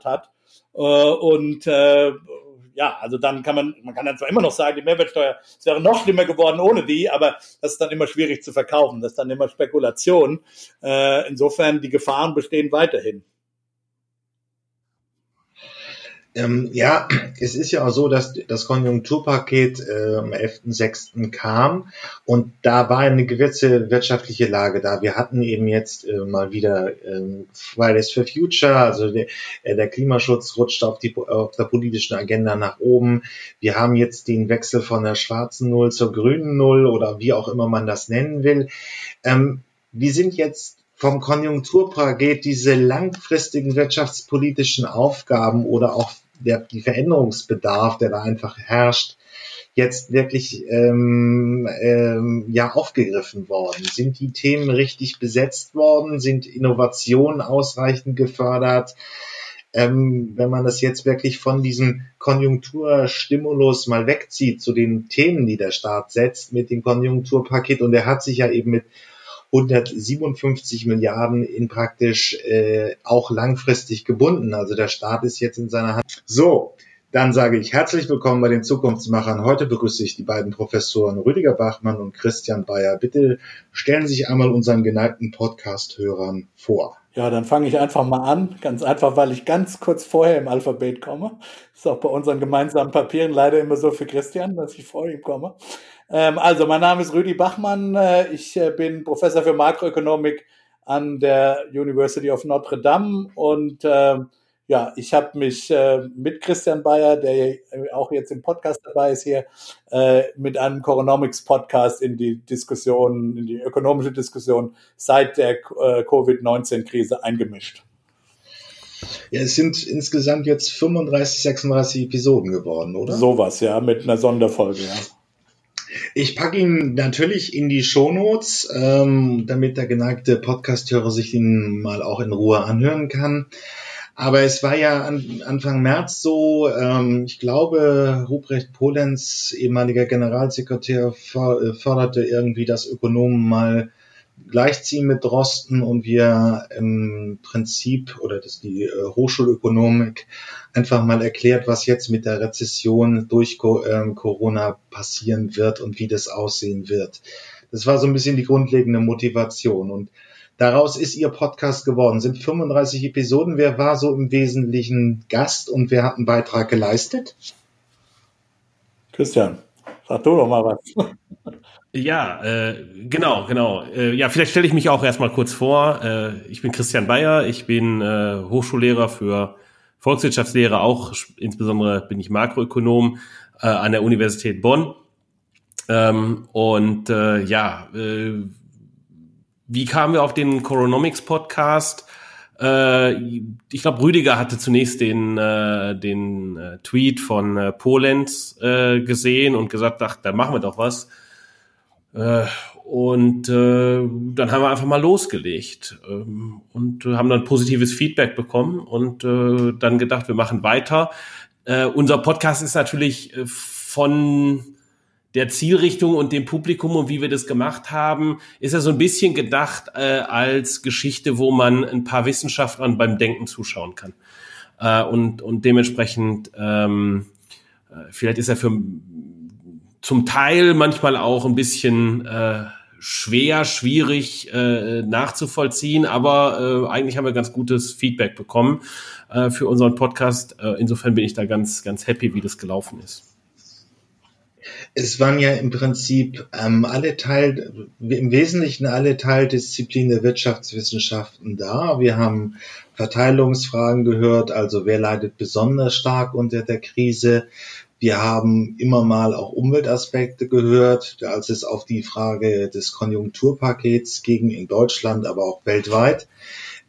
gestartet hat. Äh, und äh, ja, also dann kann man, man kann dann zwar immer noch sagen, die Mehrwertsteuer, es wäre noch schlimmer geworden ohne die, aber das ist dann immer schwierig zu verkaufen, das ist dann immer Spekulation. Äh, insofern, die Gefahren bestehen weiterhin. Ähm, ja, es ist ja auch so, dass das Konjunkturpaket äh, am 11.06. kam und da war eine gewisse wirtschaftliche Lage da. Wir hatten eben jetzt äh, mal wieder äh, Fridays for Future, also der, äh, der Klimaschutz rutscht auf, die, auf der politischen Agenda nach oben. Wir haben jetzt den Wechsel von der schwarzen Null zur grünen Null oder wie auch immer man das nennen will. Ähm, wir sind jetzt vom Konjunkturpaket diese langfristigen wirtschaftspolitischen Aufgaben oder auch der, die Veränderungsbedarf, der da einfach herrscht, jetzt wirklich ähm, ähm, ja aufgegriffen worden? Sind die Themen richtig besetzt worden? Sind Innovationen ausreichend gefördert? Ähm, wenn man das jetzt wirklich von diesem Konjunkturstimulus mal wegzieht zu den Themen, die der Staat setzt mit dem Konjunkturpaket, und er hat sich ja eben mit 157 Milliarden in praktisch äh, auch langfristig gebunden. Also der Staat ist jetzt in seiner Hand. So, dann sage ich herzlich willkommen bei den Zukunftsmachern. Heute begrüße ich die beiden Professoren Rüdiger Bachmann und Christian Bayer. Bitte stellen Sie sich einmal unseren geneigten Podcast-Hörern vor. Ja, dann fange ich einfach mal an. Ganz einfach, weil ich ganz kurz vorher im Alphabet komme. Ist auch bei unseren gemeinsamen Papieren leider immer so für Christian, dass ich vor ihm komme. Ähm, also, mein Name ist Rüdi Bachmann. Äh, ich äh, bin Professor für Makroökonomik an der University of Notre Dame und äh, ja, ich habe mich äh, mit Christian Bayer, der auch jetzt im Podcast dabei ist hier, äh, mit einem Coronomics Podcast in die Diskussion, in die ökonomische Diskussion seit der äh, Covid-19-Krise eingemischt. Ja, es sind insgesamt jetzt 35, 36 Episoden geworden, oder? Sowas, ja, mit einer Sonderfolge, ja. Ich packe ihn natürlich in die Shownotes, ähm, damit der geneigte Podcast-Hörer sich ihn mal auch in Ruhe anhören kann. Aber es war ja an, Anfang März so, ähm, ich glaube, Ruprecht Polenz, ehemaliger Generalsekretär, äh, förderte irgendwie das Ökonomen mal gleichziehen mit Drosten und wir im Prinzip oder das die äh, Hochschulökonomik einfach mal erklärt, was jetzt mit der Rezession durch ähm, Corona passieren wird und wie das aussehen wird. Das war so ein bisschen die grundlegende Motivation und Daraus ist Ihr Podcast geworden. Sind 35 Episoden. Wer war so im Wesentlichen Gast und wer hat einen Beitrag geleistet? Christian, sag du doch mal was. Ja, äh, genau, genau. Äh, ja, vielleicht stelle ich mich auch erstmal kurz vor. Äh, ich bin Christian Bayer, ich bin äh, Hochschullehrer für Volkswirtschaftslehre, auch insbesondere bin ich Makroökonom äh, an der Universität Bonn. Ähm, und äh, ja, äh, wie kamen wir auf den Coronomics Podcast? Äh, ich glaube, Rüdiger hatte zunächst den, äh, den äh, Tweet von äh, Polenz äh, gesehen und gesagt, ach, da machen wir doch was. Äh, und äh, dann haben wir einfach mal losgelegt ähm, und haben dann positives Feedback bekommen und äh, dann gedacht, wir machen weiter. Äh, unser Podcast ist natürlich äh, von der Zielrichtung und dem Publikum und wie wir das gemacht haben, ist ja so ein bisschen gedacht äh, als Geschichte, wo man ein paar Wissenschaftlern beim Denken zuschauen kann. Äh, und, und dementsprechend, ähm, äh, vielleicht ist er für zum Teil manchmal auch ein bisschen äh, schwer, schwierig äh, nachzuvollziehen, aber äh, eigentlich haben wir ganz gutes Feedback bekommen äh, für unseren Podcast. Äh, insofern bin ich da ganz, ganz happy, wie das gelaufen ist. Es waren ja im Prinzip ähm, alle Teil, im Wesentlichen alle Teildisziplinen der Wirtschaftswissenschaften da. Wir haben Verteilungsfragen gehört, also wer leidet besonders stark unter der Krise. Wir haben immer mal auch Umweltaspekte gehört, als es auf die Frage des Konjunkturpakets ging in Deutschland, aber auch weltweit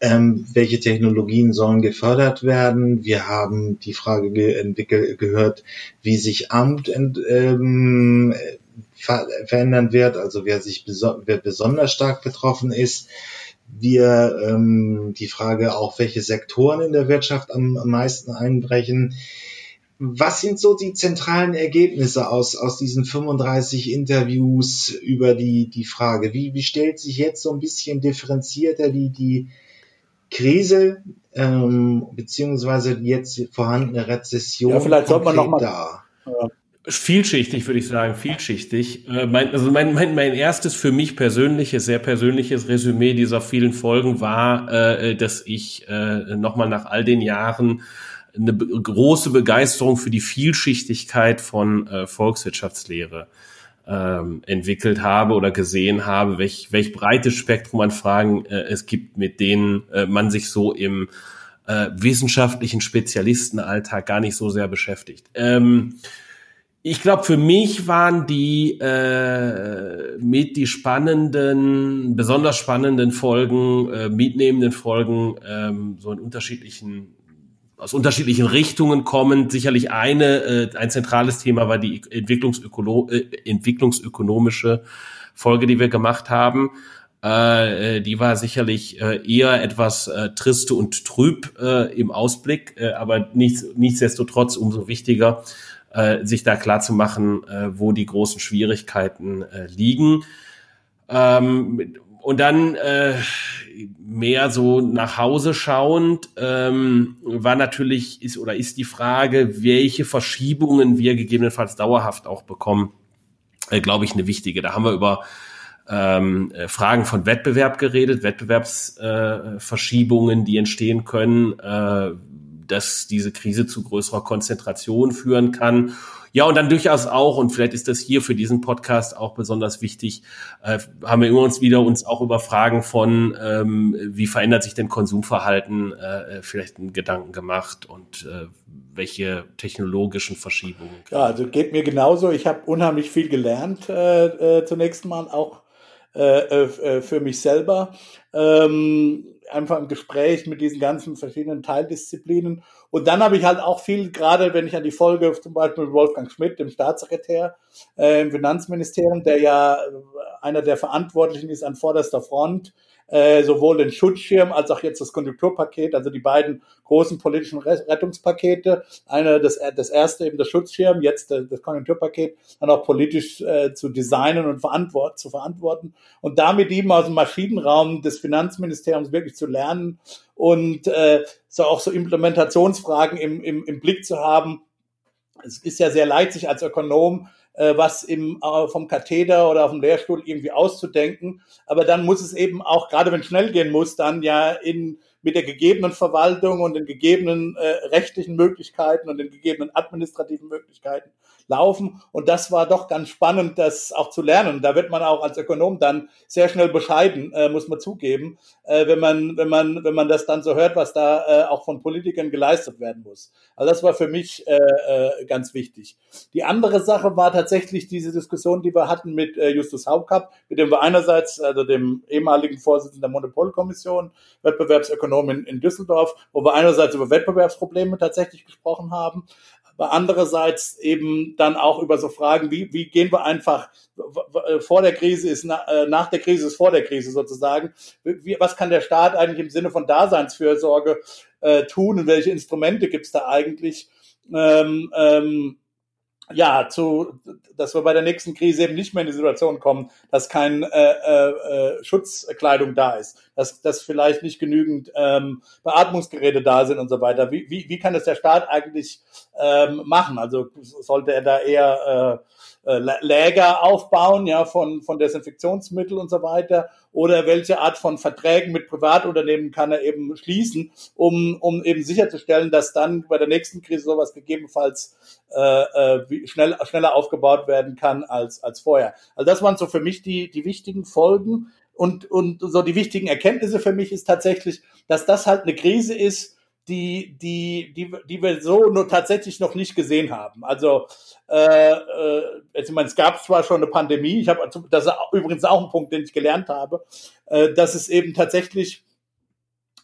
ähm, welche Technologien sollen gefördert werden. Wir haben die Frage ge gehört, wie sich Amt ähm, ver verändern wird, also wer sich beso wer besonders stark betroffen ist. Wir ähm, die Frage auch, welche Sektoren in der Wirtschaft am, am meisten einbrechen. Was sind so die zentralen Ergebnisse aus, aus diesen 35 Interviews über die, die Frage? Wie, wie stellt sich jetzt so ein bisschen differenzierter die, die, Krise ähm, beziehungsweise jetzt vorhandene Rezession. Ja, vielleicht sollte man noch mal da. Vielschichtig würde ich sagen, vielschichtig. Äh, mein, also mein, mein, mein erstes für mich persönliches, sehr persönliches Resümee dieser vielen Folgen war, äh, dass ich äh, nochmal nach all den Jahren eine große Begeisterung für die Vielschichtigkeit von äh, Volkswirtschaftslehre ähm, entwickelt habe oder gesehen habe, welch, welch breites Spektrum an Fragen äh, es gibt, mit denen äh, man sich so im äh, wissenschaftlichen Spezialistenalltag gar nicht so sehr beschäftigt. Ähm, ich glaube, für mich waren die äh, mit die spannenden, besonders spannenden Folgen, äh, mitnehmenden Folgen, ähm, so in unterschiedlichen, aus unterschiedlichen Richtungen kommend. Sicherlich eine, äh, ein zentrales Thema war die Entwicklungsökono äh, entwicklungsökonomische Folge, die wir gemacht haben. Äh, äh, die war sicherlich äh, eher etwas äh, triste und trüb äh, im Ausblick, äh, aber nichts, nichtsdestotrotz umso wichtiger, äh, sich da klar zu machen, äh, wo die großen Schwierigkeiten äh, liegen. Ähm, und dann äh, mehr so nach Hause schauend ähm, war natürlich ist oder ist die Frage, welche Verschiebungen wir gegebenenfalls dauerhaft auch bekommen, äh, glaube ich, eine wichtige. Da haben wir über ähm, äh, Fragen von Wettbewerb geredet, Wettbewerbsverschiebungen, äh, die entstehen können, äh, dass diese Krise zu größerer Konzentration führen kann. Ja, und dann durchaus auch, und vielleicht ist das hier für diesen Podcast auch besonders wichtig, äh, haben wir immer uns wieder uns auch über Fragen von, ähm, wie verändert sich denn Konsumverhalten, äh, vielleicht einen Gedanken gemacht und äh, welche technologischen Verschiebungen. Ja, also geht mir genauso. Ich habe unheimlich viel gelernt äh, äh, zunächst mal, auch äh, äh, für mich selber. Ähm, einfach im Gespräch mit diesen ganzen verschiedenen Teildisziplinen. Und dann habe ich halt auch viel, gerade wenn ich an die Folge zum Beispiel mit Wolfgang Schmidt, dem Staatssekretär äh, im Finanzministerium, der ja einer der Verantwortlichen ist an vorderster Front, äh, sowohl den Schutzschirm als auch jetzt das Konjunkturpaket, also die beiden großen politischen Rettungspakete. Eine, das, das erste eben das Schutzschirm, jetzt das Konjunkturpaket, dann auch politisch äh, zu designen und verantwort zu verantworten und damit eben aus dem Maschinenraum des Finanzministeriums wirklich zu lernen und äh, so auch so Implementationsfragen im, im, im Blick zu haben. Es ist ja sehr leicht, sich als Ökonom äh, was im, äh, vom Katheder oder auf dem Lehrstuhl irgendwie auszudenken. Aber dann muss es eben auch, gerade wenn es schnell gehen muss, dann ja in mit der gegebenen Verwaltung und den gegebenen äh, rechtlichen Möglichkeiten und den gegebenen administrativen Möglichkeiten laufen. Und das war doch ganz spannend, das auch zu lernen. Da wird man auch als Ökonom dann sehr schnell bescheiden, äh, muss man zugeben, äh, wenn man, wenn man, wenn man das dann so hört, was da äh, auch von Politikern geleistet werden muss. Also das war für mich äh, äh, ganz wichtig. Die andere Sache war tatsächlich diese Diskussion, die wir hatten mit äh, Justus Hauptkapp, mit dem wir einerseits, also dem ehemaligen Vorsitzenden der Monopolkommission, Wettbewerbsökonom in, in Düsseldorf, wo wir einerseits über Wettbewerbsprobleme tatsächlich gesprochen haben, andererseits eben dann auch über so Fragen, wie, wie gehen wir einfach vor der Krise ist, äh, nach der Krise ist vor der Krise sozusagen. Wie, was kann der Staat eigentlich im Sinne von Daseinsfürsorge äh, tun und welche Instrumente gibt es da eigentlich? Ähm, ähm, ja, zu, dass wir bei der nächsten Krise eben nicht mehr in die Situation kommen, dass kein äh, äh, Schutzkleidung da ist, dass, dass vielleicht nicht genügend ähm, Beatmungsgeräte da sind und so weiter. Wie, wie, wie kann das der Staat eigentlich ähm, machen? Also sollte er da eher äh, äh, Läger aufbauen, ja, von, von Desinfektionsmittel und so weiter? Oder welche Art von Verträgen mit Privatunternehmen kann er eben schließen, um, um eben sicherzustellen, dass dann bei der nächsten Krise sowas gegebenenfalls äh, äh, schnell, schneller aufgebaut werden kann als, als vorher. Also das waren so für mich die, die wichtigen Folgen. Und, und so die wichtigen Erkenntnisse für mich ist tatsächlich, dass das halt eine Krise ist, die, die, die, die wir so nur tatsächlich noch nicht gesehen haben. Also äh, äh, ich meine, es gab zwar schon eine Pandemie, ich habe das ist übrigens auch ein Punkt, den ich gelernt habe, äh, dass es eben tatsächlich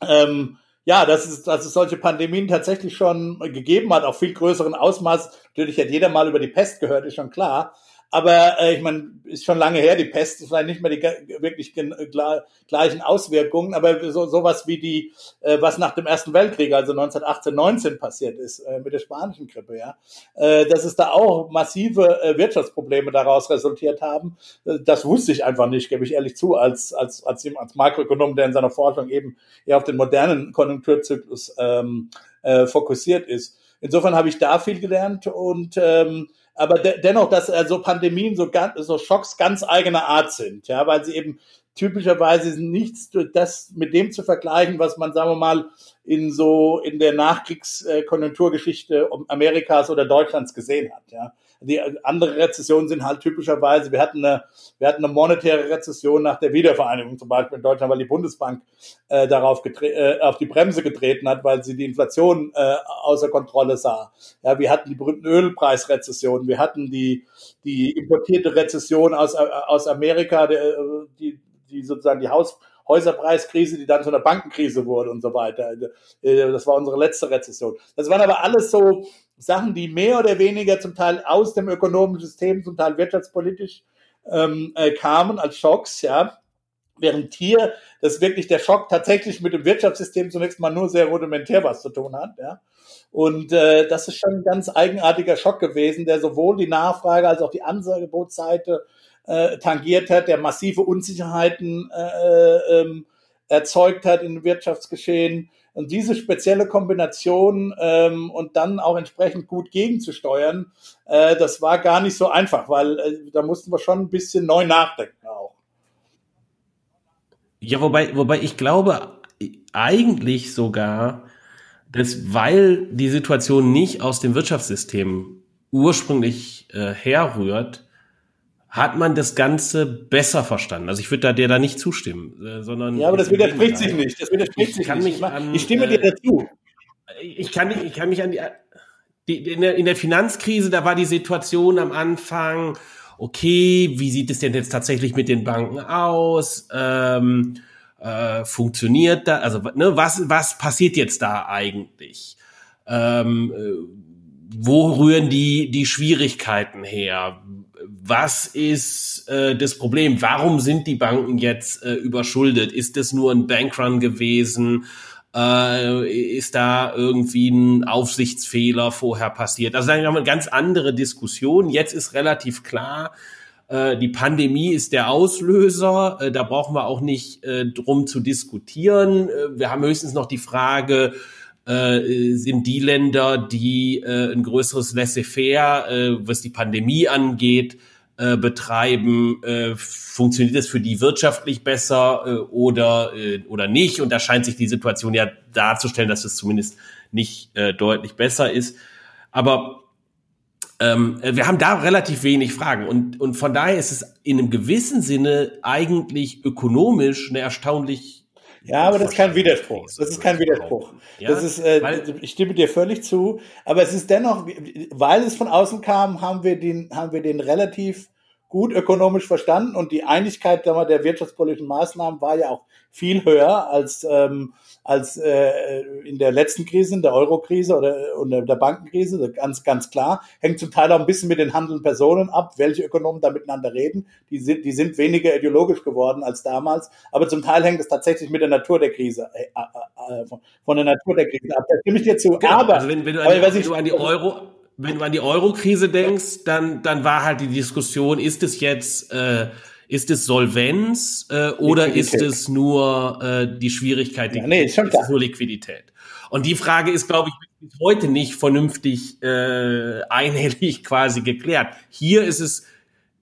ähm, ja, dass es, dass es solche Pandemien tatsächlich schon gegeben hat, auf viel größeren Ausmaß. Natürlich hat jeder mal über die Pest gehört, ist schon klar. Aber äh, ich meine, ist schon lange her, die Pest ist vielleicht nicht mehr die wirklich gleichen Auswirkungen, aber so sowas wie die, äh, was nach dem Ersten Weltkrieg, also 1918, 19 passiert ist äh, mit der spanischen Grippe, ja, äh, dass es da auch massive äh, Wirtschaftsprobleme daraus resultiert haben, äh, das wusste ich einfach nicht, gebe ich ehrlich zu, als als als, als Makroökonom, der in seiner Forschung eben eher auf den modernen Konjunkturzyklus ähm, äh, fokussiert ist. Insofern habe ich da viel gelernt und ähm, aber de dennoch, dass also Pandemien so, so Schocks ganz eigener Art sind, ja, weil sie eben typischerweise nichts das mit dem zu vergleichen, was man, sagen wir mal, in so in der Nachkriegskonjunkturgeschichte Amerikas oder Deutschlands gesehen hat. Ja. Die andere Rezessionen sind halt typischerweise, wir hatten eine, wir hatten eine monetäre Rezession nach der Wiedervereinigung zum Beispiel in Deutschland, weil die Bundesbank äh, darauf äh, auf die Bremse getreten hat, weil sie die Inflation äh, außer Kontrolle sah. Ja, wir hatten die berühmten Ölpreisrezessionen, wir hatten die die importierte Rezession aus äh, aus Amerika, der, die die sozusagen die Haus Häuserpreiskrise, die dann zu einer Bankenkrise wurde und so weiter. Äh, das war unsere letzte Rezession. Das waren aber alles so Sachen, die mehr oder weniger zum Teil aus dem ökonomischen System, zum Teil wirtschaftspolitisch ähm, äh, kamen als Schocks, ja. Während hier das wirklich der Schock tatsächlich mit dem Wirtschaftssystem zunächst mal nur sehr rudimentär was zu tun hat, ja. Und äh, das ist schon ein ganz eigenartiger Schock gewesen, der sowohl die Nachfrage als auch die Angebotsseite äh, tangiert hat, der massive Unsicherheiten äh, ähm, erzeugt hat im Wirtschaftsgeschehen. Und diese spezielle Kombination ähm, und dann auch entsprechend gut gegenzusteuern, äh, das war gar nicht so einfach, weil äh, da mussten wir schon ein bisschen neu nachdenken auch. Ja, wobei, wobei ich glaube eigentlich sogar, dass weil die Situation nicht aus dem Wirtschaftssystem ursprünglich äh, herrührt, hat man das Ganze besser verstanden. Also ich würde da dir da nicht zustimmen, äh, sondern ja, aber das widerspricht sich nicht. Das widerspricht sich nicht. Mich an, ich stimme dir dazu. Ich kann, ich kann mich an die, die in, der, in der Finanzkrise, da war die Situation am Anfang, okay, wie sieht es denn jetzt tatsächlich mit den Banken aus? Ähm, äh, funktioniert da? Also ne, was was passiert jetzt da eigentlich? Ähm, äh, wo rühren die die Schwierigkeiten her? Was ist äh, das Problem? Warum sind die Banken jetzt äh, überschuldet? Ist das nur ein Bankrun gewesen? Äh, ist da irgendwie ein Aufsichtsfehler vorher passiert? Also da haben wir eine ganz andere Diskussion. Jetzt ist relativ klar, äh, die Pandemie ist der Auslöser. Äh, da brauchen wir auch nicht äh, drum zu diskutieren. Äh, wir haben höchstens noch die Frage, äh, sind die Länder, die äh, ein größeres Laissez-faire, was die Pandemie angeht, äh, betreiben. Äh, funktioniert das für die wirtschaftlich besser äh, oder, äh, oder nicht? Und da scheint sich die Situation ja darzustellen, dass es zumindest nicht äh, deutlich besser ist. Aber ähm, wir haben da relativ wenig Fragen und, und von daher ist es in einem gewissen Sinne eigentlich ökonomisch eine erstaunlich ja, aber das ist kein Widerspruch. Das ist kein Widerspruch. Ja, das ist, äh, ich stimme dir völlig zu. Aber es ist dennoch, weil es von außen kam, haben wir den, haben wir den relativ gut ökonomisch verstanden und die Einigkeit der wirtschaftspolitischen Maßnahmen war ja auch viel höher als, ähm, als äh, in der letzten Krise, in der Euro-Krise oder, oder der Bankenkrise, ganz, ganz klar. Hängt zum Teil auch ein bisschen mit den handelnden Personen ab, welche Ökonomen da miteinander reden. Die sind, die sind weniger ideologisch geworden als damals, aber zum Teil hängt es tatsächlich mit der Natur der Krise, äh, äh, äh von, von der Natur der Krise ab. Da stimme ich dir zu. Genau. Aber, also wenn, wenn du an die, wenn du an die Euro wenn du an die Euro-Krise denkst, dann, dann war halt die Diskussion, ist es jetzt, äh, ist es Solvenz äh, oder ist es nur äh, die Schwierigkeit, die, ja, nee, ist, schon ist nur Liquidität? Und die Frage ist, glaube ich, bis heute nicht vernünftig äh, einhellig quasi geklärt. Hier ist es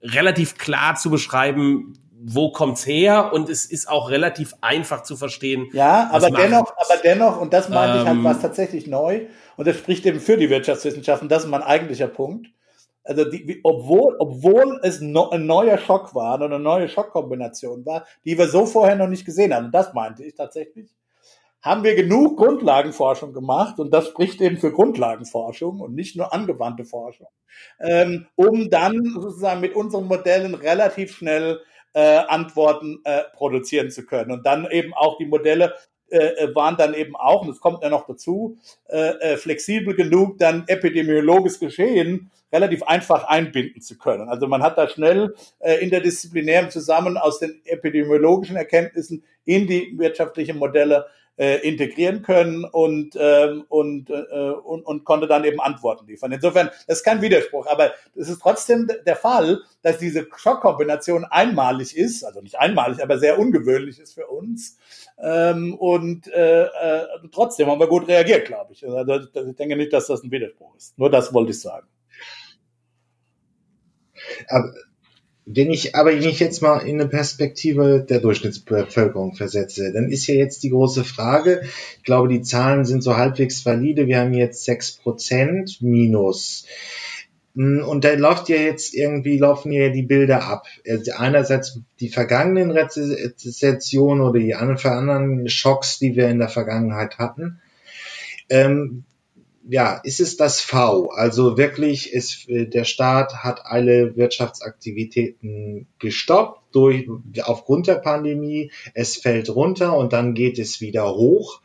relativ klar zu beschreiben, wo kommt's her und es ist auch relativ einfach zu verstehen. Ja, aber dennoch, aber dennoch, und das meine ähm, ich halt, was tatsächlich neu und das spricht eben für die Wirtschaftswissenschaften, das ist mein eigentlicher Punkt. Also die, obwohl, obwohl es no, ein neuer Schock war und eine neue Schockkombination war, die wir so vorher noch nicht gesehen haben, das meinte ich tatsächlich, haben wir genug Grundlagenforschung gemacht, und das spricht eben für Grundlagenforschung und nicht nur angewandte Forschung, ähm, um dann sozusagen mit unseren Modellen relativ schnell äh, Antworten äh, produzieren zu können und dann eben auch die Modelle äh, äh, waren dann eben auch, und es kommt ja noch dazu, äh, äh, flexibel genug, dann epidemiologisches Geschehen relativ einfach einbinden zu können. Also man hat da schnell äh, interdisziplinären Zusammen aus den epidemiologischen Erkenntnissen in die wirtschaftlichen Modelle äh, integrieren können und, ähm, und, äh, und, und konnte dann eben Antworten liefern. Insofern, das ist kein Widerspruch, aber es ist trotzdem der Fall, dass diese Schockkombination einmalig ist, also nicht einmalig, aber sehr ungewöhnlich ist für uns. Ähm, und äh, äh, trotzdem haben wir gut reagiert, glaube ich. Also, ich denke nicht, dass das ein Widerspruch ist. Nur das wollte ich sagen. Aber wenn ich aber mich jetzt mal in eine Perspektive der Durchschnittsbevölkerung versetze, dann ist ja jetzt die große Frage, ich glaube, die Zahlen sind so halbwegs valide, wir haben jetzt sechs Prozent minus. Und da läuft ja jetzt irgendwie, laufen ja die Bilder ab. Also einerseits die vergangenen Rezessionen oder die anderen Schocks, die wir in der Vergangenheit hatten. Ähm, ja, ist es das V? Also wirklich, ist, äh, der Staat hat alle Wirtschaftsaktivitäten gestoppt durch, aufgrund der Pandemie. Es fällt runter und dann geht es wieder hoch.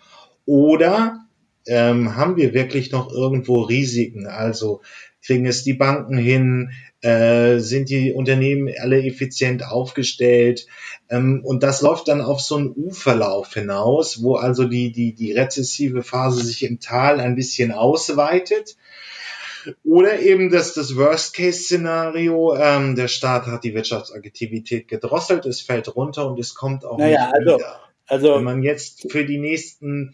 Oder ähm, haben wir wirklich noch irgendwo Risiken? Also kriegen es die Banken hin? Äh, sind die Unternehmen alle effizient aufgestellt? Ähm, und das läuft dann auf so einen U-Verlauf hinaus, wo also die, die, die rezessive Phase sich im Tal ein bisschen ausweitet. Oder eben das, das Worst-Case-Szenario, ähm, der Staat hat die Wirtschaftsaktivität gedrosselt, es fällt runter und es kommt auch naja, nicht also, wieder. Also, Wenn man jetzt für die nächsten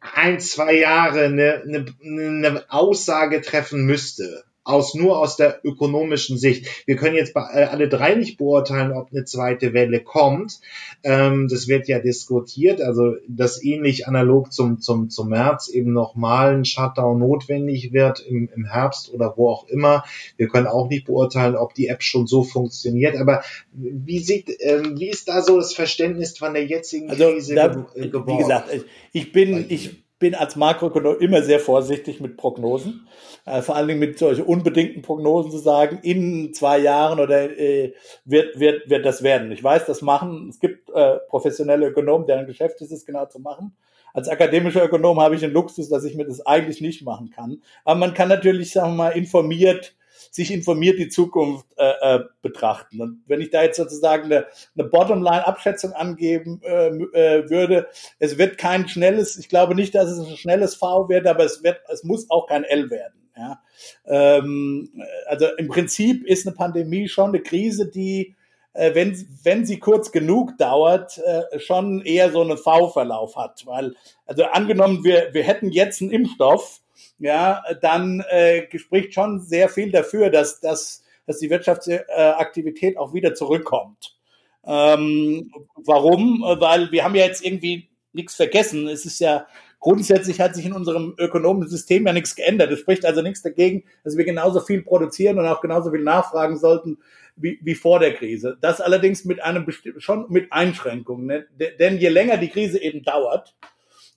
ein, zwei Jahre eine, eine, eine Aussage treffen müsste, aus nur aus der ökonomischen Sicht. Wir können jetzt äh, alle drei nicht beurteilen, ob eine zweite Welle kommt. Ähm, das wird ja diskutiert, also dass ähnlich analog zum zum zum März eben nochmal ein Shutdown notwendig wird im, im Herbst oder wo auch immer. Wir können auch nicht beurteilen, ob die App schon so funktioniert. Aber wie sieht ähm, wie ist da so das Verständnis von der jetzigen also, Krise da, ge Wie gesagt, ich bin ich bin als Makroökonom immer sehr vorsichtig mit Prognosen, äh, vor allen Dingen mit solchen unbedingten Prognosen zu sagen, in zwei Jahren oder äh, wird, wird, wird das werden. Ich weiß, das machen, es gibt äh, professionelle Ökonomen, deren Geschäft ist es genau zu machen. Als akademischer Ökonom habe ich den Luxus, dass ich mir das eigentlich nicht machen kann. Aber man kann natürlich, sagen wir mal, informiert sich informiert die Zukunft äh, äh, betrachten. Und wenn ich da jetzt sozusagen eine, eine Bottomline-Abschätzung angeben äh, äh, würde, es wird kein schnelles, ich glaube nicht, dass es ein schnelles V wird, aber es wird, es muss auch kein L werden. Ja? Ähm, also im Prinzip ist eine Pandemie schon eine Krise, die äh, wenn, wenn sie kurz genug dauert, äh, schon eher so einen V-Verlauf hat. Weil, also angenommen, wir, wir hätten jetzt einen Impfstoff, ja, dann äh, spricht schon sehr viel dafür, dass, dass, dass die Wirtschaftsaktivität auch wieder zurückkommt. Ähm, warum? Weil wir haben ja jetzt irgendwie nichts vergessen. Es ist ja grundsätzlich hat sich in unserem ökonomischen System ja nichts geändert. Es spricht also nichts dagegen, dass wir genauso viel produzieren und auch genauso viel nachfragen sollten wie, wie vor der Krise. Das allerdings mit einem schon mit Einschränkungen. Ne? Denn je länger die Krise eben dauert,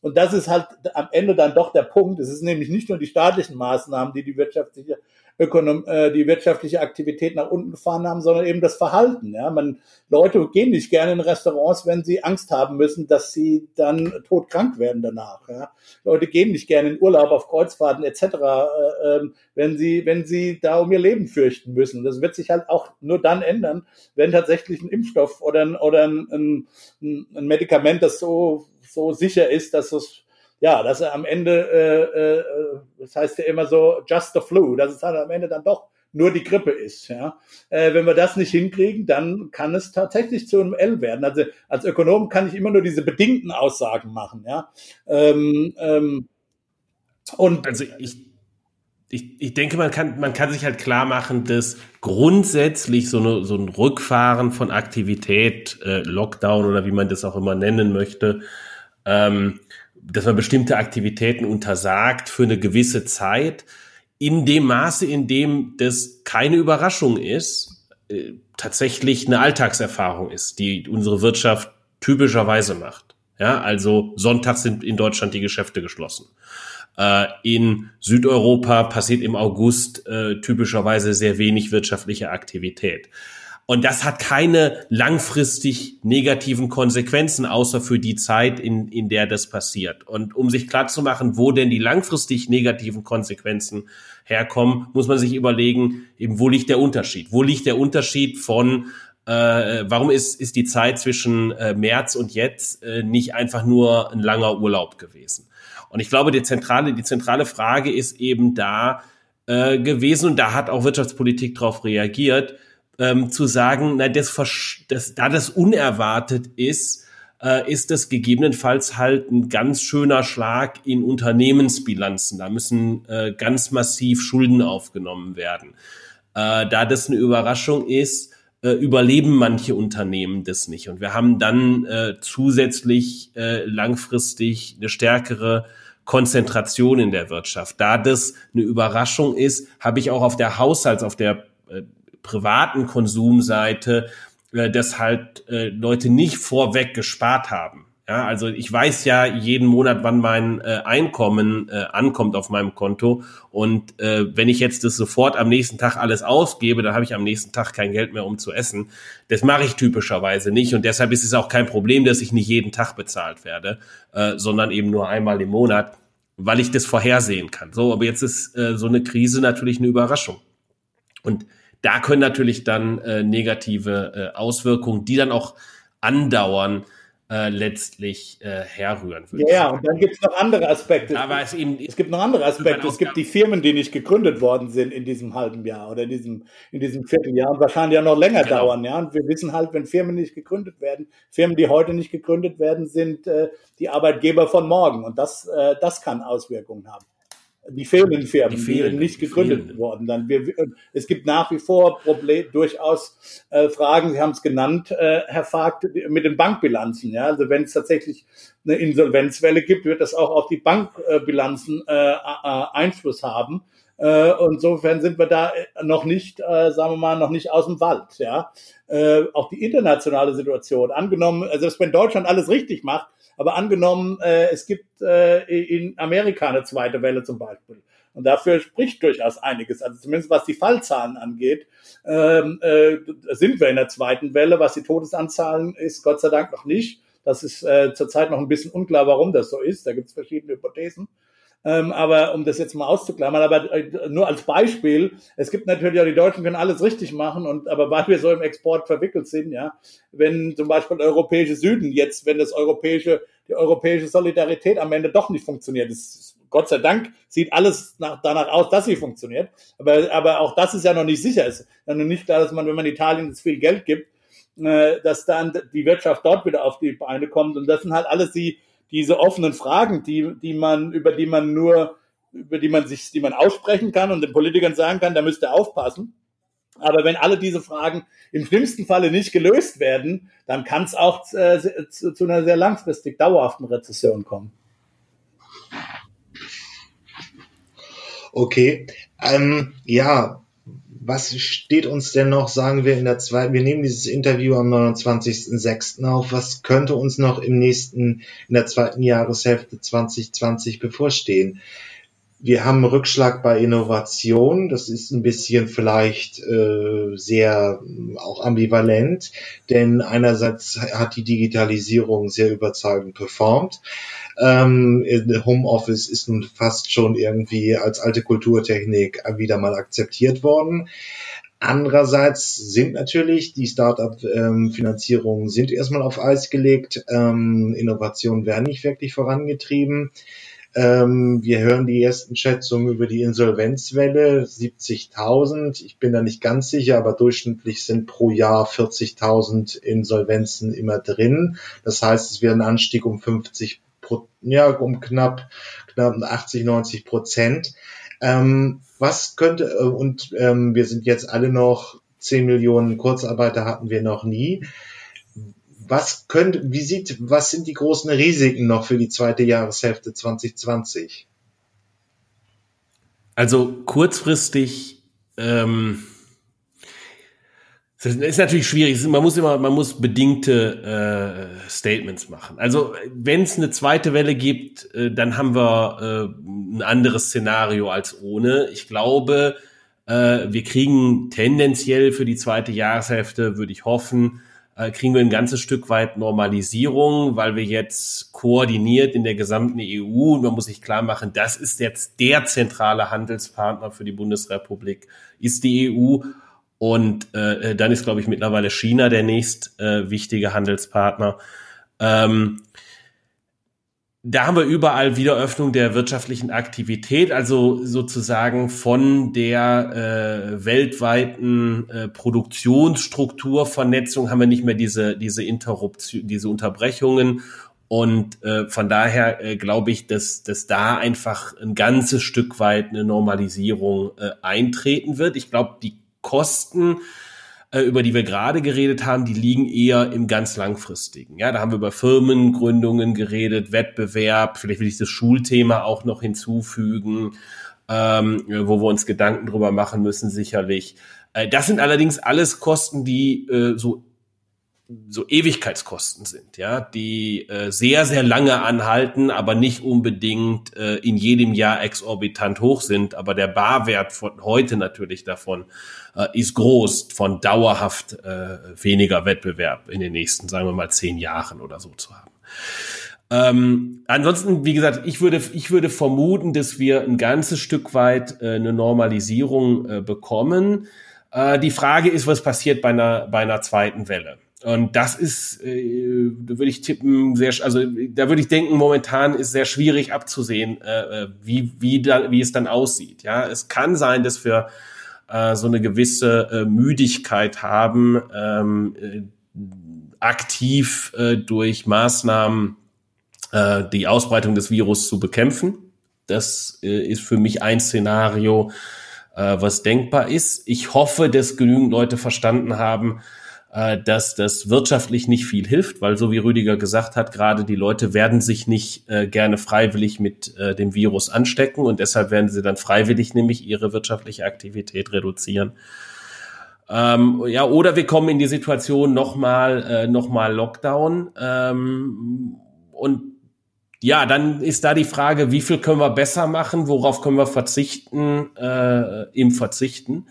und das ist halt am Ende dann doch der Punkt. Es ist nämlich nicht nur die staatlichen Maßnahmen, die die wirtschaftliche Ökonom äh, die wirtschaftliche Aktivität nach unten gefahren haben, sondern eben das Verhalten. Ja, man Leute gehen nicht gerne in Restaurants, wenn sie Angst haben müssen, dass sie dann todkrank werden danach. Ja. Leute gehen nicht gerne in Urlaub auf Kreuzfahrten etc., äh, äh, wenn sie wenn sie da um ihr Leben fürchten müssen. Das wird sich halt auch nur dann ändern, wenn tatsächlich ein Impfstoff oder ein, oder ein, ein, ein Medikament, das so so sicher ist, dass es ja, dass er am Ende, äh, äh, das heißt ja immer so, just the flu, dass es halt am Ende dann doch nur die Grippe ist. Ja? Äh, wenn wir das nicht hinkriegen, dann kann es tatsächlich zu einem L werden. Also als Ökonom kann ich immer nur diese bedingten Aussagen machen. Ja? Ähm, ähm, und also ich, ich, ich denke, man kann, man kann sich halt klar machen, dass grundsätzlich so, eine, so ein Rückfahren von Aktivität, äh, Lockdown oder wie man das auch immer nennen möchte, ähm, dass man bestimmte Aktivitäten untersagt für eine gewisse Zeit, in dem Maße, in dem das keine Überraschung ist, äh, tatsächlich eine Alltagserfahrung ist, die unsere Wirtschaft typischerweise macht. Ja, also sonntags sind in Deutschland die Geschäfte geschlossen. Äh, in Südeuropa passiert im August äh, typischerweise sehr wenig wirtschaftliche Aktivität. Und das hat keine langfristig negativen Konsequenzen, außer für die Zeit, in, in der das passiert. Und um sich klarzumachen, wo denn die langfristig negativen Konsequenzen herkommen, muss man sich überlegen, eben wo liegt der Unterschied? Wo liegt der Unterschied von äh, warum ist, ist die Zeit zwischen äh, März und jetzt äh, nicht einfach nur ein langer Urlaub gewesen? Und ich glaube, die zentrale, die zentrale Frage ist eben da äh, gewesen, und da hat auch Wirtschaftspolitik darauf reagiert, ähm, zu sagen, na, das, das, da das unerwartet ist, äh, ist das gegebenenfalls halt ein ganz schöner Schlag in Unternehmensbilanzen. Da müssen äh, ganz massiv Schulden aufgenommen werden. Äh, da das eine Überraschung ist, äh, überleben manche Unternehmen das nicht. Und wir haben dann äh, zusätzlich äh, langfristig eine stärkere Konzentration in der Wirtschaft. Da das eine Überraschung ist, habe ich auch auf der Haushalts-, auf der äh, privaten Konsumseite, äh, dass halt äh, Leute nicht vorweg gespart haben. Ja, also ich weiß ja jeden Monat, wann mein äh, Einkommen äh, ankommt auf meinem Konto. Und äh, wenn ich jetzt das sofort am nächsten Tag alles ausgebe, dann habe ich am nächsten Tag kein Geld mehr, um zu essen. Das mache ich typischerweise nicht. Und deshalb ist es auch kein Problem, dass ich nicht jeden Tag bezahlt werde, äh, sondern eben nur einmal im Monat, weil ich das vorhersehen kann. So, aber jetzt ist äh, so eine Krise natürlich eine Überraschung. Und da können natürlich dann äh, negative äh, Auswirkungen, die dann auch andauern, äh, letztlich äh, herrühren. Ja, ja, und dann gibt es noch andere Aspekte. Aber es, eben, es gibt noch andere Aspekte. Es gibt die Firmen, die nicht gegründet worden sind in diesem halben Jahr oder in diesem, in diesem Vierteljahr und wahrscheinlich ja noch länger genau. dauern. Ja? Und wir wissen halt, wenn Firmen nicht gegründet werden, Firmen, die heute nicht gegründet werden, sind äh, die Arbeitgeber von morgen. Und das, äh, das kann Auswirkungen haben die fehlenden Firmen, die, fehlen, die nicht gegründet die worden. Dann wir, es gibt nach wie vor Problem, durchaus äh, Fragen, Sie haben es genannt, äh, Herr Vogt, mit den Bankbilanzen. Ja? Also wenn es tatsächlich eine Insolvenzwelle gibt, wird das auch auf die Bankbilanzen äh, Einfluss haben. Äh, insofern sind wir da noch nicht, äh, sagen wir mal, noch nicht aus dem Wald. Ja, äh, auch die internationale Situation angenommen, also wenn Deutschland alles richtig macht, aber angenommen, äh, es gibt äh, in Amerika eine zweite Welle zum Beispiel. Und dafür spricht durchaus einiges. Also zumindest was die Fallzahlen angeht, ähm, äh, sind wir in der zweiten Welle. Was die Todesanzahlen ist, Gott sei Dank noch nicht. Das ist äh, zurzeit noch ein bisschen unklar, warum das so ist. Da gibt es verschiedene Hypothesen. Ähm, aber um das jetzt mal auszuklammern, aber äh, nur als Beispiel, es gibt natürlich auch die Deutschen können alles richtig machen und aber weil wir so im Export verwickelt sind, ja, wenn zum Beispiel der europäische Süden jetzt, wenn das europäische, die europäische Solidarität am Ende doch nicht funktioniert, ist, Gott sei Dank sieht alles nach, danach aus, dass sie funktioniert, aber, aber auch das ist ja noch nicht sicher. Es ist ja noch nicht klar, dass man, wenn man Italien jetzt viel Geld gibt, äh, dass dann die Wirtschaft dort wieder auf die Beine kommt und das sind halt alles die diese offenen Fragen, die, die man, über die man nur, über die man sich, die man aussprechen kann und den Politikern sagen kann, da müsst ihr aufpassen. Aber wenn alle diese Fragen im schlimmsten Falle nicht gelöst werden, dann kann es auch äh, zu, zu einer sehr langfristig dauerhaften Rezession kommen. Okay, ähm, ja, was steht uns denn noch, sagen wir in der zweiten, wir nehmen dieses Interview am 29.06. auf, was könnte uns noch im nächsten, in der zweiten Jahreshälfte 2020 bevorstehen? Wir haben Rückschlag bei Innovation, das ist ein bisschen vielleicht äh, sehr auch ambivalent, denn einerseits hat die Digitalisierung sehr überzeugend performt, ähm, Homeoffice ist nun fast schon irgendwie als alte Kulturtechnik wieder mal akzeptiert worden. Andererseits sind natürlich die Startup-Finanzierungen sind erstmal auf Eis gelegt. Ähm, Innovationen werden nicht wirklich vorangetrieben. Ähm, wir hören die ersten Schätzungen über die Insolvenzwelle, 70.000. Ich bin da nicht ganz sicher, aber durchschnittlich sind pro Jahr 40.000 Insolvenzen immer drin. Das heißt, es wird ein Anstieg um 50 ja, um knapp, knapp 80, 90 Prozent. Ähm, was könnte, äh, und ähm, wir sind jetzt alle noch 10 Millionen Kurzarbeiter hatten wir noch nie. Was könnte, wie sieht, was sind die großen Risiken noch für die zweite Jahreshälfte 2020? Also kurzfristig ähm, das ist natürlich schwierig. Man muss immer, man muss bedingte äh, Statements machen. Also wenn es eine zweite Welle gibt, äh, dann haben wir äh, ein anderes Szenario als ohne. Ich glaube, Äh, wir kriegen tendenziell für die zweite Jahreshälfte, würde ich hoffen, äh, kriegen wir ein ganzes Stück weit Normalisierung, weil wir jetzt koordiniert in der gesamten EU, und man muss sich klar machen, das ist jetzt der zentrale Handelspartner für die Bundesrepublik, ist die EU. Und äh, dann ist, glaube ich, mittlerweile China der nächst äh, wichtige Handelspartner. Ähm, da haben wir überall Wiederöffnung der wirtschaftlichen Aktivität, also sozusagen von der äh, weltweiten äh, Produktionsstrukturvernetzung haben wir nicht mehr diese diese Interruption, diese Unterbrechungen und äh, von daher äh, glaube ich, dass dass da einfach ein ganzes Stück weit eine Normalisierung äh, eintreten wird. Ich glaube, die Kosten über die wir gerade geredet haben, die liegen eher im ganz langfristigen. Ja, da haben wir über Firmengründungen geredet, Wettbewerb, vielleicht will ich das Schulthema auch noch hinzufügen, ähm, wo wir uns Gedanken drüber machen müssen, sicherlich. Äh, das sind allerdings alles Kosten, die äh, so so Ewigkeitskosten sind, ja, die äh, sehr, sehr lange anhalten, aber nicht unbedingt äh, in jedem Jahr exorbitant hoch sind. Aber der Barwert von heute natürlich davon äh, ist groß, von dauerhaft äh, weniger Wettbewerb in den nächsten, sagen wir mal, zehn Jahren oder so zu haben. Ähm, ansonsten, wie gesagt, ich würde, ich würde vermuten, dass wir ein ganzes Stück weit äh, eine Normalisierung äh, bekommen. Äh, die Frage ist, was passiert bei einer, bei einer zweiten Welle? Und das ist, äh, da würde ich tippen, sehr, also da würde ich denken, momentan ist sehr schwierig abzusehen, äh, äh, wie, wie, da, wie es dann aussieht. Ja, es kann sein, dass wir äh, so eine gewisse äh, Müdigkeit haben, ähm, äh, aktiv äh, durch Maßnahmen äh, die Ausbreitung des Virus zu bekämpfen. Das äh, ist für mich ein Szenario, äh, was denkbar ist. Ich hoffe, dass genügend Leute verstanden haben, äh, dass das wirtschaftlich nicht viel hilft, weil so wie Rüdiger gesagt hat, gerade die Leute werden sich nicht äh, gerne freiwillig mit äh, dem Virus anstecken und deshalb werden sie dann freiwillig nämlich ihre wirtschaftliche Aktivität reduzieren. Ähm, ja, oder wir kommen in die Situation nochmal äh, noch Lockdown. Ähm, und ja, dann ist da die Frage, wie viel können wir besser machen, worauf können wir verzichten? Äh, im Verzichten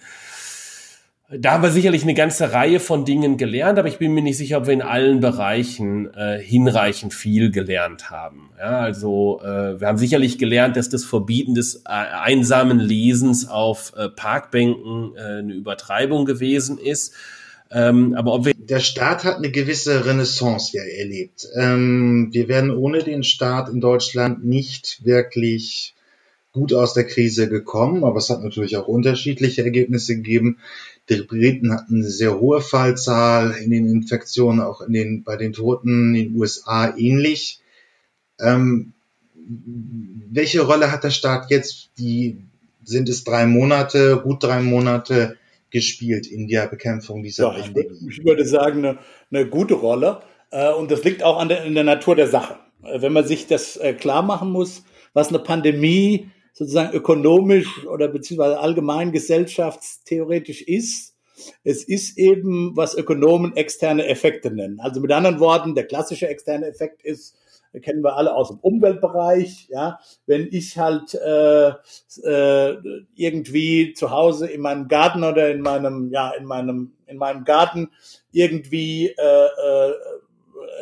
da haben wir sicherlich eine ganze Reihe von Dingen gelernt, aber ich bin mir nicht sicher, ob wir in allen Bereichen äh, hinreichend viel gelernt haben. Ja, also äh, wir haben sicherlich gelernt, dass das Verbieten des äh, einsamen Lesens auf äh, Parkbänken äh, eine Übertreibung gewesen ist. Ähm, aber ob wir der Staat hat eine gewisse Renaissance ja erlebt. Ähm, wir werden ohne den Staat in Deutschland nicht wirklich gut aus der Krise gekommen, aber es hat natürlich auch unterschiedliche Ergebnisse gegeben. Die Briten hatten eine sehr hohe Fallzahl in den Infektionen, auch in den, bei den Toten in den USA ähnlich. Ähm, welche Rolle hat der Staat jetzt? Die sind es drei Monate, gut drei Monate gespielt in der Bekämpfung dieser ja, Pandemie? Ich, ich würde sagen, eine, eine gute Rolle. Äh, und das liegt auch an der, in der Natur der Sache. Äh, wenn man sich das äh, klar machen muss, was eine Pandemie sozusagen ökonomisch oder beziehungsweise allgemein gesellschaftstheoretisch ist. Es ist eben, was Ökonomen externe Effekte nennen. Also mit anderen Worten, der klassische externe Effekt ist, kennen wir alle aus dem Umweltbereich, ja, wenn ich halt äh, äh, irgendwie zu Hause in meinem Garten oder in meinem, ja, in meinem, in meinem Garten irgendwie äh, äh,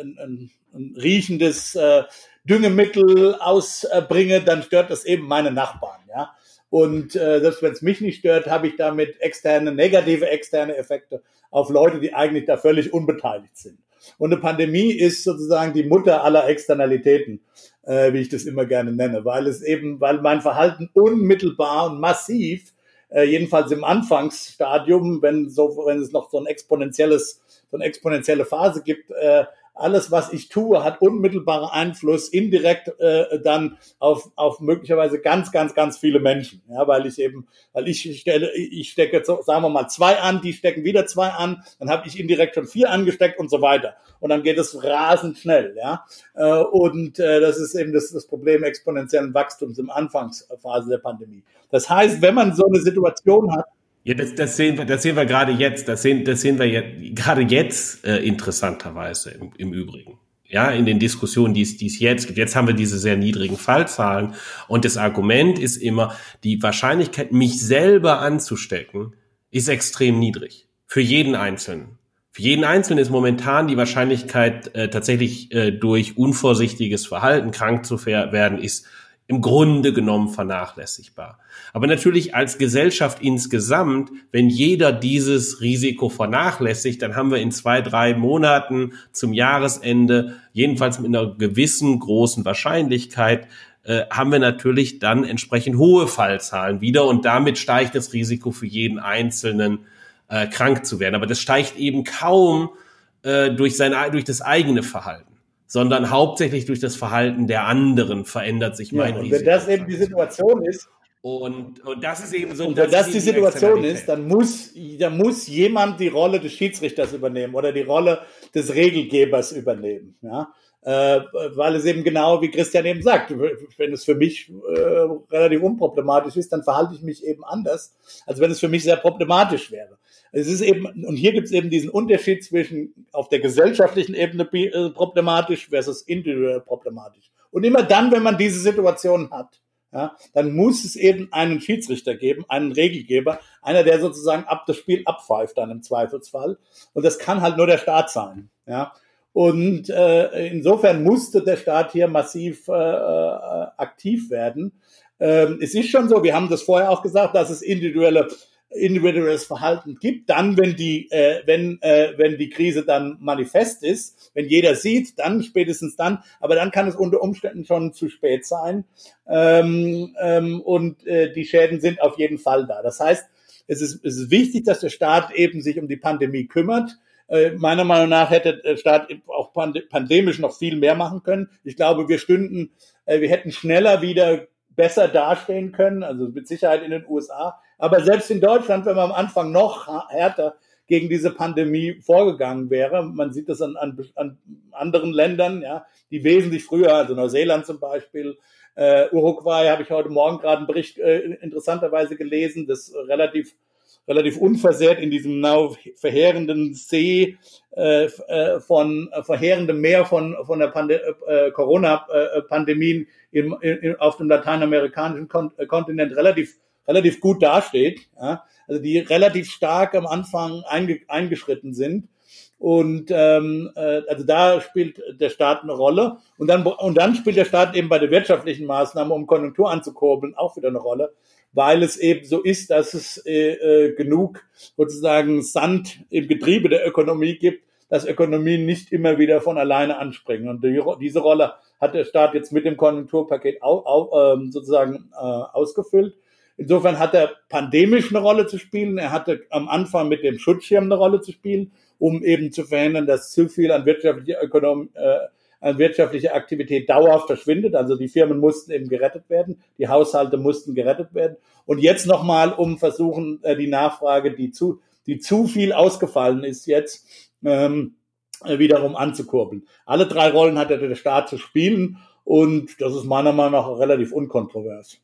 ein, ein, ein riechendes äh, Düngemittel ausbringe, dann stört das eben meine Nachbarn, ja. Und äh, selbst wenn es mich nicht stört, habe ich damit externe, negative externe Effekte auf Leute, die eigentlich da völlig unbeteiligt sind. Und eine Pandemie ist sozusagen die Mutter aller Externalitäten, äh, wie ich das immer gerne nenne, weil es eben, weil mein Verhalten unmittelbar und massiv, äh, jedenfalls im Anfangsstadium, wenn so, wenn es noch so ein exponentielles, so eine exponentielle Phase gibt, äh, alles, was ich tue, hat unmittelbaren Einfluss indirekt äh, dann auf, auf möglicherweise ganz, ganz, ganz viele Menschen. Ja, weil ich eben, weil ich stelle, ich stecke, sagen wir mal, zwei an, die stecken wieder zwei an, dann habe ich indirekt schon vier angesteckt und so weiter. Und dann geht es rasend schnell. Ja, äh, und äh, das ist eben das, das Problem exponentiellen Wachstums im Anfangsphase der Pandemie. Das heißt, wenn man so eine Situation hat, ja, das, das, sehen wir, das sehen wir gerade jetzt. Das sehen, das sehen wir jetzt, gerade jetzt äh, interessanterweise im, im Übrigen. ja, in den Diskussionen, die es, die es jetzt gibt. Jetzt haben wir diese sehr niedrigen Fallzahlen und das Argument ist immer, die Wahrscheinlichkeit, mich selber anzustecken, ist extrem niedrig. Für jeden Einzelnen. Für jeden Einzelnen ist momentan die Wahrscheinlichkeit, äh, tatsächlich äh, durch unvorsichtiges Verhalten krank zu werden, ist im Grunde genommen vernachlässigbar. Aber natürlich als Gesellschaft insgesamt, wenn jeder dieses Risiko vernachlässigt, dann haben wir in zwei, drei Monaten zum Jahresende, jedenfalls mit einer gewissen großen Wahrscheinlichkeit, äh, haben wir natürlich dann entsprechend hohe Fallzahlen wieder und damit steigt das Risiko für jeden Einzelnen äh, krank zu werden. Aber das steigt eben kaum äh, durch sein durch das eigene Verhalten sondern hauptsächlich durch das Verhalten der anderen verändert sich mein ja, Risiko. Wenn das eben die Situation ist, und, und das ist eben so. Und wenn das die Situation ist, dann muss, dann muss jemand die Rolle des Schiedsrichters übernehmen oder die Rolle des Regelgebers übernehmen. Ja? Äh, weil es eben genau, wie Christian eben sagt, wenn es für mich äh, relativ unproblematisch ist, dann verhalte ich mich eben anders, als wenn es für mich sehr problematisch wäre. Es ist eben, und hier gibt es eben diesen Unterschied zwischen auf der gesellschaftlichen Ebene äh, problematisch versus individuell problematisch. Und immer dann, wenn man diese Situation hat, ja, dann muss es eben einen Schiedsrichter geben, einen Regelgeber, einer, der sozusagen ab das Spiel abpfeift dann im Zweifelsfall. Und das kann halt nur der Staat sein. Ja. Und äh, insofern musste der Staat hier massiv äh, äh aktiv werden. Ähm, es ist schon so, wir haben das vorher auch gesagt, dass es individuelle individuelles Verhalten gibt, dann, wenn die, äh, wenn, äh, wenn die Krise dann manifest ist, wenn jeder sieht, dann spätestens dann, aber dann kann es unter Umständen schon zu spät sein ähm, ähm, und äh, die Schäden sind auf jeden Fall da. Das heißt, es ist, es ist wichtig, dass der Staat eben sich um die Pandemie kümmert. Äh, meiner Meinung nach hätte der Staat auch pandemisch noch viel mehr machen können. Ich glaube, wir stünden, äh, wir hätten schneller wieder besser dastehen können, also mit Sicherheit in den USA. Aber selbst in Deutschland, wenn man am Anfang noch härter gegen diese Pandemie vorgegangen wäre, man sieht das an, an, an anderen Ländern, ja, die wesentlich früher, also Neuseeland zum Beispiel, äh, Uruguay habe ich heute Morgen gerade einen Bericht äh, interessanterweise gelesen, das relativ relativ unversehrt in diesem now verheerenden See äh, äh von äh, verheerendem Meer von von der Pande äh, Corona-Pandemien im, im, auf dem lateinamerikanischen Kon äh, Kontinent relativ relativ gut dasteht, ja? also die relativ stark am Anfang einge eingeschritten sind. Und ähm, äh, also da spielt der Staat eine Rolle. Und dann, und dann spielt der Staat eben bei den wirtschaftlichen Maßnahmen, um Konjunktur anzukurbeln, auch wieder eine Rolle weil es eben so ist, dass es äh, äh, genug sozusagen Sand im Getriebe der Ökonomie gibt, dass Ökonomien nicht immer wieder von alleine anspringen. Und die, diese Rolle hat der Staat jetzt mit dem Konjunkturpaket au, au, ähm, sozusagen äh, ausgefüllt. Insofern hat er pandemisch eine Rolle zu spielen. Er hatte am Anfang mit dem Schutzschirm eine Rolle zu spielen, um eben zu verhindern, dass zu viel an wirtschaftlicher Ökonomie, äh, an wirtschaftlicher Aktivität dauerhaft verschwindet. Also die Firmen mussten eben gerettet werden, die Haushalte mussten gerettet werden. Und jetzt nochmal, um versuchen, äh, die Nachfrage, die zu, die zu viel ausgefallen ist jetzt, ähm, äh, wiederum anzukurbeln. Alle drei Rollen hat der Staat zu spielen und das ist meiner Meinung nach relativ unkontrovers.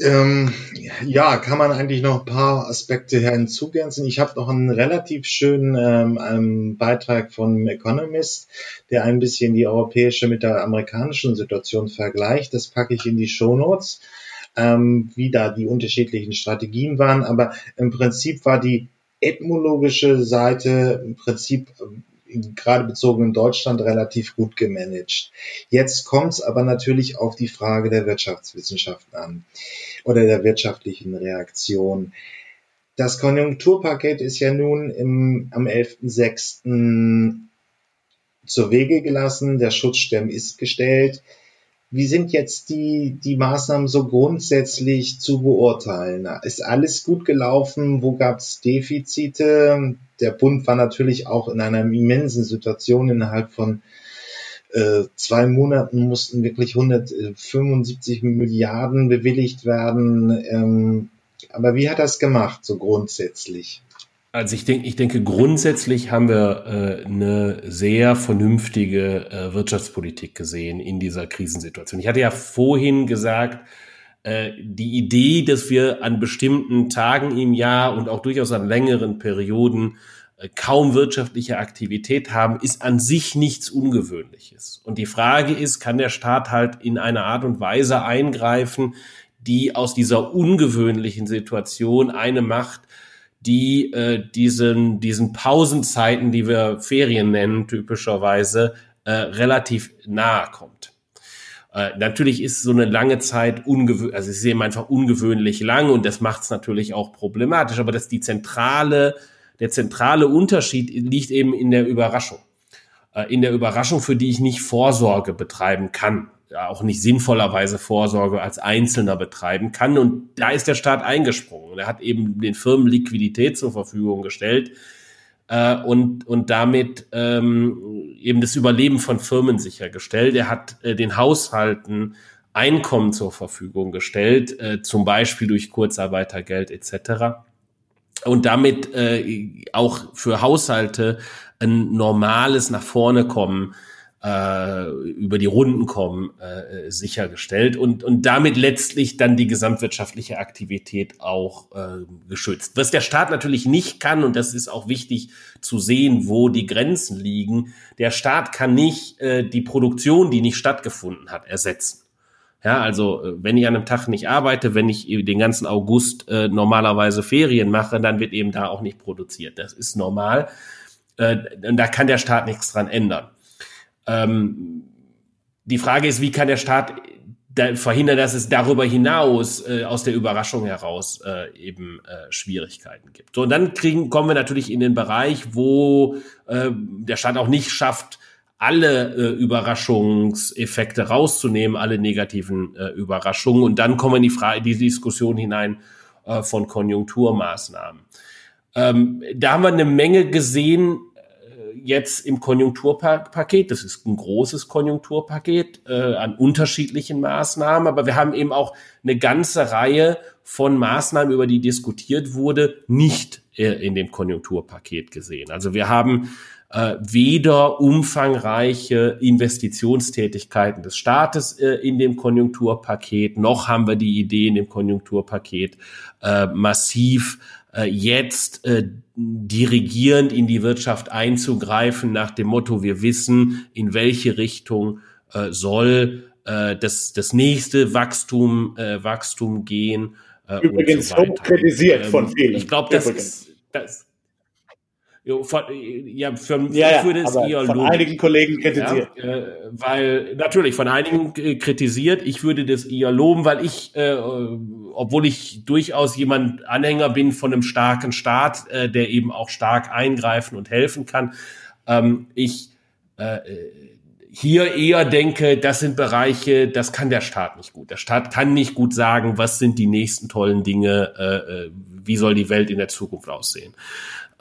Ähm, ja, kann man eigentlich noch ein paar Aspekte hinzugänzen. Ich habe noch einen relativ schönen ähm, einen Beitrag von Economist, der ein bisschen die europäische mit der amerikanischen Situation vergleicht. Das packe ich in die Shownotes, ähm, wie da die unterschiedlichen Strategien waren. Aber im Prinzip war die ethnologische Seite im Prinzip gerade bezogen in Deutschland relativ gut gemanagt. Jetzt kommt es aber natürlich auf die Frage der Wirtschaftswissenschaften an oder der wirtschaftlichen Reaktion. Das Konjunkturpaket ist ja nun im, am 11.06. zur Wege gelassen. Der Schutzstern ist gestellt. Wie sind jetzt die, die Maßnahmen so grundsätzlich zu beurteilen? Ist alles gut gelaufen? Wo gab es Defizite? Der Bund war natürlich auch in einer immensen Situation. Innerhalb von äh, zwei Monaten mussten wirklich 175 Milliarden bewilligt werden. Ähm, aber wie hat das gemacht, so grundsätzlich? Also ich denke, ich denke, grundsätzlich haben wir äh, eine sehr vernünftige äh, Wirtschaftspolitik gesehen in dieser Krisensituation. Ich hatte ja vorhin gesagt, äh, die Idee, dass wir an bestimmten Tagen im Jahr und auch durchaus an längeren Perioden äh, kaum wirtschaftliche Aktivität haben, ist an sich nichts Ungewöhnliches. Und die Frage ist, kann der Staat halt in einer Art und Weise eingreifen, die aus dieser ungewöhnlichen Situation eine macht, die äh, diesen, diesen Pausenzeiten, die wir Ferien nennen, typischerweise, äh, relativ nahe kommt. Äh, natürlich ist so eine lange Zeit ungewöhnlich, also es ist eben einfach ungewöhnlich lang und das macht es natürlich auch problematisch, aber das die zentrale, der zentrale Unterschied liegt eben in der Überraschung. Äh, in der Überraschung, für die ich nicht Vorsorge betreiben kann auch nicht sinnvollerweise Vorsorge als Einzelner betreiben kann. Und da ist der Staat eingesprungen. Er hat eben den Firmen Liquidität zur Verfügung gestellt äh, und, und damit ähm, eben das Überleben von Firmen sichergestellt. Er hat äh, den Haushalten Einkommen zur Verfügung gestellt, äh, zum Beispiel durch Kurzarbeitergeld etc. Und damit äh, auch für Haushalte ein normales nach vorne kommen äh, über die Runden kommen, äh, sichergestellt und, und damit letztlich dann die gesamtwirtschaftliche Aktivität auch äh, geschützt. Was der Staat natürlich nicht kann, und das ist auch wichtig zu sehen, wo die Grenzen liegen, der Staat kann nicht äh, die Produktion, die nicht stattgefunden hat, ersetzen. Ja, also äh, wenn ich an einem Tag nicht arbeite, wenn ich den ganzen August äh, normalerweise Ferien mache, dann wird eben da auch nicht produziert. Das ist normal. Äh, und da kann der Staat nichts dran ändern. Ähm, die Frage ist, wie kann der Staat da verhindern, dass es darüber hinaus äh, aus der Überraschung heraus äh, eben äh, Schwierigkeiten gibt. So, und dann kriegen, kommen wir natürlich in den Bereich, wo äh, der Staat auch nicht schafft, alle äh, Überraschungseffekte rauszunehmen, alle negativen äh, Überraschungen. Und dann kommen die, Frage, die Diskussion hinein äh, von Konjunkturmaßnahmen. Ähm, da haben wir eine Menge gesehen, jetzt im Konjunkturpaket, das ist ein großes Konjunkturpaket äh, an unterschiedlichen Maßnahmen, aber wir haben eben auch eine ganze Reihe von Maßnahmen, über die diskutiert wurde, nicht äh, in dem Konjunkturpaket gesehen. Also wir haben äh, weder umfangreiche Investitionstätigkeiten des Staates äh, in dem Konjunkturpaket, noch haben wir die Idee in dem Konjunkturpaket äh, massiv äh, jetzt äh, dirigierend in die Wirtschaft einzugreifen nach dem Motto, wir wissen, in welche Richtung äh, soll äh, das, das nächste Wachstum, äh, Wachstum gehen. Äh, Übrigens so kritisiert von ähm, vielen. Ich glaube, das, das von, ja, für, ja, ich würde es eher von loben. einigen Kollegen kritisiert. Ja, äh, weil natürlich von einigen äh, kritisiert. Ich würde das eher loben, weil ich, äh, obwohl ich durchaus jemand Anhänger bin von einem starken Staat, äh, der eben auch stark eingreifen und helfen kann, ähm, ich äh, hier eher denke, das sind Bereiche, das kann der Staat nicht gut. Der Staat kann nicht gut sagen, was sind die nächsten tollen Dinge, äh, äh wie soll die Welt in der Zukunft aussehen.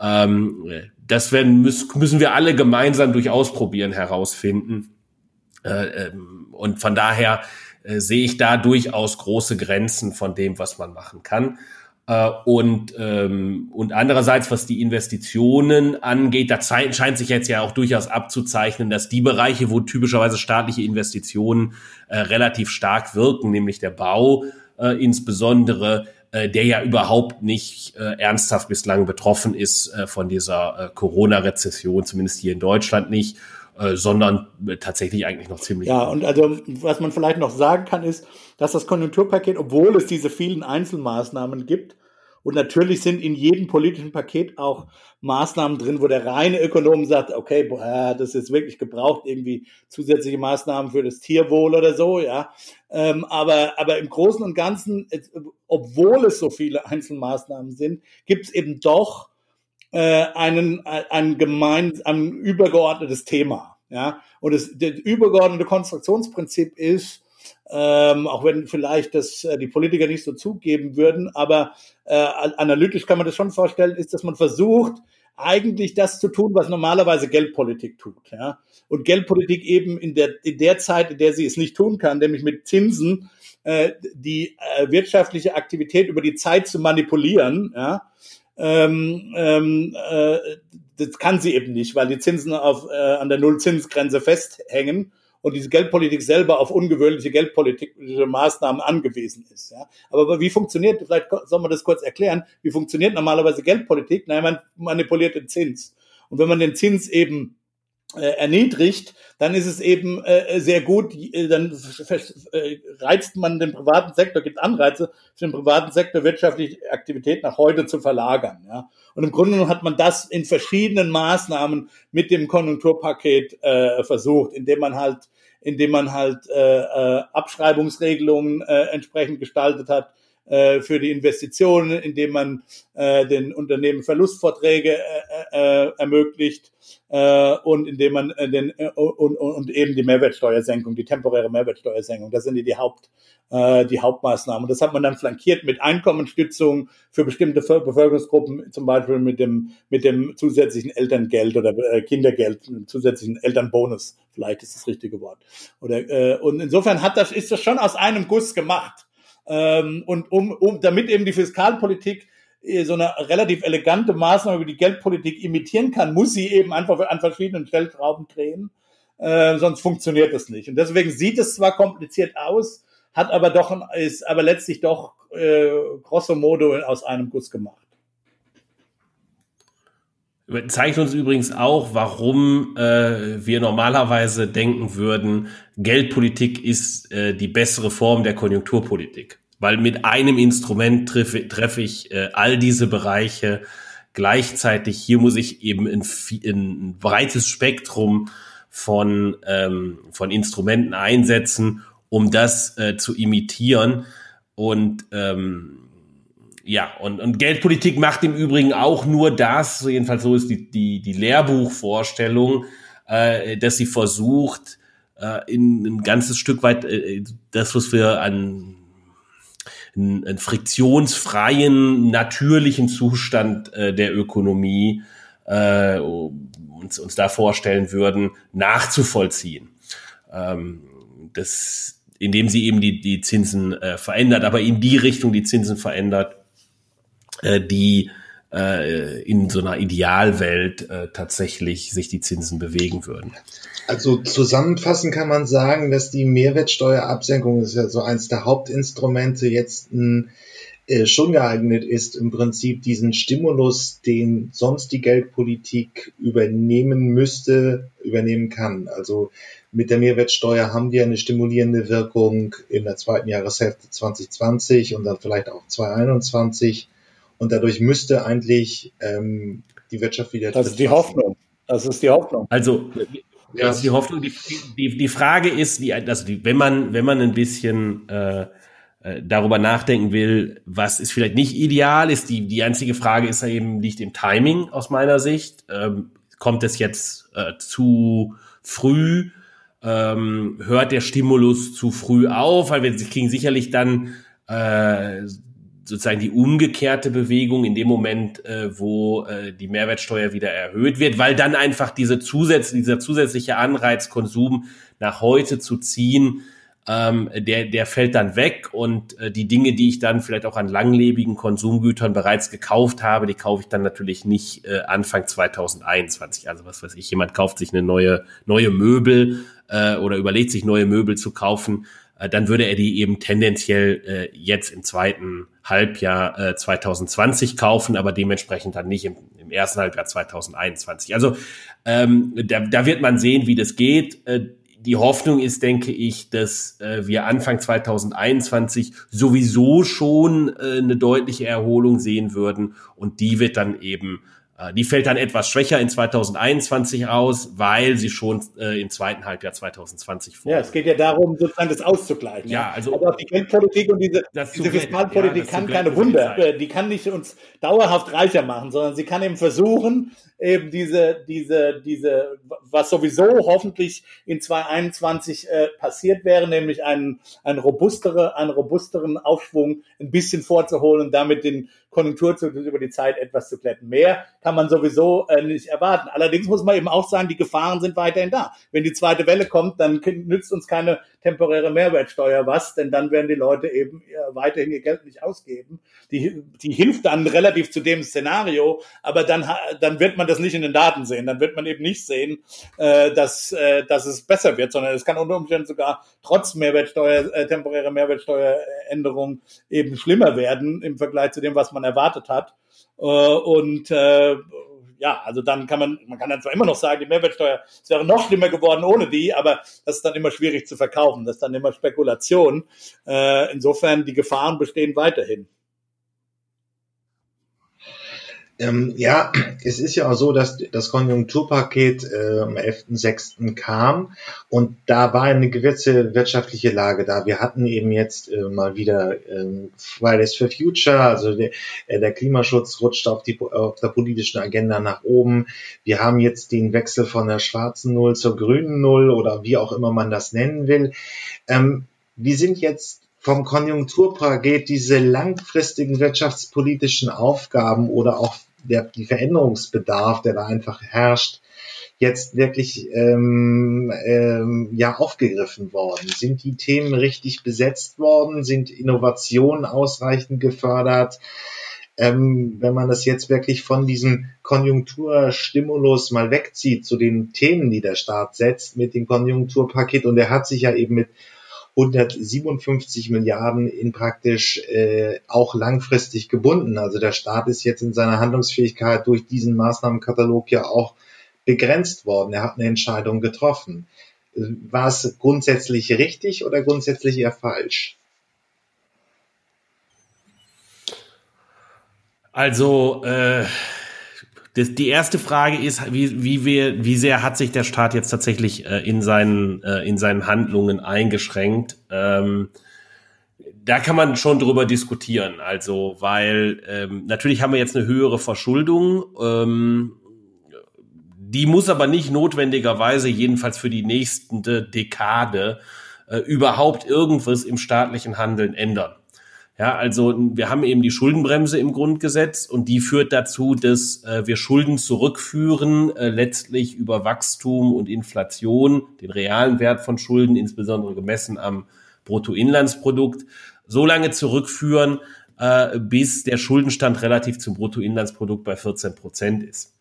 Ähm, das werden, müssen wir alle gemeinsam durch Ausprobieren herausfinden. Äh, ähm, und von daher äh, sehe ich da durchaus große Grenzen von dem, was man machen kann. Äh, und, ähm, und andererseits, was die Investitionen angeht, da scheint sich jetzt ja auch durchaus abzuzeichnen, dass die Bereiche, wo typischerweise staatliche Investitionen äh, relativ stark wirken, nämlich der Bau äh, insbesondere, äh, der ja überhaupt nicht äh, ernsthaft bislang betroffen ist äh, von dieser äh, Corona-Rezession, zumindest hier in Deutschland nicht, äh, sondern äh, tatsächlich eigentlich noch ziemlich. Ja, und also was man vielleicht noch sagen kann, ist, dass das Konjunkturpaket, obwohl es diese vielen Einzelmaßnahmen gibt, und natürlich sind in jedem politischen Paket auch Maßnahmen drin, wo der reine Ökonom sagt, okay, boah, das ist wirklich gebraucht, irgendwie zusätzliche Maßnahmen für das Tierwohl oder so, ja. Ähm, aber, aber im Großen und Ganzen, obwohl es so viele Einzelmaßnahmen sind, gibt es eben doch äh, einen, ein gemein, ein übergeordnetes Thema, ja. Und das, das übergeordnete Konstruktionsprinzip ist, ähm, auch wenn vielleicht das äh, die Politiker nicht so zugeben würden, aber äh, analytisch kann man das schon vorstellen, ist, dass man versucht, eigentlich das zu tun, was normalerweise Geldpolitik tut. Ja? Und Geldpolitik eben in der, in der Zeit, in der sie es nicht tun kann, nämlich mit Zinsen, äh, die äh, wirtschaftliche Aktivität über die Zeit zu manipulieren, ja? ähm, ähm, äh, das kann sie eben nicht, weil die Zinsen auf, äh, an der Nullzinsgrenze festhängen und diese Geldpolitik selber auf ungewöhnliche geldpolitische Maßnahmen angewiesen ist. Ja. Aber wie funktioniert, vielleicht soll man das kurz erklären, wie funktioniert normalerweise Geldpolitik? Naja, man manipuliert den Zins. Und wenn man den Zins eben äh, erniedrigt, dann ist es eben äh, sehr gut, äh, dann äh, reizt man den privaten Sektor, gibt Anreize für den privaten Sektor wirtschaftliche Aktivität nach heute zu verlagern. Ja. Und im Grunde hat man das in verschiedenen Maßnahmen mit dem Konjunkturpaket äh, versucht, indem man halt indem man halt äh, äh, Abschreibungsregelungen äh, entsprechend gestaltet hat, äh, für die Investitionen, indem man äh, den Unternehmen Verlustvorträge äh, äh, ermöglicht äh, und indem man äh, den äh, und, und eben die Mehrwertsteuersenkung, die temporäre Mehrwertsteuersenkung, das sind die, die Haupt äh, die Hauptmaßnahmen. Und das hat man dann flankiert mit Einkommensstützung für bestimmte Bevölkerungsgruppen, zum Beispiel mit dem mit dem zusätzlichen Elterngeld oder äh, Kindergeld, zusätzlichen Elternbonus, vielleicht ist das richtige Wort. Oder äh, und insofern hat das ist das schon aus einem Guss gemacht. Ähm, und um, um, damit eben die Fiskalpolitik so eine relativ elegante Maßnahme über die Geldpolitik imitieren kann, muss sie eben einfach an verschiedenen Stellschrauben drehen. Äh, sonst funktioniert das nicht. Und deswegen sieht es zwar kompliziert aus, hat aber doch, ist aber letztlich doch äh, grosso modo aus einem Guss gemacht zeigt uns übrigens auch, warum äh, wir normalerweise denken würden, Geldpolitik ist äh, die bessere Form der Konjunkturpolitik. Weil mit einem Instrument treffe, treffe ich äh, all diese Bereiche gleichzeitig. Hier muss ich eben ein, ein breites Spektrum von, ähm, von Instrumenten einsetzen, um das äh, zu imitieren. Und ähm, ja, und, und Geldpolitik macht im Übrigen auch nur das, jedenfalls so ist die, die, die Lehrbuchvorstellung, äh, dass sie versucht, äh, in ein ganzes Stück weit äh, das, was wir an einen, einen friktionsfreien, natürlichen Zustand äh, der Ökonomie äh, uns, uns da vorstellen würden, nachzuvollziehen. Ähm, das, indem sie eben die, die Zinsen äh, verändert, aber in die Richtung die Zinsen verändert, äh, die äh, in so einer Idealwelt äh, tatsächlich sich die Zinsen bewegen würden. Also zusammenfassend kann man sagen, dass die Mehrwertsteuerabsenkung ist ja so eins der Hauptinstrumente jetzt ein, äh, schon geeignet ist, im Prinzip diesen Stimulus, den sonst die Geldpolitik übernehmen müsste, übernehmen kann. Also mit der Mehrwertsteuer haben wir eine stimulierende Wirkung in der zweiten Jahreshälfte 2020 und dann vielleicht auch 2021 und dadurch müsste eigentlich ähm, die Wirtschaft wieder. Das ist die Hoffnung. Das ist die Hoffnung. Also ja. das ist die Hoffnung. Die, die, die Frage ist, die, also die, wenn man wenn man ein bisschen äh, äh, darüber nachdenken will, was ist vielleicht nicht ideal ist, die die einzige Frage ist ja eben liegt im Timing aus meiner Sicht. Ähm, kommt es jetzt äh, zu früh? Ähm, hört der Stimulus zu früh auf? Weil wir kriegen sicherlich dann äh, sozusagen die umgekehrte Bewegung in dem Moment, äh, wo äh, die Mehrwertsteuer wieder erhöht wird, weil dann einfach diese Zusatz, dieser zusätzliche Anreiz, Konsum nach heute zu ziehen, ähm, der, der fällt dann weg und äh, die Dinge, die ich dann vielleicht auch an langlebigen Konsumgütern bereits gekauft habe, die kaufe ich dann natürlich nicht äh, Anfang 2021. Also was weiß ich, jemand kauft sich eine neue, neue Möbel äh, oder überlegt sich neue Möbel zu kaufen, dann würde er die eben tendenziell äh, jetzt im zweiten Halbjahr äh, 2020 kaufen, aber dementsprechend dann nicht im, im ersten Halbjahr 2021. Also ähm, da, da wird man sehen, wie das geht. Äh, die Hoffnung ist, denke ich, dass äh, wir Anfang 2021 sowieso schon äh, eine deutliche Erholung sehen würden und die wird dann eben äh, die fällt dann etwas schwächer in 2021 aus, weil sie schon äh, im zweiten Halbjahr 2020 vor. Ja, es geht ja darum, sozusagen das auszugleichen. Ja, also Aber die Geldpolitik und diese, diese Fiskalpolitik ja, kann keine Wunder, äh, die kann nicht uns dauerhaft reicher machen, sondern sie kann eben versuchen, eben diese, diese, diese, was sowieso hoffentlich in 2021 äh, passiert wäre, nämlich einen, einen robustere, einen robusteren Aufschwung ein bisschen vorzuholen und damit den Konjunkturzyklus über die Zeit etwas zu glätten. Mehr kann kann man sowieso äh, nicht erwarten. Allerdings muss man eben auch sagen, die Gefahren sind weiterhin da. Wenn die zweite Welle kommt, dann nützt uns keine temporäre Mehrwertsteuer was, denn dann werden die Leute eben äh, weiterhin ihr Geld nicht ausgeben. Die, die hilft dann relativ zu dem Szenario, aber dann, dann wird man das nicht in den Daten sehen. Dann wird man eben nicht sehen, äh, dass, äh, dass es besser wird, sondern es kann unter Umständen sogar trotz Mehrwertsteuer, äh, temporäre Mehrwertsteueränderung eben schlimmer werden im Vergleich zu dem, was man erwartet hat. Äh, und äh, ja, also dann kann man, man kann dann zwar immer noch sagen, die Mehrwertsteuer es wäre noch schlimmer geworden ohne die, aber das ist dann immer schwierig zu verkaufen. Das ist dann immer Spekulation. Äh, insofern, die Gefahren bestehen weiterhin. Ähm, ja, es ist ja auch so, dass das Konjunkturpaket äh, am 11.06. kam und da war eine gewisse wirtschaftliche Lage da. Wir hatten eben jetzt äh, mal wieder äh, Fridays for Future, also der, äh, der Klimaschutz rutscht auf, die, auf der politischen Agenda nach oben. Wir haben jetzt den Wechsel von der schwarzen Null zur grünen Null oder wie auch immer man das nennen will. Ähm, wir sind jetzt vom Konjunkturpaket diese langfristigen wirtschaftspolitischen Aufgaben oder auch der die Veränderungsbedarf, der da einfach herrscht, jetzt wirklich ähm, ähm, ja aufgegriffen worden? Sind die Themen richtig besetzt worden? Sind Innovationen ausreichend gefördert? Ähm, wenn man das jetzt wirklich von diesem Konjunkturstimulus mal wegzieht zu den Themen, die der Staat setzt mit dem Konjunkturpaket, und er hat sich ja eben mit 157 Milliarden in praktisch äh, auch langfristig gebunden. Also der Staat ist jetzt in seiner Handlungsfähigkeit durch diesen Maßnahmenkatalog ja auch begrenzt worden. Er hat eine Entscheidung getroffen. War es grundsätzlich richtig oder grundsätzlich eher falsch? Also äh, das, die erste Frage ist, wie, wie, wir, wie sehr hat sich der Staat jetzt tatsächlich äh, in, seinen, äh, in seinen Handlungen eingeschränkt? Ähm, da kann man schon drüber diskutieren. Also, weil ähm, natürlich haben wir jetzt eine höhere Verschuldung. Ähm, die muss aber nicht notwendigerweise, jedenfalls für die nächste Dekade, äh, überhaupt irgendwas im staatlichen Handeln ändern. Ja, also wir haben eben die Schuldenbremse im Grundgesetz und die führt dazu, dass äh, wir Schulden zurückführen, äh, letztlich über Wachstum und Inflation, den realen Wert von Schulden, insbesondere gemessen am Bruttoinlandsprodukt, so lange zurückführen, äh, bis der Schuldenstand relativ zum Bruttoinlandsprodukt bei 14 Prozent ist.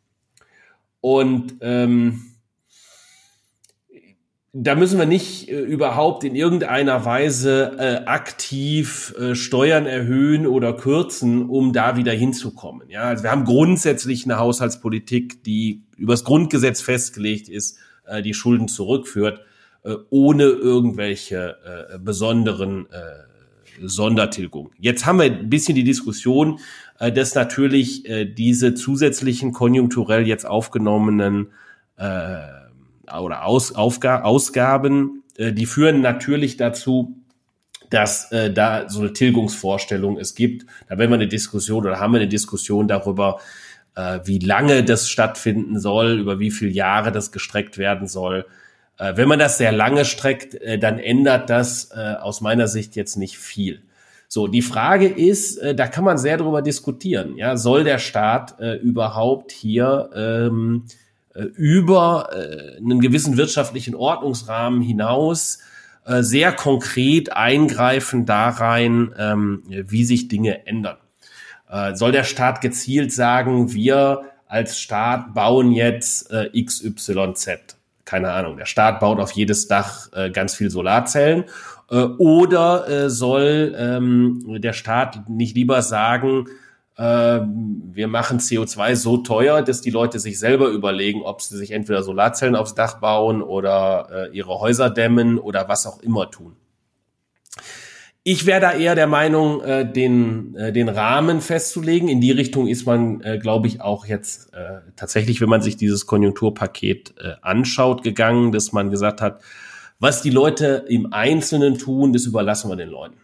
Und ähm, da müssen wir nicht äh, überhaupt in irgendeiner Weise äh, aktiv äh, Steuern erhöhen oder kürzen, um da wieder hinzukommen. Ja, also wir haben grundsätzlich eine Haushaltspolitik, die übers Grundgesetz festgelegt ist, äh, die Schulden zurückführt, äh, ohne irgendwelche äh, besonderen äh, Sondertilgung. Jetzt haben wir ein bisschen die Diskussion, äh, dass natürlich äh, diese zusätzlichen konjunkturell jetzt aufgenommenen äh, oder Aus, Aufga Ausgaben, äh, die führen natürlich dazu, dass äh, da so eine Tilgungsvorstellung es gibt. Da werden wir eine Diskussion oder haben wir eine Diskussion darüber, äh, wie lange das stattfinden soll, über wie viele Jahre das gestreckt werden soll. Äh, wenn man das sehr lange streckt, äh, dann ändert das äh, aus meiner Sicht jetzt nicht viel. So, die Frage ist, äh, da kann man sehr drüber diskutieren. Ja, soll der Staat äh, überhaupt hier ähm, äh, über äh, einen gewissen wirtschaftlichen Ordnungsrahmen hinaus äh, sehr konkret eingreifen da rein, ähm, wie sich Dinge ändern. Soll der Staat gezielt sagen, wir als Staat bauen jetzt XYZ? Keine Ahnung. Der Staat baut auf jedes Dach ganz viel Solarzellen. Oder soll ähm, der Staat nicht lieber sagen, wir machen CO2 so teuer, dass die Leute sich selber überlegen, ob sie sich entweder Solarzellen aufs Dach bauen oder äh, ihre Häuser dämmen oder was auch immer tun. Ich wäre da eher der Meinung, äh, den, äh, den Rahmen festzulegen. In die Richtung ist man, glaube ich, auch jetzt tatsächlich, wenn man sich dieses Konjunkturpaket anschaut, gegangen, dass man gesagt hat, was die Leute im Einzelnen tun, das überlassen wir den Leuten.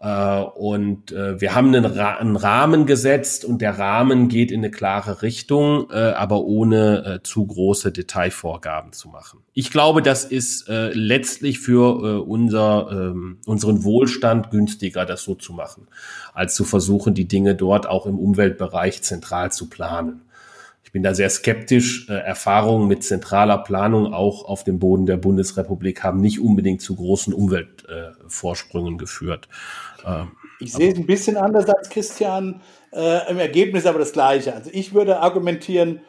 Äh, und äh, wir haben einen, Rahmen gesetzt und der Rahmen geht in eine klare Richtung, äh, aber ohne zu große Detailvorgaben zu machen. Ich glaube, das ist letztlich für unser, ähm, unseren Wohlstand günstiger, das so zu machen, als zu versuchen, die Dinge dort auch im Umweltbereich zentral zu planen. ich bin da sehr skeptisch. Erfahrungen mit zentraler Planung auch auf dem Boden der Bundesrepublik haben nicht unbedingt zu großen Umweltvorsprüngen geführt. Ähm, ich sehe es ein bisschen anders als Christian. Äh, Im Ergebnis aber das Gleiche. Also ich würde argumentieren,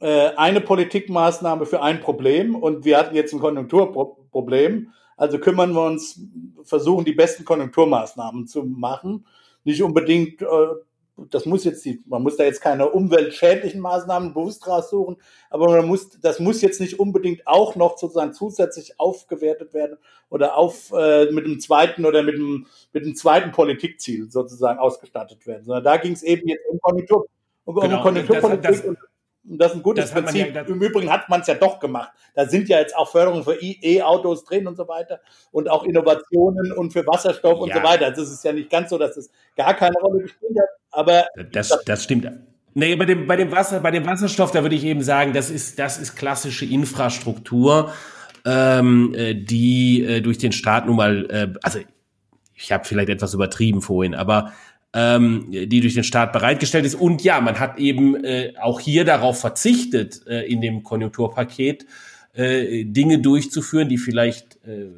äh, eine Politikmaßnahme für ein Problem und wir hatten jetzt ein Konjunkturproblem. Also kümmern wir uns, versuchen die besten Konjunkturmaßnahmen zu machen. Nicht unbedingt, äh, das muss jetzt die, man muss da jetzt keine umweltschädlichen Maßnahmen bewusst raussuchen, aber man muss, das muss jetzt nicht unbedingt auch noch sozusagen zusätzlich aufgewertet werden oder auf äh, mit dem zweiten oder mit dem mit dem zweiten Politikziel sozusagen ausgestattet werden, sondern da ging es eben jetzt um Konjunktur, um, genau, Konjunkturpolitik das, das, das ist ein gutes Prinzip. Ja, Im Übrigen hat man es ja doch gemacht. Da sind ja jetzt auch Förderungen für E-Autos drin und so weiter und auch Innovationen und für Wasserstoff ja. und so weiter. Also es ist ja nicht ganz so, dass es gar keine Rolle gespielt hat. Aber das, das, das stimmt. Nee, bei dem, bei dem Wasser, bei dem Wasserstoff, da würde ich eben sagen, das ist, das ist klassische Infrastruktur, ähm, äh, die äh, durch den Staat nun mal, äh, also ich habe vielleicht etwas übertrieben vorhin, aber ähm, die durch den Staat bereitgestellt ist. Und ja, man hat eben äh, auch hier darauf verzichtet, äh, in dem Konjunkturpaket äh, Dinge durchzuführen, die vielleicht äh,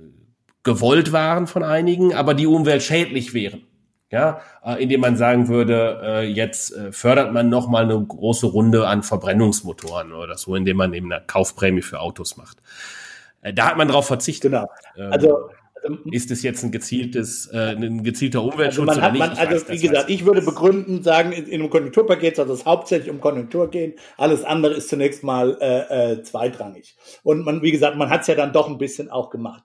gewollt waren von einigen, aber die umweltschädlich wären. Ja, äh, indem man sagen würde, äh, jetzt äh, fördert man noch mal eine große Runde an Verbrennungsmotoren oder so, indem man eben eine Kaufprämie für Autos macht. Äh, da hat man darauf verzichtet. Genau. Also ähm, ist es jetzt ein gezieltes, äh, ein gezielter Umweltschutz also man hat, Man, also weiß, wie gesagt, ich würde begründen, sagen, in, in einem Konjunkturpaket soll es hauptsächlich um Konjunktur gehen. Alles andere ist zunächst mal äh, äh, zweitrangig. Und man, wie gesagt, man hat es ja dann doch ein bisschen auch gemacht.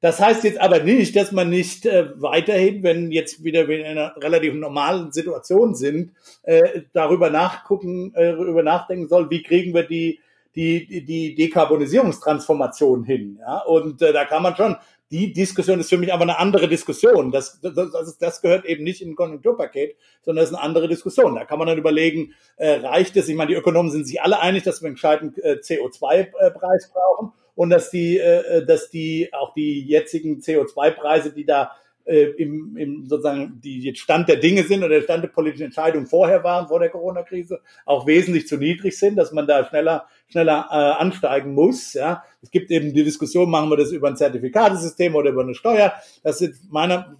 Das heißt jetzt aber nicht, dass man nicht äh, weiterhin, wenn jetzt wieder in einer relativ normalen Situation sind, äh, darüber nachgucken, äh, darüber nachdenken soll, wie kriegen wir die die, die Dekarbonisierungstransformation hin. Ja? Und äh, da kann man schon die Diskussion ist für mich aber eine andere Diskussion. Das, das, das, das gehört eben nicht in ein Konjunkturpaket, sondern das ist eine andere Diskussion. Da kann man dann überlegen, äh, reicht es? Ich meine, die Ökonomen sind sich alle einig, dass wir einen gescheiten äh, CO2-Preis brauchen und dass die, äh, dass die auch die jetzigen CO2-Preise, die da äh, im, im sozusagen die jetzt Stand der Dinge sind oder der Stand der politischen Entscheidungen vorher waren, vor der Corona-Krise, auch wesentlich zu niedrig sind, dass man da schneller, schneller äh, ansteigen muss. Ja. Es gibt eben die Diskussion, machen wir das über ein Zertifikatesystem oder über eine Steuer. Das sind meiner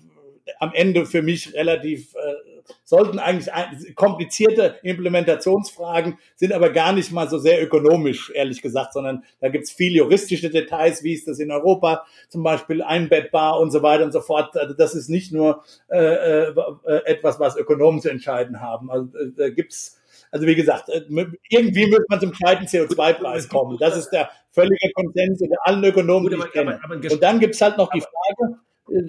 am Ende für mich relativ äh, sollten eigentlich komplizierte Implementationsfragen, sind aber gar nicht mal so sehr ökonomisch, ehrlich gesagt, sondern da gibt's viel juristische Details, wie ist das in Europa zum Beispiel einbettbar und so weiter und so fort. Also das ist nicht nur äh, äh, etwas, was Ökonomen zu entscheiden haben. Also äh, da gibt's also wie gesagt, äh, irgendwie muss man zum zweiten CO2-Preis kommen. Das ist der völlige Konsens unter allen Ökonomen, die ich kenne. Und dann gibt's halt noch die Frage,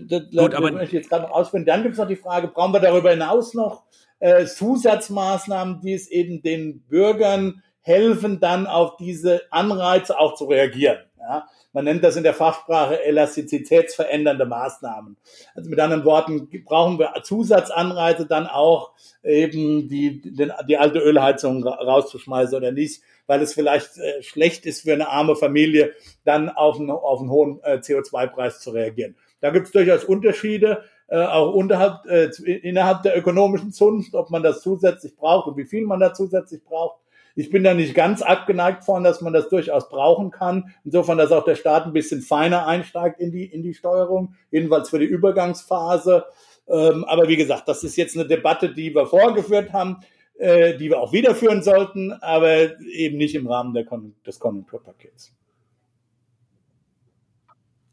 das, Gut, aber möchte ich jetzt gerade noch ausführen. Dann gibt es noch die Frage, brauchen wir darüber hinaus noch äh, Zusatzmaßnahmen, die es eben den Bürgern helfen, dann auf diese Anreize auch zu reagieren. Ja? Man nennt das in der Fachsprache elastizitätsverändernde Maßnahmen. Also mit anderen Worten, brauchen wir Zusatzanreize dann auch eben die, die, die alte Ölheizung rauszuschmeißen oder nicht, weil es vielleicht äh, schlecht ist für eine arme Familie, dann auf einen, auf einen hohen äh, CO2-Preis zu reagieren. Da gibt es durchaus Unterschiede, äh, auch unterhalb, äh, innerhalb der ökonomischen Zunft, ob man das zusätzlich braucht und wie viel man da zusätzlich braucht. Ich bin da nicht ganz abgeneigt von, dass man das durchaus brauchen kann. Insofern, dass auch der Staat ein bisschen feiner einsteigt in die, in die Steuerung, jedenfalls für die Übergangsphase. Ähm, aber wie gesagt, das ist jetzt eine Debatte, die wir vorgeführt haben, äh, die wir auch wiederführen sollten, aber eben nicht im Rahmen Kon des Konjunkturpakets.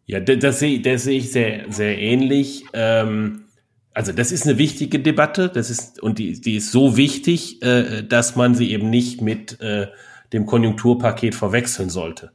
Ja, das sehe das sehe ich sehr, sehr ähnlich. Ähm, also das ist eine wichtige Debatte, das ist und die, die ist so wichtig, äh, dass man sie eben nicht mit äh, dem Konjunkturpaket verwechseln sollte,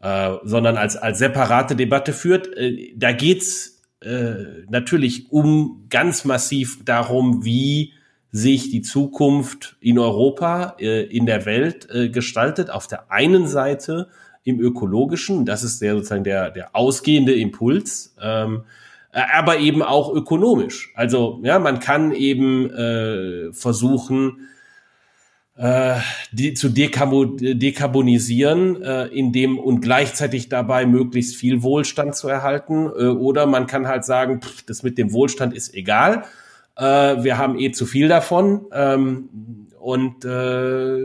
äh, sondern als als separate Debatte führt. Äh, da geht's äh, natürlich um ganz massiv darum, wie sich die Zukunft in Europa, äh, in der Welt äh, gestaltet. Auf der einen Seite im ökologischen, das ist der sozusagen der, der ausgehende Impuls, ähm, äh, aber eben auch ökonomisch. Also ja, man kann eben äh, versuchen, äh, die, zu dekarbo dekarbonisieren, äh, indem und gleichzeitig dabei möglichst viel Wohlstand zu erhalten. Äh, oder man kann halt sagen, pff, das mit dem Wohlstand ist egal. Äh, wir haben eh zu viel davon. Ähm, und äh,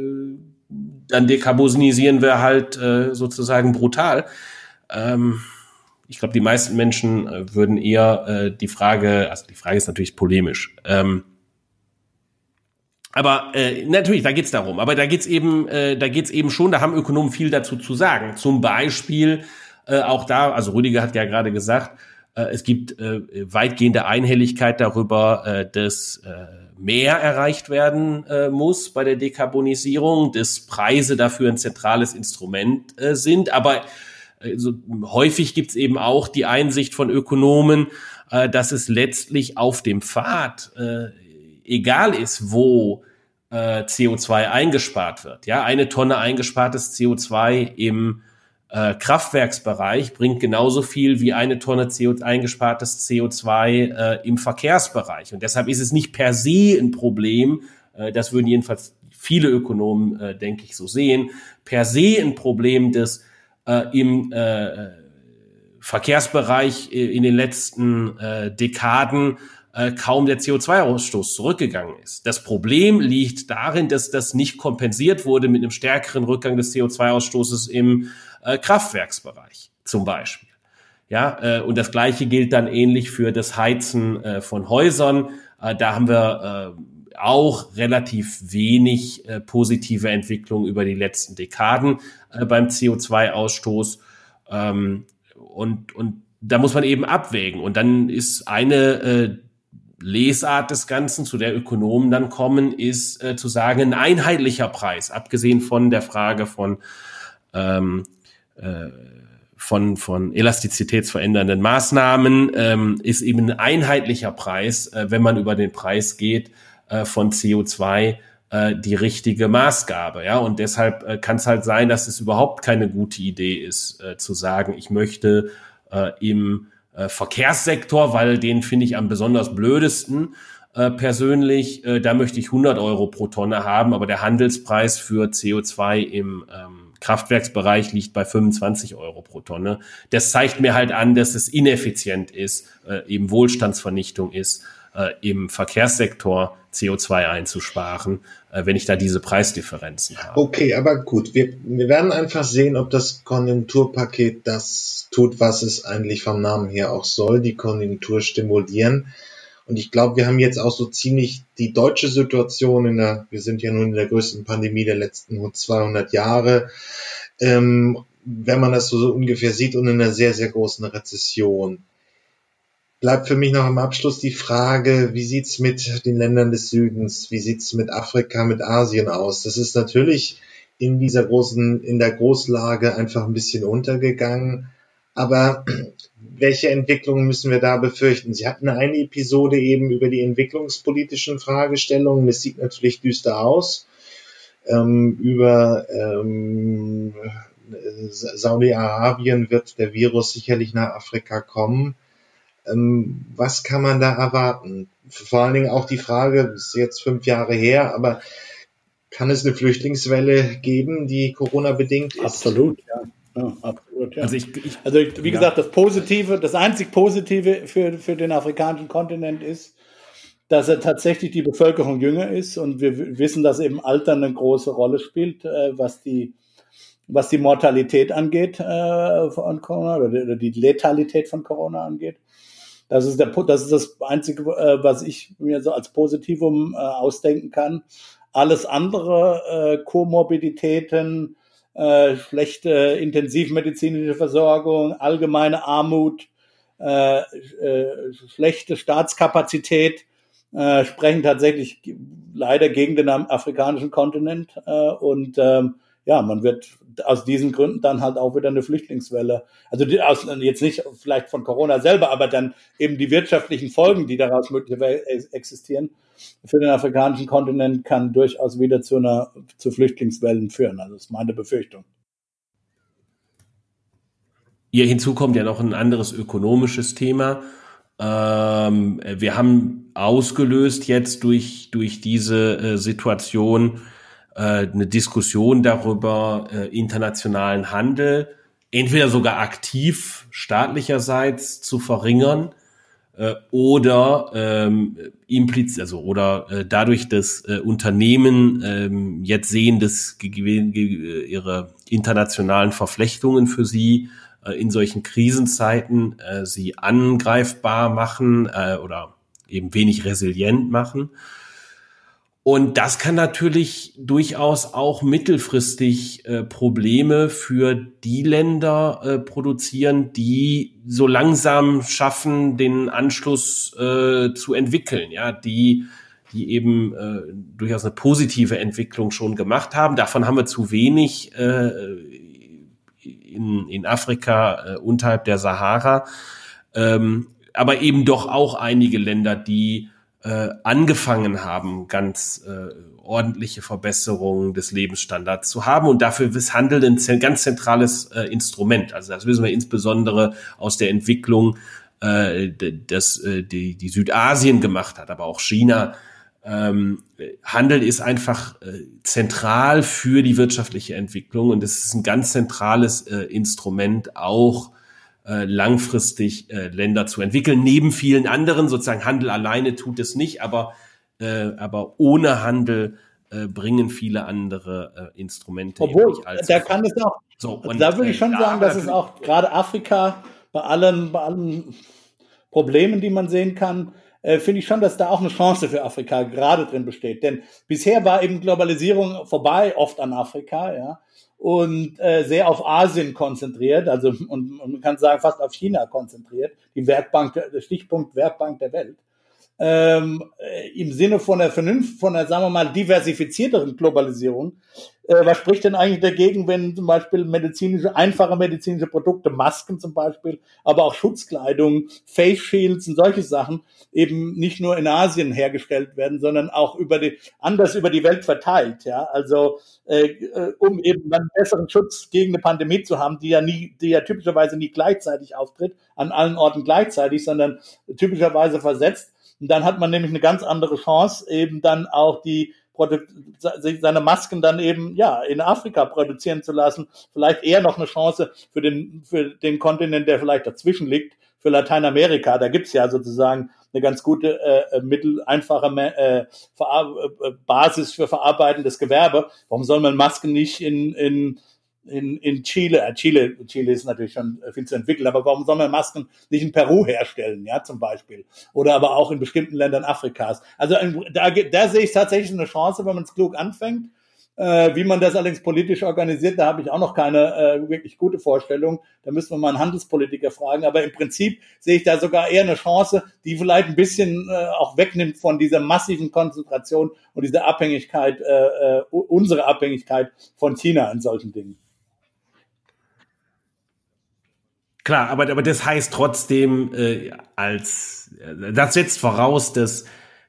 dann dekarbonisieren wir halt äh, sozusagen brutal. Ähm, ich glaube, die meisten Menschen äh, würden eher äh, die Frage, also die Frage ist natürlich polemisch. Ähm, aber äh, natürlich, da geht's darum. Aber da geht's eben, äh, da geht's eben schon. Da haben Ökonomen viel dazu zu sagen. Zum Beispiel äh, auch da, also Rüdiger hat ja gerade gesagt, äh, es gibt äh, weitgehende Einhelligkeit darüber, äh, dass äh, mehr erreicht werden äh, muss bei der Dekarbonisierung, dass Preise dafür ein zentrales Instrument äh, sind. Aber also häufig gibt es eben auch die Einsicht von Ökonomen, äh, dass es letztlich auf dem Pfad äh, egal ist, wo äh, CO2 eingespart wird. Ja, eine Tonne eingespartes CO2 im äh, Kraftwerksbereich bringt genauso viel wie eine Tonne CO eingespartes CO2 äh, im Verkehrsbereich. Und deshalb ist es nicht per se ein Problem, äh, das würden jedenfalls viele Ökonomen, äh, denke ich, so sehen, per se ein Problem des im äh, Verkehrsbereich äh, in den letzten äh, Dekaden äh, kaum der CO2-Ausstoß zurückgegangen ist. Das Problem liegt darin, dass das nicht kompensiert wurde mit einem stärkeren Rückgang des CO2-Ausstoßes im äh, Kraftwerksbereich zum Beispiel. Ja, äh, und das Gleiche gilt dann ähnlich für das Heizen äh, von Häusern. Äh, da haben wir äh, auch relativ wenig äh, positive Entwicklung über die letzten Dekaden äh, beim CO2-Ausstoß. Ähm, und, und da muss man eben abwägen. Und dann ist eine äh, Lesart des Ganzen, zu der Ökonomen dann kommen, ist äh, zu sagen, ein einheitlicher Preis, abgesehen von der Frage von, ähm, äh, von, von elastizitätsverändernden Maßnahmen, ähm, ist eben ein einheitlicher Preis, äh, wenn man über den Preis geht, äh, von CO2 äh, die richtige Maßgabe. Ja, und deshalb äh, kann es halt sein, dass es überhaupt keine gute Idee ist, äh, zu sagen, ich möchte äh, im Verkehrssektor, weil den finde ich am besonders blödesten persönlich. Da möchte ich 100 Euro pro Tonne haben, aber der Handelspreis für CO2 im ähm, Kraftwerksbereich liegt bei 25 Euro pro Tonne. Das zeigt mir halt an, dass es ineffizient ist, äh, eben Wohlstandsvernichtung ist äh, im Verkehrssektor CO2 einzusparen, äh, wenn ich da diese Preisdifferenzen habe. Okay, aber gut, wir, wir werden einfach sehen, ob das Konjunkturpaket das tut, was es eigentlich vom Namen her auch soll, die Konjunktur stimulieren. Und ich glaube, wir haben jetzt auch so ziemlich die deutsche Situation in der, wir sind ja nun in der größten Pandemie der letzten 200 Jahre, ähm, wenn man das so, so ungefähr sieht und in einer sehr, sehr großen Rezession bleibt für mich noch am Abschluss die Frage, wie sieht's mit den Ländern des Südens, wie sieht's mit Afrika, mit Asien aus? Das ist natürlich in dieser großen, in der Großlage einfach ein bisschen untergegangen. Aber welche Entwicklungen müssen wir da befürchten? Sie hatten eine Episode eben über die entwicklungspolitischen Fragestellungen. Es sieht natürlich düster aus. Ähm, über ähm, Saudi-Arabien wird der Virus sicherlich nach Afrika kommen. Ähm, was kann man da erwarten? Vor allen Dingen auch die Frage, ist jetzt fünf Jahre her, aber kann es eine Flüchtlingswelle geben, die Corona-bedingt ist? Absolut, ja. Ja, absolut, ja. Also, ich, ich, also ich, wie ja. gesagt, das Positive, das einzig Positive für, für den afrikanischen Kontinent ist, dass er tatsächlich die Bevölkerung jünger ist und wir wissen, dass eben Alter eine große Rolle spielt, äh, was die was die Mortalität angeht äh, von Corona oder die Letalität von Corona angeht. Das ist, der, das ist das Einzige, äh, was ich mir so als Positivum äh, ausdenken kann. Alles andere, äh, Komorbiditäten, äh, schlechte intensivmedizinische Versorgung, allgemeine Armut, äh, äh, schlechte Staatskapazität, äh, sprechen tatsächlich leider gegen den afrikanischen Kontinent. Äh, und ähm, ja, man wird aus diesen Gründen dann halt auch wieder eine Flüchtlingswelle. Also die, aus, jetzt nicht vielleicht von Corona selber, aber dann eben die wirtschaftlichen Folgen, die daraus möglicherweise existieren, für den afrikanischen Kontinent kann durchaus wieder zu einer zu Flüchtlingswellen führen. Also das ist meine Befürchtung. Hier hinzu kommt ja noch ein anderes ökonomisches Thema. Ähm, wir haben ausgelöst jetzt durch, durch diese äh, Situation eine Diskussion darüber, äh, internationalen Handel entweder sogar aktiv staatlicherseits zu verringern, äh, oder ähm, impliz also oder äh, dadurch, dass äh, Unternehmen ähm, jetzt sehen, dass ihre internationalen Verflechtungen für sie äh, in solchen Krisenzeiten äh, sie angreifbar machen äh, oder eben wenig resilient machen. Und das kann natürlich durchaus auch mittelfristig äh, Probleme für die Länder äh, produzieren, die so langsam schaffen, den Anschluss äh, zu entwickeln, ja, die die eben äh, durchaus eine positive Entwicklung schon gemacht haben. Davon haben wir zu wenig äh, in, in Afrika äh, unterhalb der Sahara, ähm, aber eben doch auch einige Länder, die äh, angefangen haben, ganz äh, ordentliche Verbesserungen des Lebensstandards zu haben. Und dafür ist Handel ein ganz zentrales äh, Instrument. Also das wissen wir insbesondere aus der Entwicklung, äh, das äh, die, die Südasien gemacht hat, aber auch China. Ähm, Handel ist einfach äh, zentral für die wirtschaftliche Entwicklung und es ist ein ganz zentrales äh, Instrument auch äh, langfristig äh, Länder zu entwickeln, neben vielen anderen. Sozusagen Handel alleine tut es nicht, aber, äh, aber ohne Handel äh, bringen viele andere äh, Instrumente. Obwohl, da kann es auch. So, und, da würde ich schon äh, sagen, dass es auch gerade Afrika bei allen, bei allen Problemen, die man sehen kann, äh, finde ich schon, dass da auch eine Chance für Afrika gerade drin besteht. Denn bisher war eben Globalisierung vorbei, oft an Afrika, ja und äh, sehr auf Asien konzentriert, also und, und man kann sagen fast auf China konzentriert, die Werkbank, der Stichpunkt Werkbank der Welt. Ähm, äh, Im Sinne von der Vernunft, von der, sagen wir mal, diversifizierteren Globalisierung äh, was spricht denn eigentlich dagegen, wenn zum Beispiel medizinische, einfache medizinische Produkte, Masken zum Beispiel, aber auch Schutzkleidung, Face Shields und solche Sachen eben nicht nur in Asien hergestellt werden, sondern auch über die, anders über die Welt verteilt, ja. Also, äh, äh um eben dann besseren Schutz gegen eine Pandemie zu haben, die ja nie, die ja typischerweise nie gleichzeitig auftritt, an allen Orten gleichzeitig, sondern typischerweise versetzt. Und dann hat man nämlich eine ganz andere Chance, eben dann auch die seine Masken dann eben ja in Afrika produzieren zu lassen. Vielleicht eher noch eine Chance für den, für den Kontinent, der vielleicht dazwischen liegt, für Lateinamerika. Da gibt's ja sozusagen eine ganz gute äh, mittel einfache äh, äh, Basis für verarbeitendes Gewerbe. Warum soll man Masken nicht in, in in, in Chile, äh, Chile, Chile ist natürlich schon viel zu entwickeln, aber warum soll man Masken nicht in Peru herstellen, ja, zum Beispiel? Oder aber auch in bestimmten Ländern Afrikas. Also da, da sehe ich tatsächlich eine Chance, wenn man es klug anfängt. Äh, wie man das allerdings politisch organisiert, da habe ich auch noch keine äh, wirklich gute Vorstellung. Da müssen wir mal einen Handelspolitiker fragen. Aber im Prinzip sehe ich da sogar eher eine Chance, die vielleicht ein bisschen äh, auch wegnimmt von dieser massiven Konzentration und dieser Abhängigkeit, äh, äh, unsere Abhängigkeit von China in solchen Dingen. Klar, aber, aber das heißt trotzdem, äh, als äh, das setzt voraus, dass,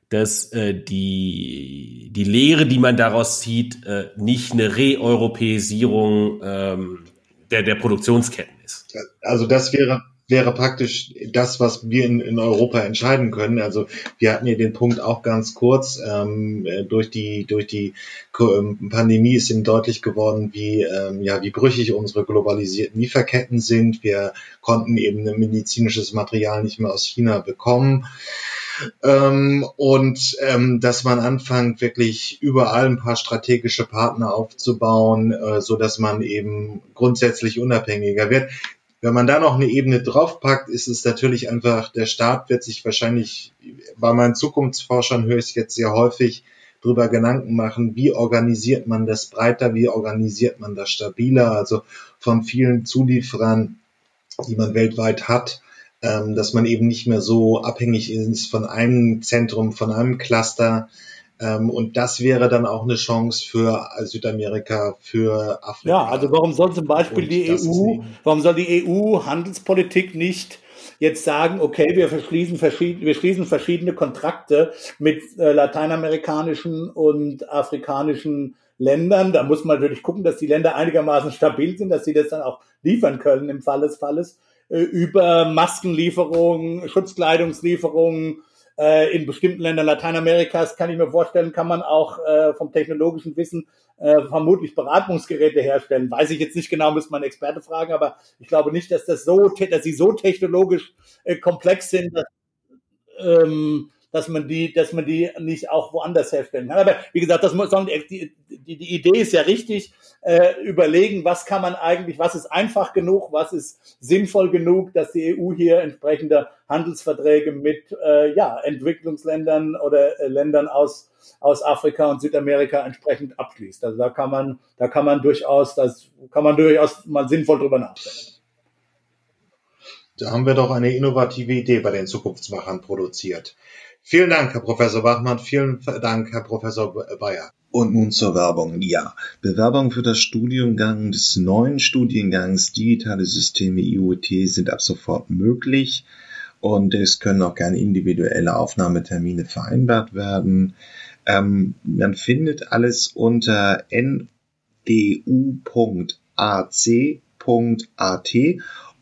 dass äh, die, die Lehre, die man daraus zieht, äh, nicht eine Reeuropäisierung ähm, der, der Produktionsketten ist. Also das wäre wäre praktisch das, was wir in, in Europa entscheiden können. Also wir hatten ja den Punkt auch ganz kurz. Ähm, äh, durch die durch die ähm, Pandemie ist ihm deutlich geworden, wie ähm, ja wie brüchig unsere globalisierten Lieferketten sind. Wir konnten eben medizinisches Material nicht mehr aus China bekommen. Ähm, und ähm, dass man anfängt, wirklich überall ein paar strategische Partner aufzubauen, äh, so dass man eben grundsätzlich unabhängiger wird. Wenn man da noch eine Ebene draufpackt, ist es natürlich einfach, der Staat wird sich wahrscheinlich, bei meinen Zukunftsforschern höre ich es jetzt sehr häufig, drüber Gedanken machen, wie organisiert man das breiter, wie organisiert man das stabiler, also von vielen Zulieferern, die man weltweit hat, ähm, dass man eben nicht mehr so abhängig ist von einem Zentrum, von einem Cluster, und das wäre dann auch eine Chance für Südamerika, für Afrika. Ja, also warum soll zum Beispiel die EU, warum soll die EU Handelspolitik nicht jetzt sagen, okay, wir verschließen verschiedene, wir schließen verschiedene Kontrakte mit äh, lateinamerikanischen und afrikanischen Ländern. Da muss man natürlich gucken, dass die Länder einigermaßen stabil sind, dass sie das dann auch liefern können im Fall des Falles. Äh, über Maskenlieferungen, Schutzkleidungslieferungen, äh, in bestimmten Ländern Lateinamerikas kann ich mir vorstellen, kann man auch äh, vom technologischen Wissen äh, vermutlich Beratungsgeräte herstellen. Weiß ich jetzt nicht genau, müsste man Experte fragen, aber ich glaube nicht, dass das so, dass sie so technologisch äh, komplex sind, dass ähm, dass man die, dass man die nicht auch woanders herstellen kann. Aber wie gesagt, das muss, die, die, die Idee ist ja richtig, äh, überlegen, was kann man eigentlich, was ist einfach genug, was ist sinnvoll genug, dass die EU hier entsprechende Handelsverträge mit äh, ja, Entwicklungsländern oder äh, Ländern aus aus Afrika und Südamerika entsprechend abschließt. Also da kann man, da kann man durchaus, das kann man durchaus mal sinnvoll drüber nachdenken. Da haben wir doch eine innovative Idee bei den Zukunftsmachern produziert. Vielen Dank, Herr Professor Bachmann. Vielen Dank, Herr Professor Bayer. Und nun zur Werbung. Ja, Bewerbungen für das Studiengang des neuen Studiengangs Digitale Systeme IoT sind ab sofort möglich und es können auch gerne individuelle Aufnahmetermine vereinbart werden. Ähm, man findet alles unter ndu.ac.at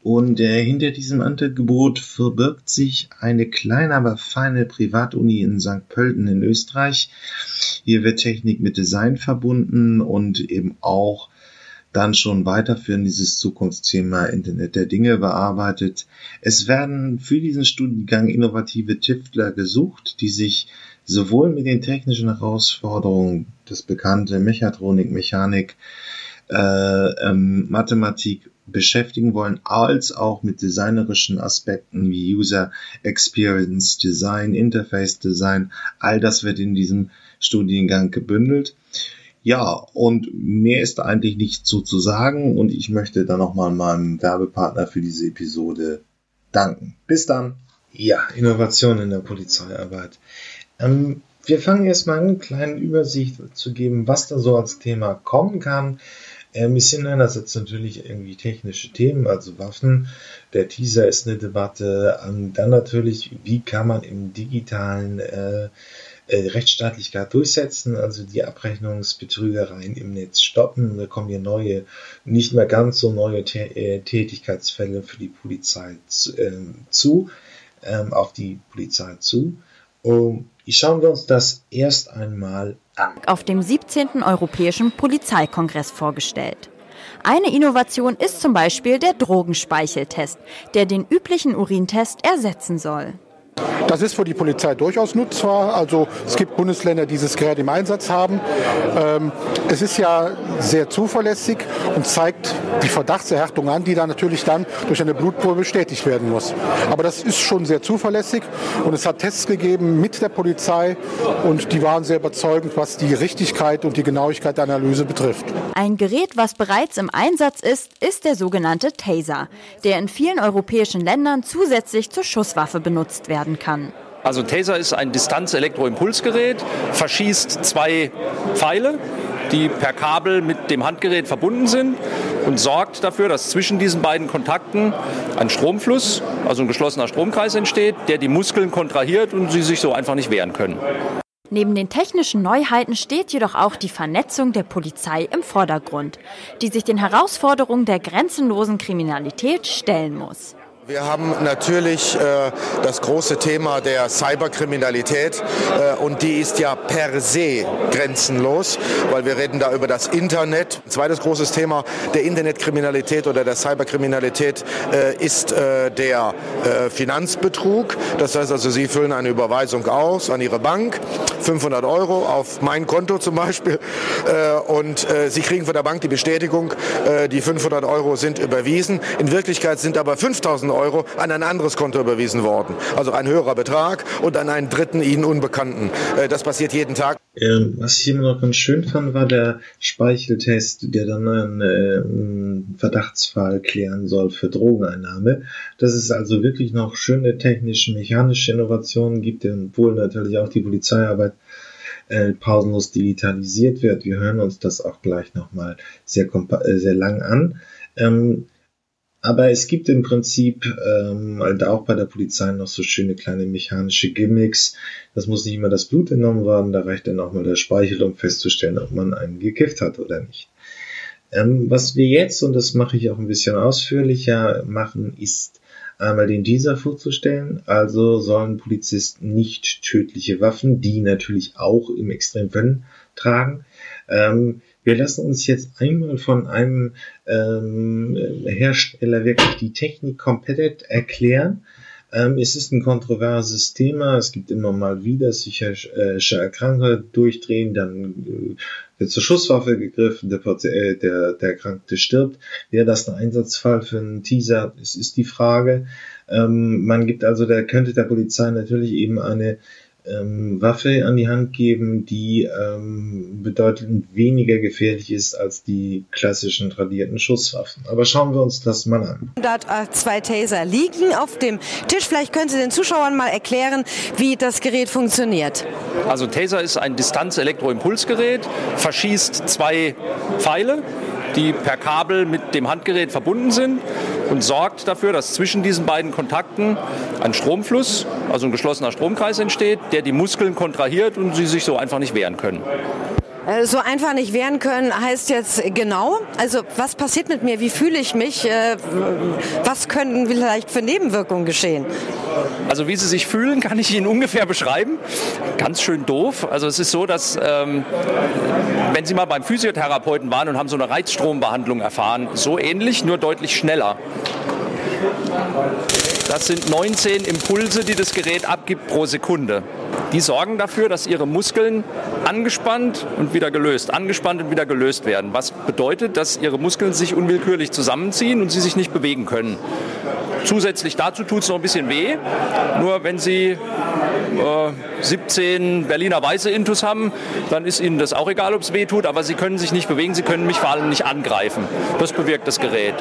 und äh, hinter diesem Angebot verbirgt sich eine kleine, aber feine Privatuni in St. Pölten in Österreich. Hier wird Technik mit Design verbunden und eben auch dann schon weiterführen dieses Zukunftsthema Internet der Dinge bearbeitet. Es werden für diesen Studiengang innovative Tüftler gesucht, die sich sowohl mit den technischen Herausforderungen, das bekannte Mechatronik, Mechanik, äh, ähm, Mathematik beschäftigen wollen, als auch mit designerischen Aspekten wie User Experience Design, Interface Design. All das wird in diesem Studiengang gebündelt. Ja, und mehr ist eigentlich nicht so zu sagen und ich möchte dann nochmal meinem Werbepartner für diese Episode danken. Bis dann. Ja, Innovation in der Polizeiarbeit. Ähm, wir fangen erstmal an, eine kleine Übersicht zu geben, was da so als Thema kommen kann. Es sind einerseits natürlich irgendwie technische Themen, also Waffen. Der Teaser ist eine Debatte. Und dann natürlich, wie kann man im digitalen äh, äh, Rechtsstaatlichkeit durchsetzen, also die Abrechnungsbetrügereien im Netz stoppen. Da kommen hier neue, nicht mehr ganz so neue äh, Tätigkeitsfälle für die Polizei zu, äh, zu ähm, auf die Polizei zu. Um, schauen wir uns das erst einmal. Auf dem 17. Europäischen Polizeikongress vorgestellt. Eine Innovation ist zum Beispiel der Drogenspeicheltest, der den üblichen Urintest ersetzen soll. Das ist für die Polizei durchaus nutzbar. Also es gibt Bundesländer, die dieses Gerät im Einsatz haben. Ähm, es ist ja sehr zuverlässig und zeigt die Verdachtserhärtung an, die dann natürlich dann durch eine Blutprobe bestätigt werden muss. Aber das ist schon sehr zuverlässig und es hat Tests gegeben mit der Polizei und die waren sehr überzeugend, was die Richtigkeit und die Genauigkeit der Analyse betrifft. Ein Gerät, was bereits im Einsatz ist, ist der sogenannte Taser, der in vielen europäischen Ländern zusätzlich zur Schusswaffe benutzt werden werden kann. Also Taser ist ein Distanz-Elektroimpulsgerät, verschießt zwei Pfeile, die per Kabel mit dem Handgerät verbunden sind und sorgt dafür, dass zwischen diesen beiden Kontakten ein Stromfluss, also ein geschlossener Stromkreis entsteht, der die Muskeln kontrahiert und sie sich so einfach nicht wehren können. Neben den technischen Neuheiten steht jedoch auch die Vernetzung der Polizei im Vordergrund, die sich den Herausforderungen der grenzenlosen Kriminalität stellen muss. Wir haben natürlich äh, das große Thema der Cyberkriminalität äh, und die ist ja per se grenzenlos, weil wir reden da über das Internet. Ein zweites großes Thema der Internetkriminalität oder der Cyberkriminalität äh, ist äh, der äh, Finanzbetrug. Das heißt also, Sie füllen eine Überweisung aus an Ihre Bank, 500 Euro auf mein Konto zum Beispiel äh, und Sie kriegen von der Bank die Bestätigung, die 500 Euro sind überwiesen. In Wirklichkeit sind aber 5000 Euro an ein anderes Konto überwiesen worden. Also ein höherer Betrag und an einen dritten Ihnen Unbekannten. Äh, das passiert jeden Tag. Ähm, was ich immer noch ganz schön fand, war der Speicheltest, der dann einen, äh, Verdachtsfall klären soll für Drogeneinnahme. Dass es also wirklich noch schöne technische, mechanische Innovationen gibt, obwohl natürlich auch die Polizeiarbeit äh, pausenlos digitalisiert wird. Wir hören uns das auch gleich nochmal sehr, äh, sehr lang an. Ähm, aber es gibt im Prinzip ähm, halt auch bei der Polizei noch so schöne kleine mechanische Gimmicks. Das muss nicht immer das Blut entnommen werden, da reicht dann auch mal der Speichel, um festzustellen, ob man einen gekifft hat oder nicht. Ähm, was wir jetzt, und das mache ich auch ein bisschen ausführlicher, machen, ist einmal den Teaser vorzustellen. Also sollen Polizisten nicht tödliche Waffen, die natürlich auch im Extremfällen tragen. Ähm, wir lassen uns jetzt einmal von einem ähm, Hersteller wirklich die Technik komplett erklären. Ähm, es ist ein kontroverses Thema. Es gibt immer mal wieder psychische äh, durchdrehen, dann äh, wird zur Schusswaffe gegriffen, der, äh, der, der Erkrankte stirbt. Wäre das ein Einsatzfall für einen Teaser? Es ist die Frage. Ähm, man gibt also, der könnte der Polizei natürlich eben eine ähm, Waffe an die Hand geben, die ähm, bedeutend weniger gefährlich ist als die klassischen tradierten Schusswaffen. Aber schauen wir uns das mal an. Dort äh, zwei Taser liegen auf dem Tisch. Vielleicht können Sie den Zuschauern mal erklären, wie das Gerät funktioniert. Also Taser ist ein Distanz-Elektroimpulsgerät, verschießt zwei Pfeile die per Kabel mit dem Handgerät verbunden sind und sorgt dafür, dass zwischen diesen beiden Kontakten ein Stromfluss, also ein geschlossener Stromkreis entsteht, der die Muskeln kontrahiert und sie sich so einfach nicht wehren können. Äh, so einfach nicht wehren können heißt jetzt genau, also was passiert mit mir, wie fühle ich mich, äh, was können vielleicht für Nebenwirkungen geschehen? Also wie Sie sich fühlen, kann ich Ihnen ungefähr beschreiben. Ganz schön doof. Also es ist so, dass ähm, wenn Sie mal beim Physiotherapeuten waren und haben so eine Reizstrombehandlung erfahren, so ähnlich, nur deutlich schneller. Das sind 19 Impulse, die das Gerät abgibt pro Sekunde. Die sorgen dafür, dass ihre Muskeln angespannt und wieder gelöst, angespannt und wieder gelöst werden. Was bedeutet, dass ihre Muskeln sich unwillkürlich zusammenziehen und sie sich nicht bewegen können. Zusätzlich dazu tut es noch ein bisschen weh. Nur wenn Sie äh, 17 Berliner Weiße Intus haben, dann ist Ihnen das auch egal, ob es weh tut, aber Sie können sich nicht bewegen, Sie können mich vor allem nicht angreifen. Das bewirkt das Gerät.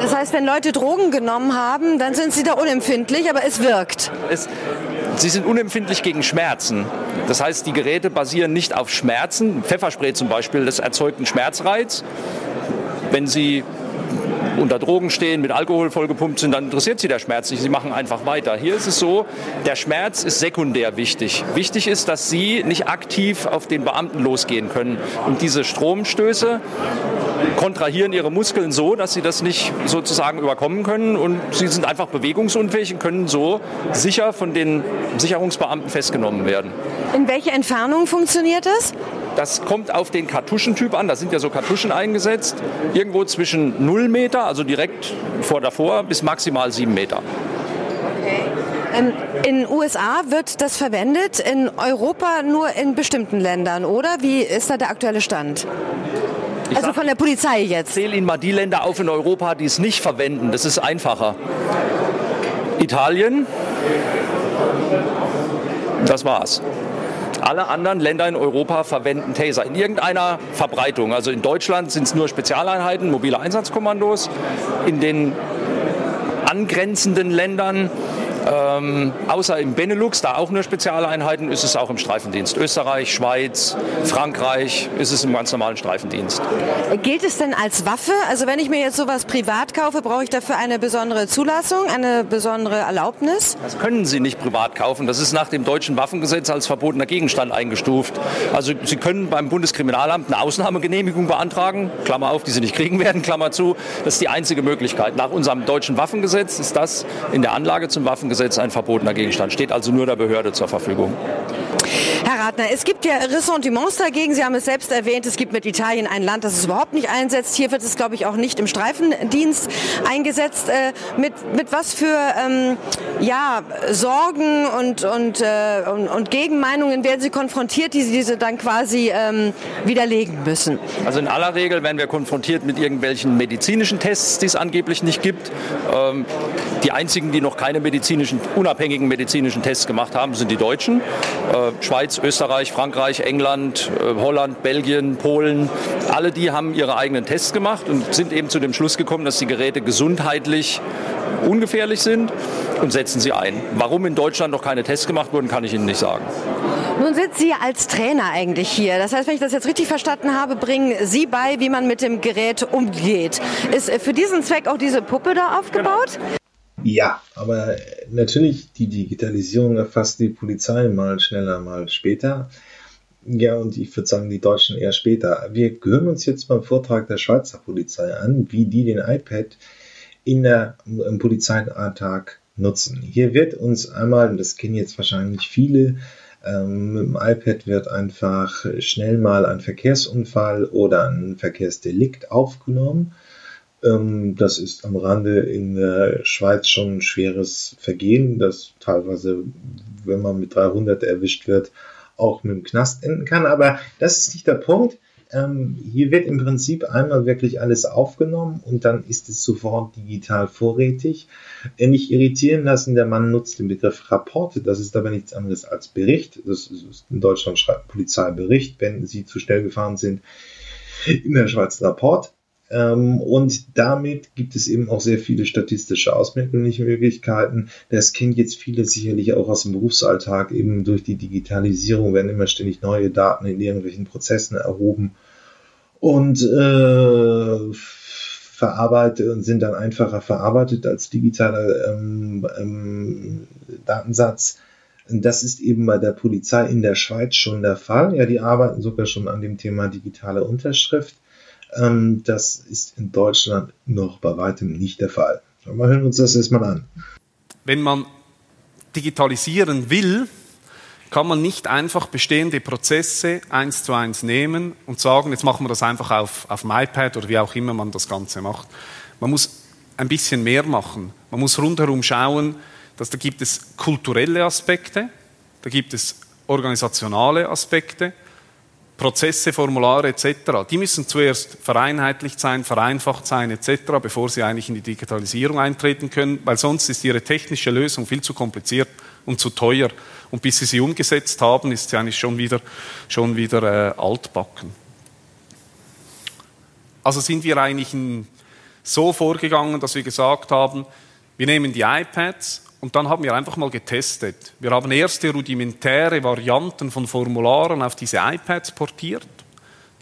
Das heißt, wenn Leute Drogen genommen haben, dann sind sie da unempfindlich, aber es wirkt. Es, sie sind unempfindlich gegen Schmerzen. Das heißt, die Geräte basieren nicht auf Schmerzen. Pfefferspray zum Beispiel, das erzeugt einen Schmerzreiz. Wenn Sie unter Drogen stehen, mit Alkohol vollgepumpt sind, dann interessiert sie der Schmerz nicht. Sie machen einfach weiter. Hier ist es so, der Schmerz ist sekundär wichtig. Wichtig ist, dass Sie nicht aktiv auf den Beamten losgehen können. Und diese Stromstöße kontrahieren ihre Muskeln so, dass sie das nicht sozusagen überkommen können und sie sind einfach bewegungsunfähig und können so sicher von den Sicherungsbeamten festgenommen werden. In welcher Entfernung funktioniert das? Das kommt auf den Kartuschentyp an. Da sind ja so Kartuschen eingesetzt. Irgendwo zwischen 0 Meter, also direkt vor davor, bis maximal 7 Meter. Okay. Ähm, in den USA wird das verwendet, in Europa nur in bestimmten Ländern, oder? Wie ist da der aktuelle Stand? Ich also von der Polizei jetzt? Ich zähle Ihnen mal die Länder auf in Europa, die es nicht verwenden. Das ist einfacher. Italien, das war's. Alle anderen Länder in Europa verwenden Taser in irgendeiner Verbreitung. Also in Deutschland sind es nur Spezialeinheiten, mobile Einsatzkommandos. In den angrenzenden Ländern ähm, außer im Benelux, da auch nur Spezialeinheiten, ist es auch im Streifendienst. Österreich, Schweiz, Frankreich ist es im ganz normalen Streifendienst. Gilt es denn als Waffe? Also wenn ich mir jetzt sowas privat kaufe, brauche ich dafür eine besondere Zulassung, eine besondere Erlaubnis? Das können Sie nicht privat kaufen. Das ist nach dem deutschen Waffengesetz als verbotener Gegenstand eingestuft. Also Sie können beim Bundeskriminalamt eine Ausnahmegenehmigung beantragen, Klammer auf, die Sie nicht kriegen werden, Klammer zu. Das ist die einzige Möglichkeit. Nach unserem deutschen Waffengesetz ist das in der Anlage zum Waffengesetz Gesetz ein verbotener Gegenstand, steht also nur der Behörde zur Verfügung. Herr Ratner, es gibt ja Ressentiments dagegen. Sie haben es selbst erwähnt, es gibt mit Italien ein Land, das es überhaupt nicht einsetzt. Hier wird es, glaube ich, auch nicht im Streifendienst eingesetzt. Äh, mit, mit was für ähm, ja, Sorgen und, und, äh, und, und, Gegenmeinungen werden Sie konfrontiert, die Sie dann quasi ähm, widerlegen müssen? Also in aller Regel werden wir konfrontiert mit irgendwelchen medizinischen Tests, die es angeblich nicht gibt. Ähm, die einzigen, die noch keine medizinischen, unabhängigen medizinischen Tests gemacht haben, sind die Deutschen. Äh, Schweiz, Österreich, Frankreich, England, äh, Holland, Belgien, Polen. Alle die haben ihre eigenen Tests gemacht und sind eben zu dem Schluss gekommen, dass die Geräte gesundheitlich ungefährlich sind und setzen sie ein. Warum in Deutschland noch keine Tests gemacht wurden, kann ich Ihnen nicht sagen. Nun sind Sie als Trainer eigentlich hier. Das heißt, wenn ich das jetzt richtig verstanden habe, bringen Sie bei, wie man mit dem Gerät umgeht. Ist für diesen Zweck auch diese Puppe da aufgebaut? Genau. Ja, aber natürlich, die Digitalisierung erfasst die Polizei mal schneller, mal später. Ja, und ich würde sagen, die Deutschen eher später. Wir hören uns jetzt beim Vortrag der Schweizer Polizei an, wie die den iPad in der, im Polizeialltag nutzen. Hier wird uns einmal, das kennen jetzt wahrscheinlich viele, ähm, mit dem iPad wird einfach schnell mal ein Verkehrsunfall oder ein Verkehrsdelikt aufgenommen das ist am Rande in der Schweiz schon ein schweres Vergehen, das teilweise, wenn man mit 300 erwischt wird, auch mit dem Knast enden kann. Aber das ist nicht der Punkt. Ähm, hier wird im Prinzip einmal wirklich alles aufgenommen und dann ist es sofort digital vorrätig. Nicht irritieren lassen, der Mann nutzt den Begriff Rapporte, das ist aber nichts anderes als Bericht. Das ist, in Deutschland schreibt Polizei wenn sie zu schnell gefahren sind. In der Schweiz Rapport. Ähm, und damit gibt es eben auch sehr viele statistische Ausmerkungsmöglichkeiten. Das kennt jetzt viele sicherlich auch aus dem Berufsalltag. Eben durch die Digitalisierung werden immer ständig neue Daten in irgendwelchen Prozessen erhoben und äh, verarbeitet und sind dann einfacher verarbeitet als digitaler ähm, ähm, Datensatz. Das ist eben bei der Polizei in der Schweiz schon der Fall. Ja, die arbeiten sogar schon an dem Thema digitale Unterschrift. Ähm, das ist in Deutschland noch bei weitem nicht der Fall. Wir hören uns das erstmal an. Wenn man digitalisieren will, kann man nicht einfach bestehende Prozesse eins zu eins nehmen und sagen, jetzt machen wir das einfach auf, auf dem iPad oder wie auch immer man das Ganze macht. Man muss ein bisschen mehr machen. Man muss rundherum schauen, dass da gibt es kulturelle Aspekte, da gibt es organisationale Aspekte, Prozesse, Formulare etc., die müssen zuerst vereinheitlicht sein, vereinfacht sein etc., bevor sie eigentlich in die Digitalisierung eintreten können, weil sonst ist ihre technische Lösung viel zu kompliziert und zu teuer. Und bis sie sie umgesetzt haben, ist sie eigentlich schon wieder, schon wieder äh, altbacken. Also sind wir eigentlich so vorgegangen, dass wir gesagt haben, wir nehmen die iPads, und dann haben wir einfach mal getestet. Wir haben erste rudimentäre Varianten von Formularen auf diese iPads portiert,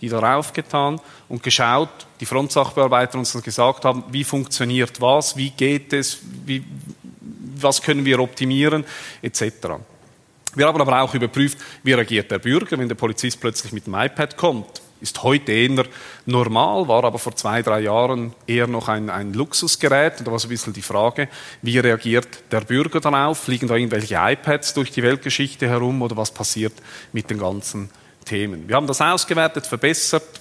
die darauf getan und geschaut, die Frontsachbearbeiter uns gesagt haben, wie funktioniert was, wie geht es, wie, was können wir optimieren, etc. Wir haben aber auch überprüft, wie reagiert der Bürger, wenn der Polizist plötzlich mit dem iPad kommt ist heute eher normal, war aber vor zwei, drei Jahren eher noch ein, ein Luxusgerät. Und da war so ein bisschen die Frage, wie reagiert der Bürger darauf? Fliegen da irgendwelche iPads durch die Weltgeschichte herum oder was passiert mit den ganzen Themen? Wir haben das ausgewertet, verbessert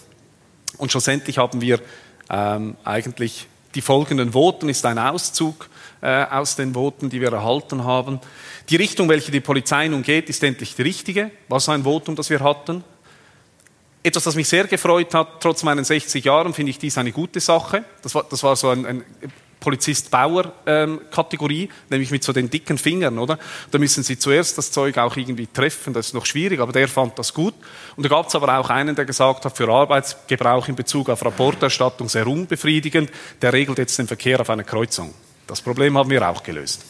und schlussendlich haben wir ähm, eigentlich die folgenden Voten, ist ein Auszug äh, aus den Voten, die wir erhalten haben. Die Richtung, welche die Polizei nun geht, ist endlich die richtige. War so ein Votum, das wir hatten. Etwas, das mich sehr gefreut hat, trotz meinen 60 Jahren, finde ich dies eine gute Sache. Das war, das war so ein, ein Polizist-Bauer-Kategorie, ähm, nämlich mit so den dicken Fingern, oder? Da müssen Sie zuerst das Zeug auch irgendwie treffen, das ist noch schwierig, aber der fand das gut. Und da gab es aber auch einen, der gesagt hat, für Arbeitsgebrauch in Bezug auf Rapporterstattung sehr unbefriedigend, der regelt jetzt den Verkehr auf einer Kreuzung. Das Problem haben wir auch gelöst.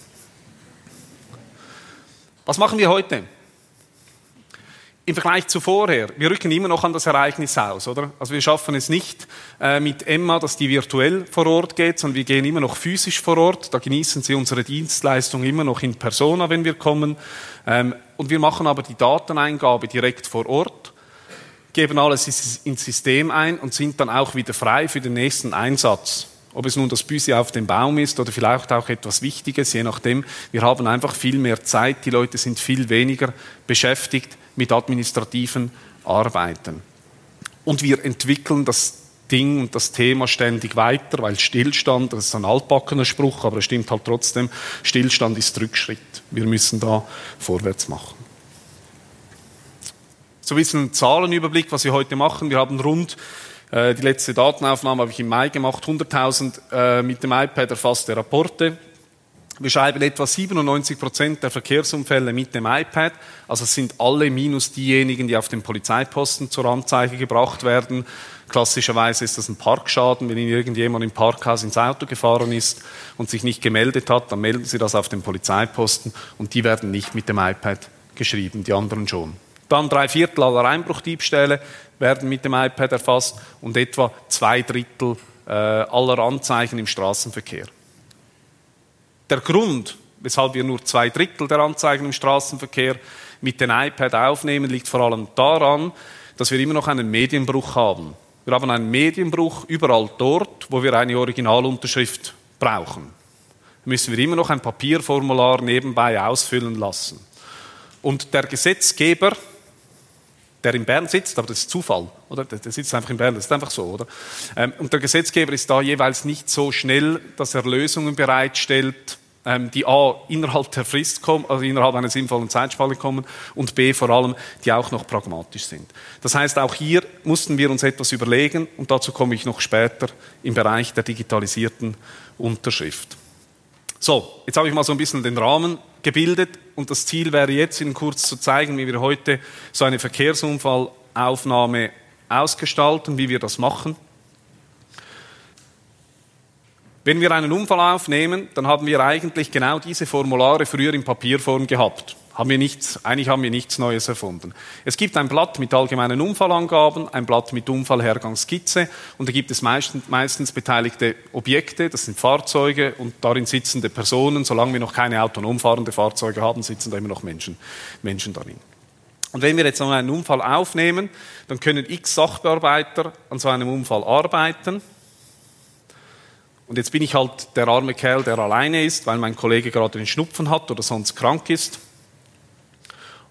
Was machen wir heute? Im Vergleich zu vorher, wir rücken immer noch an das Ereignis aus, oder? Also wir schaffen es nicht äh, mit Emma, dass die virtuell vor Ort geht, sondern wir gehen immer noch physisch vor Ort. Da genießen sie unsere Dienstleistung immer noch in Persona, wenn wir kommen. Ähm, und wir machen aber die Dateneingabe direkt vor Ort, geben alles ins System ein und sind dann auch wieder frei für den nächsten Einsatz. Ob es nun das Büsi auf dem Baum ist oder vielleicht auch etwas Wichtiges, je nachdem. Wir haben einfach viel mehr Zeit, die Leute sind viel weniger beschäftigt mit administrativen Arbeiten. Und wir entwickeln das Ding und das Thema ständig weiter, weil Stillstand, das ist ein altbackener Spruch, aber es stimmt halt trotzdem, Stillstand ist Rückschritt. Wir müssen da vorwärts machen. So ein bisschen ein Zahlenüberblick, was wir heute machen. Wir haben rund, äh, die letzte Datenaufnahme habe ich im Mai gemacht, 100.000 äh, mit dem iPad erfasste Rapporte wir schreiben etwa 97 Prozent der Verkehrsunfälle mit dem iPad. Also es sind alle minus diejenigen, die auf dem Polizeiposten zur Anzeige gebracht werden. Klassischerweise ist das ein Parkschaden. Wenn Ihnen irgendjemand im Parkhaus ins Auto gefahren ist und sich nicht gemeldet hat, dann melden Sie das auf dem Polizeiposten und die werden nicht mit dem iPad geschrieben, die anderen schon. Dann drei Viertel aller Einbruchdiebstähle werden mit dem iPad erfasst und etwa zwei Drittel äh, aller Anzeigen im Straßenverkehr. Der Grund, weshalb wir nur zwei Drittel der Anzeigen im Straßenverkehr mit dem iPad aufnehmen, liegt vor allem daran, dass wir immer noch einen Medienbruch haben. Wir haben einen Medienbruch überall dort, wo wir eine Originalunterschrift brauchen. Müssen wir immer noch ein Papierformular nebenbei ausfüllen lassen. Und der Gesetzgeber der in Bern sitzt, aber das ist Zufall, oder? Der, sitzt einfach in Bern, das ist einfach so, oder? Ähm, und der Gesetzgeber ist da jeweils nicht so schnell, dass er Lösungen bereitstellt, die A, innerhalb der Frist kommen, also innerhalb einer sinnvollen Zeitspanne kommen und B, vor allem, die auch noch pragmatisch sind. Das heißt, auch hier mussten wir uns etwas überlegen und dazu komme ich noch später im Bereich der digitalisierten Unterschrift. So, jetzt habe ich mal so ein bisschen den Rahmen gebildet und das Ziel wäre jetzt, Ihnen kurz zu zeigen, wie wir heute so eine Verkehrsunfallaufnahme ausgestalten, wie wir das machen. Wenn wir einen Unfall aufnehmen, dann haben wir eigentlich genau diese Formulare früher in Papierform gehabt. Haben wir nichts, eigentlich haben wir nichts Neues erfunden. Es gibt ein Blatt mit allgemeinen Unfallangaben, ein Blatt mit Unfallhergangsskizze und da gibt es meistens, meistens beteiligte Objekte, das sind Fahrzeuge und darin sitzende Personen. Solange wir noch keine autonom fahrende Fahrzeuge haben, sitzen da immer noch Menschen, Menschen darin. Und wenn wir jetzt einen Unfall aufnehmen, dann können x Sachbearbeiter an so einem Unfall arbeiten und jetzt bin ich halt der arme Kerl, der alleine ist, weil mein Kollege gerade den Schnupfen hat oder sonst krank ist.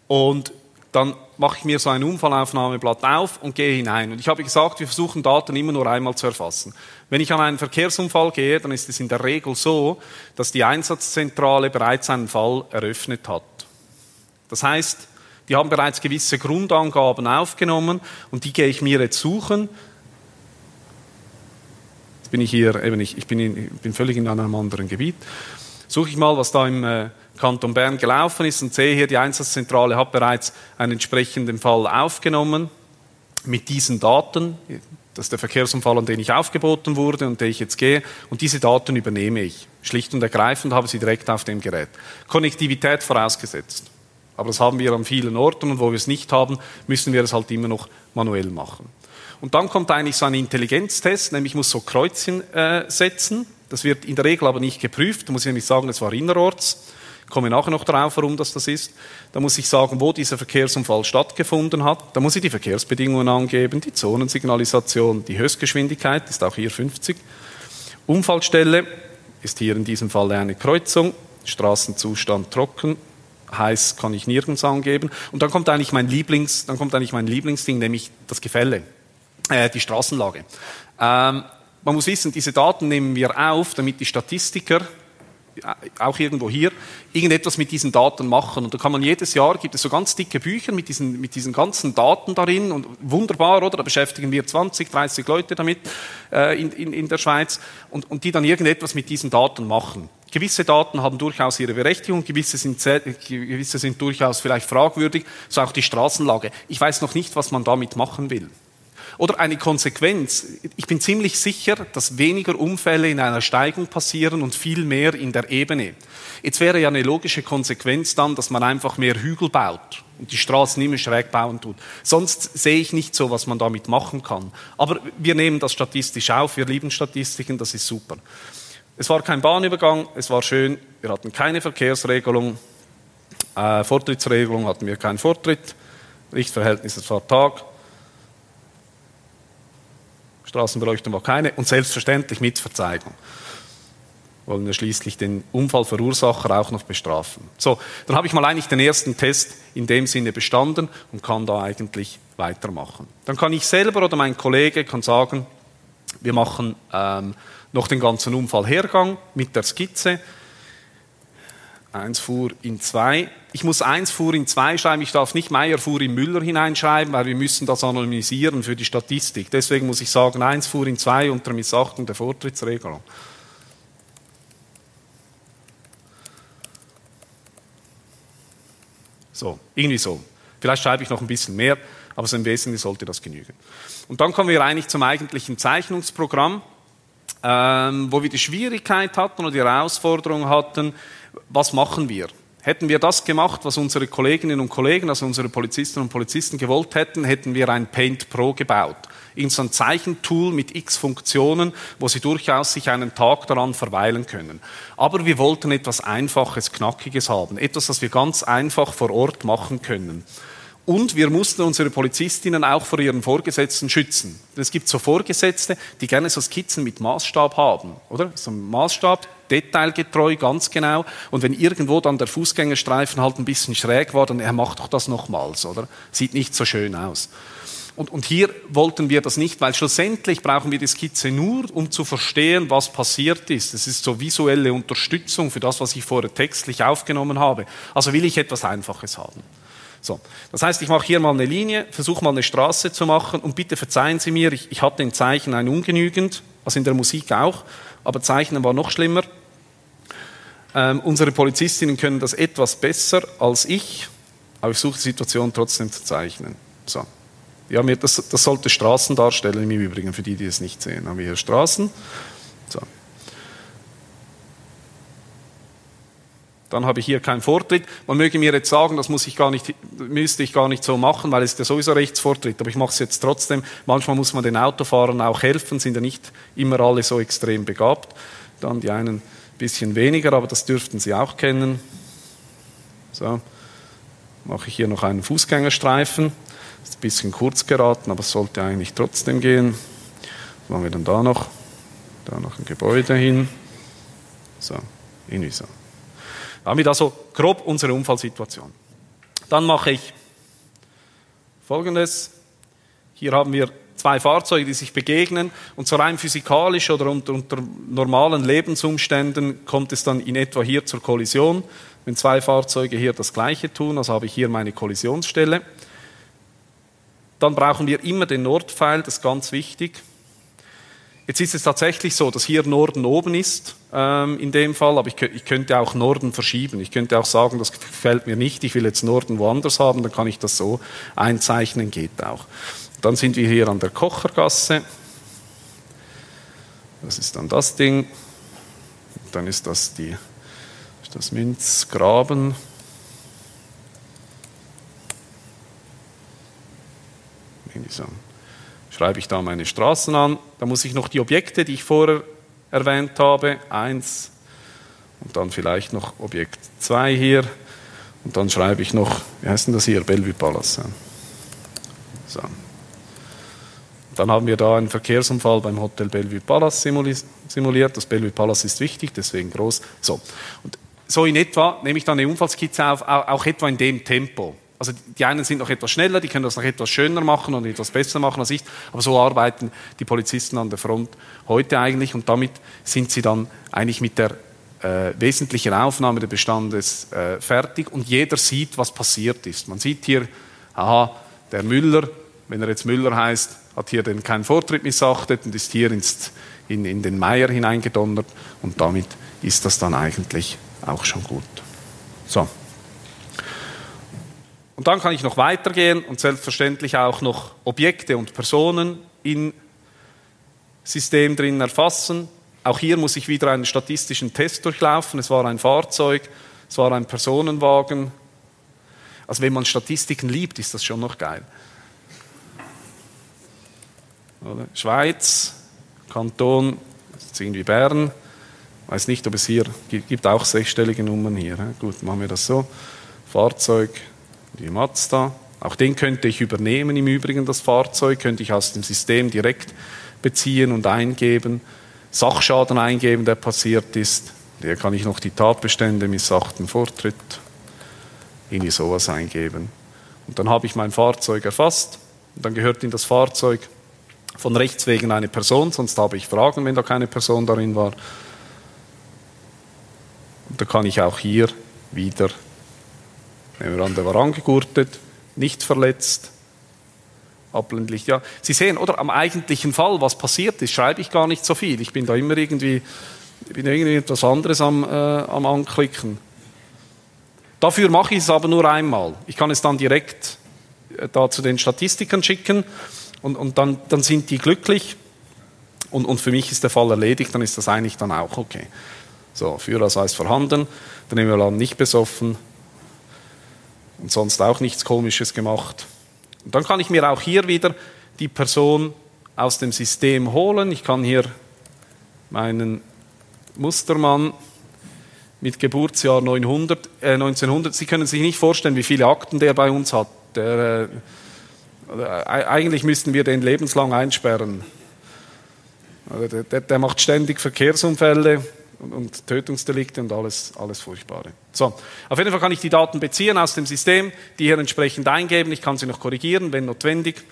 Und dann mache ich mir so ein Unfallaufnahmeblatt auf und gehe hinein. Und ich habe gesagt, wir versuchen Daten immer nur einmal zu erfassen. Wenn ich an einen Verkehrsunfall gehe, dann ist es in der Regel so, dass die Einsatzzentrale bereits einen Fall eröffnet hat. Das heißt, die haben bereits gewisse Grundangaben aufgenommen und die gehe ich mir jetzt suchen bin ich hier, eben ich, ich bin, in, bin völlig in einem anderen Gebiet. Suche ich mal, was da im äh, Kanton Bern gelaufen ist und sehe hier, die Einsatzzentrale hat bereits einen entsprechenden Fall aufgenommen mit diesen Daten. Das ist der Verkehrsunfall, an den ich aufgeboten wurde und den ich jetzt gehe. Und diese Daten übernehme ich. Schlicht und ergreifend habe sie direkt auf dem Gerät. Konnektivität vorausgesetzt. Aber das haben wir an vielen Orten und wo wir es nicht haben, müssen wir es halt immer noch manuell machen. Und dann kommt eigentlich so ein Intelligenztest, nämlich ich muss so Kreuzchen äh, setzen. Das wird in der Regel aber nicht geprüft. Da muss ich nämlich sagen, es war innerorts. Ich komme nachher noch darauf, warum das das ist. Da muss ich sagen, wo dieser Verkehrsunfall stattgefunden hat. Da muss ich die Verkehrsbedingungen angeben, die Zonensignalisation, die Höchstgeschwindigkeit ist auch hier 50. Unfallstelle ist hier in diesem Fall eine Kreuzung. Straßenzustand trocken, heiß kann ich nirgends angeben. Und dann kommt eigentlich mein Lieblings, dann kommt eigentlich mein Lieblingsding, nämlich das Gefälle äh, die Straßenlage. Ähm, man muss wissen, diese Daten nehmen wir auf, damit die Statistiker äh, auch irgendwo hier, irgendetwas mit diesen Daten machen. Und da kann man jedes Jahr, gibt es so ganz dicke Bücher mit diesen, mit diesen ganzen Daten darin und wunderbar, oder? Da beschäftigen wir 20, 30 Leute damit äh, in, in, in der Schweiz und, und die dann irgendetwas mit diesen Daten machen. Gewisse Daten haben durchaus ihre Berechtigung, gewisse sind, gewisse sind durchaus vielleicht fragwürdig, so auch die Straßenlage. Ich weiß noch nicht, was man damit machen will. Oder eine Konsequenz. Ich bin ziemlich sicher, dass weniger Unfälle in einer Steigung passieren und viel mehr in der Ebene. Jetzt wäre ja eine logische Konsequenz dann, dass man einfach mehr Hügel baut und die Straßen immer schräg bauen tut. Sonst sehe ich nicht so, was man damit machen kann. Aber wir nehmen das statistisch auf. Wir lieben Statistiken. Das ist super. Es war kein Bahnübergang. Es war schön. Wir hatten keine Verkehrsregelung. Äh, Vortrittsregelung hatten wir keinen Vortritt. Richtverhältnis, es war Tag. Straßenbeleuchtung war keine und selbstverständlich mit Verzeihung. Wollen wir schließlich den Unfallverursacher auch noch bestrafen. So, dann habe ich mal eigentlich den ersten Test in dem Sinne bestanden und kann da eigentlich weitermachen. Dann kann ich selber oder mein Kollege kann sagen, wir machen ähm, noch den ganzen Unfallhergang mit der Skizze. Eins fuhr in zwei. Ich muss eins fuhr in zwei schreiben. Ich darf nicht Meier fuhr in Müller hineinschreiben, weil wir müssen das anonymisieren für die Statistik. Deswegen muss ich sagen, eins fuhr in zwei unter Missachtung der Vortrittsregelung. So, irgendwie so. Vielleicht schreibe ich noch ein bisschen mehr, aber so im Wesentlichen sollte das genügen. Und dann kommen wir eigentlich zum eigentlichen Zeichnungsprogramm, ähm, wo wir die Schwierigkeit hatten oder die Herausforderung hatten, was machen wir? Hätten wir das gemacht, was unsere Kolleginnen und Kollegen, also unsere Polizistinnen und Polizisten gewollt hätten, hätten wir ein Paint Pro gebaut. In so ein Zeichentool mit x Funktionen, wo sie durchaus sich einen Tag daran verweilen können. Aber wir wollten etwas Einfaches, Knackiges haben. Etwas, das wir ganz einfach vor Ort machen können. Und wir mussten unsere Polizistinnen auch vor ihren Vorgesetzten schützen. Es gibt so Vorgesetzte, die gerne so Skizzen mit Maßstab haben, oder? So ein Maßstab, detailgetreu, ganz genau. Und wenn irgendwo dann der Fußgängerstreifen halt ein bisschen schräg war, dann er macht doch das nochmals, oder? Sieht nicht so schön aus. Und, und hier wollten wir das nicht, weil schlussendlich brauchen wir die Skizze nur, um zu verstehen, was passiert ist. Es ist so visuelle Unterstützung für das, was ich vorher textlich aufgenommen habe. Also will ich etwas Einfaches haben. So, das heißt, ich mache hier mal eine Linie, versuche mal eine Straße zu machen und bitte verzeihen Sie mir, ich, ich hatte im Zeichen ein ungenügend, also in der Musik auch, aber Zeichnen war noch schlimmer. Ähm, unsere Polizistinnen können das etwas besser als ich, aber ich suche die Situation trotzdem zu zeichnen. So. Ja, das, das sollte Straßen darstellen, im Übrigen, für die, die es nicht sehen. Haben wir hier Straßen. So. Dann habe ich hier keinen Vortritt. Man möge mir jetzt sagen, das muss ich gar nicht, müsste ich gar nicht so machen, weil es ist ja sowieso Rechtsvortritt. Aber ich mache es jetzt trotzdem. Manchmal muss man den Autofahrern auch helfen, sind ja nicht immer alle so extrem begabt. Dann die einen ein bisschen weniger, aber das dürften Sie auch kennen. So, mache ich hier noch einen Fußgängerstreifen. Ist ein bisschen kurz geraten, aber es sollte eigentlich trotzdem gehen. Was machen wir dann da noch? Da noch ein Gebäude hin. So, irgendwie so. Damit also grob unsere Unfallsituation. Dann mache ich Folgendes. Hier haben wir zwei Fahrzeuge, die sich begegnen und so rein physikalisch oder unter, unter, normalen Lebensumständen kommt es dann in etwa hier zur Kollision. Wenn zwei Fahrzeuge hier das gleiche tun, also habe ich hier meine Kollisionsstelle. Dann brauchen wir immer den Nordpfeil, das ist ganz wichtig. Jetzt ist es tatsächlich so, dass hier Norden oben ist, ähm, in dem Fall, aber ich, ich, könnte auch Norden verschieben. Ich könnte auch sagen, das gefällt mir nicht, ich will jetzt Norden woanders haben, dann kann ich das so einzeichnen, geht auch. Dann sind wir hier an der Kochergasse. Das ist dann das Ding. Dann ist das die, das Münzgraben. so. Schreibe ich da meine Straßen an. Da muss ich noch die Objekte, die ich vorher erwähnt habe, eins und dann vielleicht noch Objekt 2 hier. Und dann schreibe ich noch, wie heißt denn das hier? Bellevue Palace. So. Dann haben wir da einen Verkehrsunfall beim Hotel Bellevue Palace simuliert. Das Bellevue Palace ist wichtig, deswegen groß. So. Und so in etwa nehme ich dann eine Unfallskizze auf, auch etwa in dem Tempo. Also die einen sind noch etwas schneller, die können das noch etwas schöner machen und etwas besser machen als ich. Aber so arbeiten die Polizisten an der Front heute eigentlich und damit sind sie dann eigentlich mit der äh, wesentlichen Aufnahme des Bestandes äh, fertig und jeder sieht, was passiert ist. Man sieht hier, aha, der Müller, wenn er jetzt Müller heißt, hat hier den keinen Vortritt missachtet und ist hier ins, in, in den Meier hineingedonnert und damit ist das dann eigentlich auch schon gut. So. Und dann kann ich noch weitergehen und selbstverständlich auch noch Objekte und Personen im System drin erfassen. Auch hier muss ich wieder einen statistischen Test durchlaufen. Es war ein Fahrzeug, es war ein Personenwagen. Also wenn man Statistiken liebt, ist das schon noch geil. Oder? Schweiz, Kanton, ist irgendwie Bern. Weiß nicht, ob es hier gibt auch sechsstellige Nummern hier. Gut, machen wir das so. Fahrzeug, die Mazda. Auch den könnte ich übernehmen im Übrigen, das Fahrzeug, könnte ich aus dem System direkt beziehen und eingeben. Sachschaden eingeben, der passiert ist. Hier kann ich noch die Tatbestände, missachten Vortritt, irgendwie sowas eingeben. Und dann habe ich mein Fahrzeug erfasst. Und dann gehört in das Fahrzeug von rechts wegen eine Person, sonst habe ich Fragen, wenn da keine Person darin war. Und da kann ich auch hier wieder Nehmen wir an, der war angegurtet, nicht verletzt, Abblendlicht. Ja, Sie sehen, oder am eigentlichen Fall, was passiert ist, schreibe ich gar nicht so viel. Ich bin da immer irgendwie, ich bin irgendwie etwas anderes am, äh, am Anklicken. Dafür mache ich es aber nur einmal. Ich kann es dann direkt äh, da zu den Statistikern schicken und, und dann, dann sind die glücklich und, und für mich ist der Fall erledigt, dann ist das eigentlich dann auch okay. So, Führerausweis vorhanden, dann nehmen wir an, nicht besoffen, und sonst auch nichts Komisches gemacht. Und dann kann ich mir auch hier wieder die Person aus dem System holen. Ich kann hier meinen Mustermann mit Geburtsjahr 900, äh 1900, Sie können sich nicht vorstellen, wie viele Akten der bei uns hat. Der, äh, eigentlich müssten wir den lebenslang einsperren. Der, der, der macht ständig Verkehrsunfälle und, und Tötungsdelikte und alles, alles Furchtbare. So, auf jeden Fall kann ich die Daten beziehen aus dem System, die hier entsprechend eingeben. Ich kann sie noch korrigieren, wenn notwendig.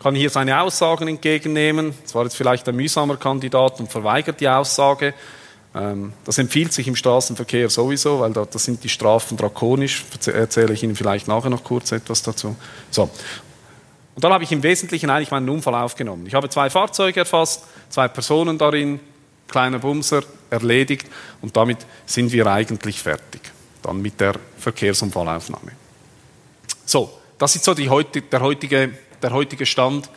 Kann hier seine Aussagen entgegennehmen. Das war jetzt vielleicht ein mühsamer Kandidat und verweigert die Aussage. Ähm, das empfiehlt sich im Straßenverkehr sowieso, weil da, das sind die Strafen drakonisch. Erzähle ich Ihnen vielleicht nachher noch kurz etwas dazu. So. Und dann habe ich im Wesentlichen eigentlich meinen Unfall aufgenommen. Ich habe zwei Fahrzeuge erfasst, zwei Personen darin, kleiner Bumser, erledigt und damit sind wir eigentlich fertig. Dann mit der Verkehrsunfallaufnahme. So, das ist so die, der, heutige, der heutige Stand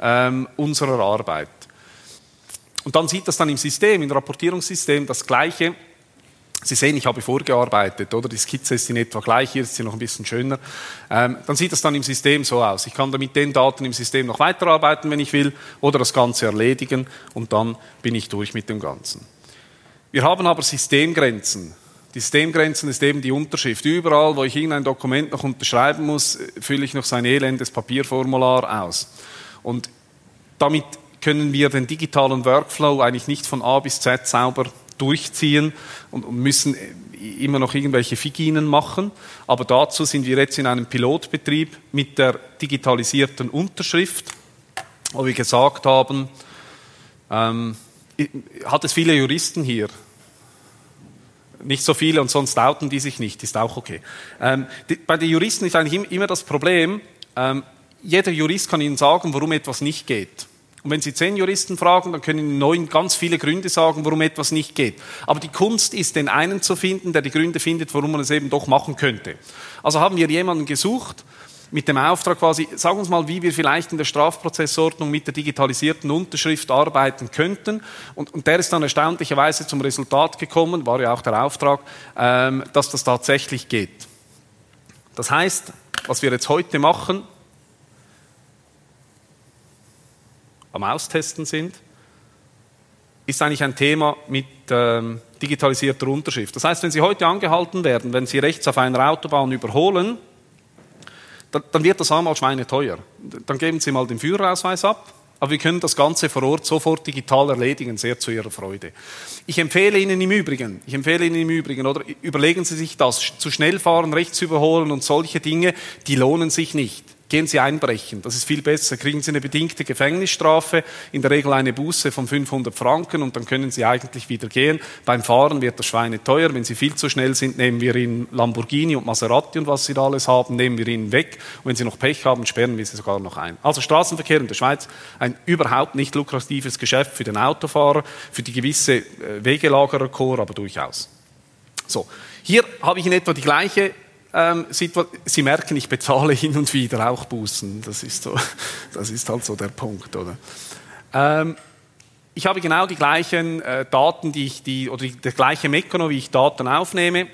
ähm, unserer Arbeit. Und dann sieht das dann im System, im Rapportierungssystem das Gleiche. Sie sehen, ich habe vorgearbeitet, oder? Die Skizze ist in etwa gleich, hier ist sie noch ein bisschen schöner. Ähm, dann sieht das dann im System so aus. Ich kann da mit den Daten im System noch weiterarbeiten, wenn ich will, oder das Ganze erledigen und dann bin ich durch mit dem Ganzen. Wir haben aber Systemgrenzen. Die Systemgrenzen ist eben die Unterschrift. Überall, wo ich irgendein Dokument noch unterschreiben muss, fülle ich noch sein elendes Papierformular aus. Und damit können wir den digitalen Workflow eigentlich nicht von A bis Z sauber durchziehen und müssen immer noch irgendwelche Figinen machen. Aber dazu sind wir jetzt in einem Pilotbetrieb mit der digitalisierten Unterschrift, wo wir gesagt haben, ähm, hat es viele Juristen hier? Nicht so viele und sonst outen die sich nicht, ist auch okay. Ähm, die, bei den Juristen ist eigentlich immer das Problem, ähm, jeder Jurist kann Ihnen sagen, warum etwas nicht geht. Und wenn Sie zehn Juristen fragen, dann können Ihnen neun ganz viele Gründe sagen, warum etwas nicht geht. Aber die Kunst ist, den einen zu finden, der die Gründe findet, warum man es eben doch machen könnte. Also haben wir jemanden gesucht, mit dem Auftrag quasi, sagen uns mal, wie wir vielleicht in der Strafprozessordnung mit der digitalisierten Unterschrift arbeiten könnten. Und, und der ist dann erstaunlicherweise zum Resultat gekommen, war ja auch der Auftrag, ähm, dass das tatsächlich geht. Das heißt, was wir jetzt heute machen, am Austesten sind, ist eigentlich ein Thema mit ähm, digitalisierter Unterschrift. Das heißt, wenn Sie heute angehalten werden, wenn Sie rechts auf einer Autobahn überholen, dann, dann wird das einmal schweineteuer. Dann geben Sie mal den Führerausweis ab, aber wir können das Ganze vor Ort sofort digital erledigen, sehr zu Ihrer Freude. Ich empfehle Ihnen im Übrigen, ich empfehle Ihnen im Übrigen, oder überlegen Sie sich das, zu schnell fahren, rechts überholen und solche Dinge, die lohnen sich nicht gehen Sie einbrechen. Das ist viel besser. Kriegen Sie eine bedingte Gefängnisstrafe, in der Regel eine Buße von 500 Franken und dann können Sie eigentlich wieder gehen. Beim Fahren wird das Schweine teuer. Wenn Sie viel zu schnell sind, nehmen wir Ihnen Lamborghini und Maserati und was Sie da alles haben, nehmen wir Ihnen weg. Und wenn Sie noch Pech haben, sperren wir Sie sogar noch ein. Also Straßenverkehr in der Schweiz, ein überhaupt nicht lukratives Geschäft für den Autofahrer, für die gewisse äh, Wegelagererchor, aber durchaus. So. Hier habe ich in etwa die gleiche ähm, Sie merken, ich bezahle hin und wieder auch Bußen. Das ist, so, das ist halt so der Punkt, oder? Ähm, ich habe genau die gleichen äh, Daten, die ich, die, oder der gleiche Mechanismus, wie ich Daten aufnehme.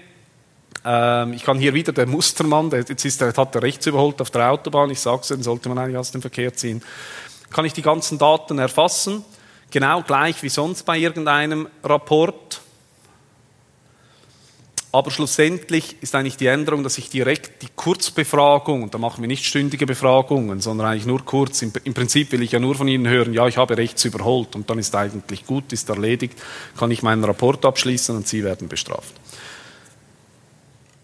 Ähm, ich kann hier wieder der Mustermann, der, jetzt ist der, hat er rechts überholt auf der Autobahn, ich sage es, den sollte man eigentlich aus dem Verkehr ziehen. Kann ich die ganzen Daten erfassen, genau gleich wie sonst bei irgendeinem Rapport. Aber schlussendlich ist eigentlich die Änderung, dass ich direkt die Kurzbefragung, und da machen wir nicht stündige Befragungen, sondern eigentlich nur kurz, im, im, Prinzip will ich ja nur von Ihnen hören, ja, ich habe rechts überholt und dann ist eigentlich gut, ist erledigt, kann ich meinen Rapport abschließen und Sie werden bestraft.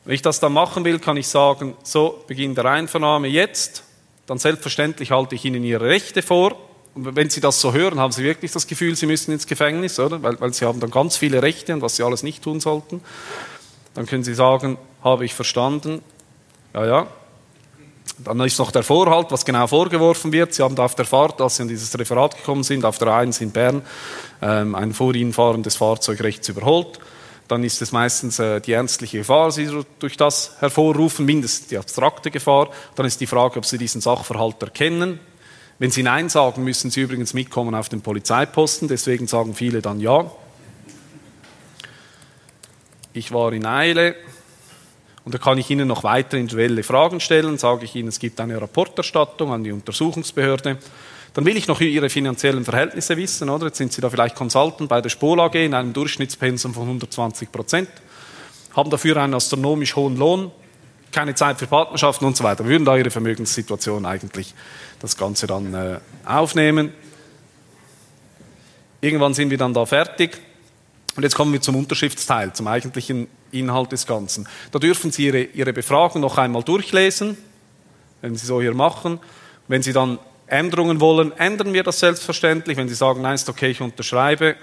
Wenn ich das dann machen will, kann ich sagen, so, Beginn der Einvernahme jetzt, dann selbstverständlich halte ich Ihnen Ihre Rechte vor, und wenn Sie das so hören, haben Sie wirklich das Gefühl, Sie müssen ins Gefängnis, oder? Weil, weil Sie haben dann ganz viele Rechte und was Sie alles nicht tun sollten. Dann können Sie sagen, habe ich verstanden. Ja, ja. Dann ist noch der Vorhalt, was genau vorgeworfen wird. Sie haben auf der Fahrt, als Sie an dieses Referat gekommen sind, auf der 1 in Bern, ähm, ein vor Ihnen fahrendes Fahrzeug rechts überholt. Dann ist es meistens äh, die ernstliche Gefahr, die Sie durch das hervorrufen, mindestens die abstrakte Gefahr. Dann ist die Frage, ob Sie diesen Sachverhalt erkennen. Wenn Sie Nein sagen, müssen Sie übrigens mitkommen auf den Polizeiposten. Deswegen sagen viele dann Ja ich war in Eile und da kann ich Ihnen noch weitere individuelle Fragen stellen, sage ich Ihnen, es gibt eine Rapporterstattung an die Untersuchungsbehörde. Dann will ich noch Ihre finanziellen Verhältnisse wissen, oder? Jetzt sind Sie da vielleicht Consultant bei der Spol AG in einem Durchschnittspensum von 120 Prozent, haben dafür einen astronomisch hohen Lohn, keine Zeit für Partnerschaften und so weiter. Wir würden da Ihre Vermögenssituation eigentlich das Ganze dann äh, aufnehmen. Irgendwann sind wir dann da fertig Und jetzt kommen wir zum Unterschriftsteil, zum eigentlichen Inhalt des Ganzen. Da dürfen Sie Ihre, Ihre Befragung noch einmal durchlesen, wenn Sie so hier machen. Wenn Sie dann Änderungen wollen, ändern wir das selbstverständlich. Wenn Sie sagen, nein, ist okay, ich unterschreibe.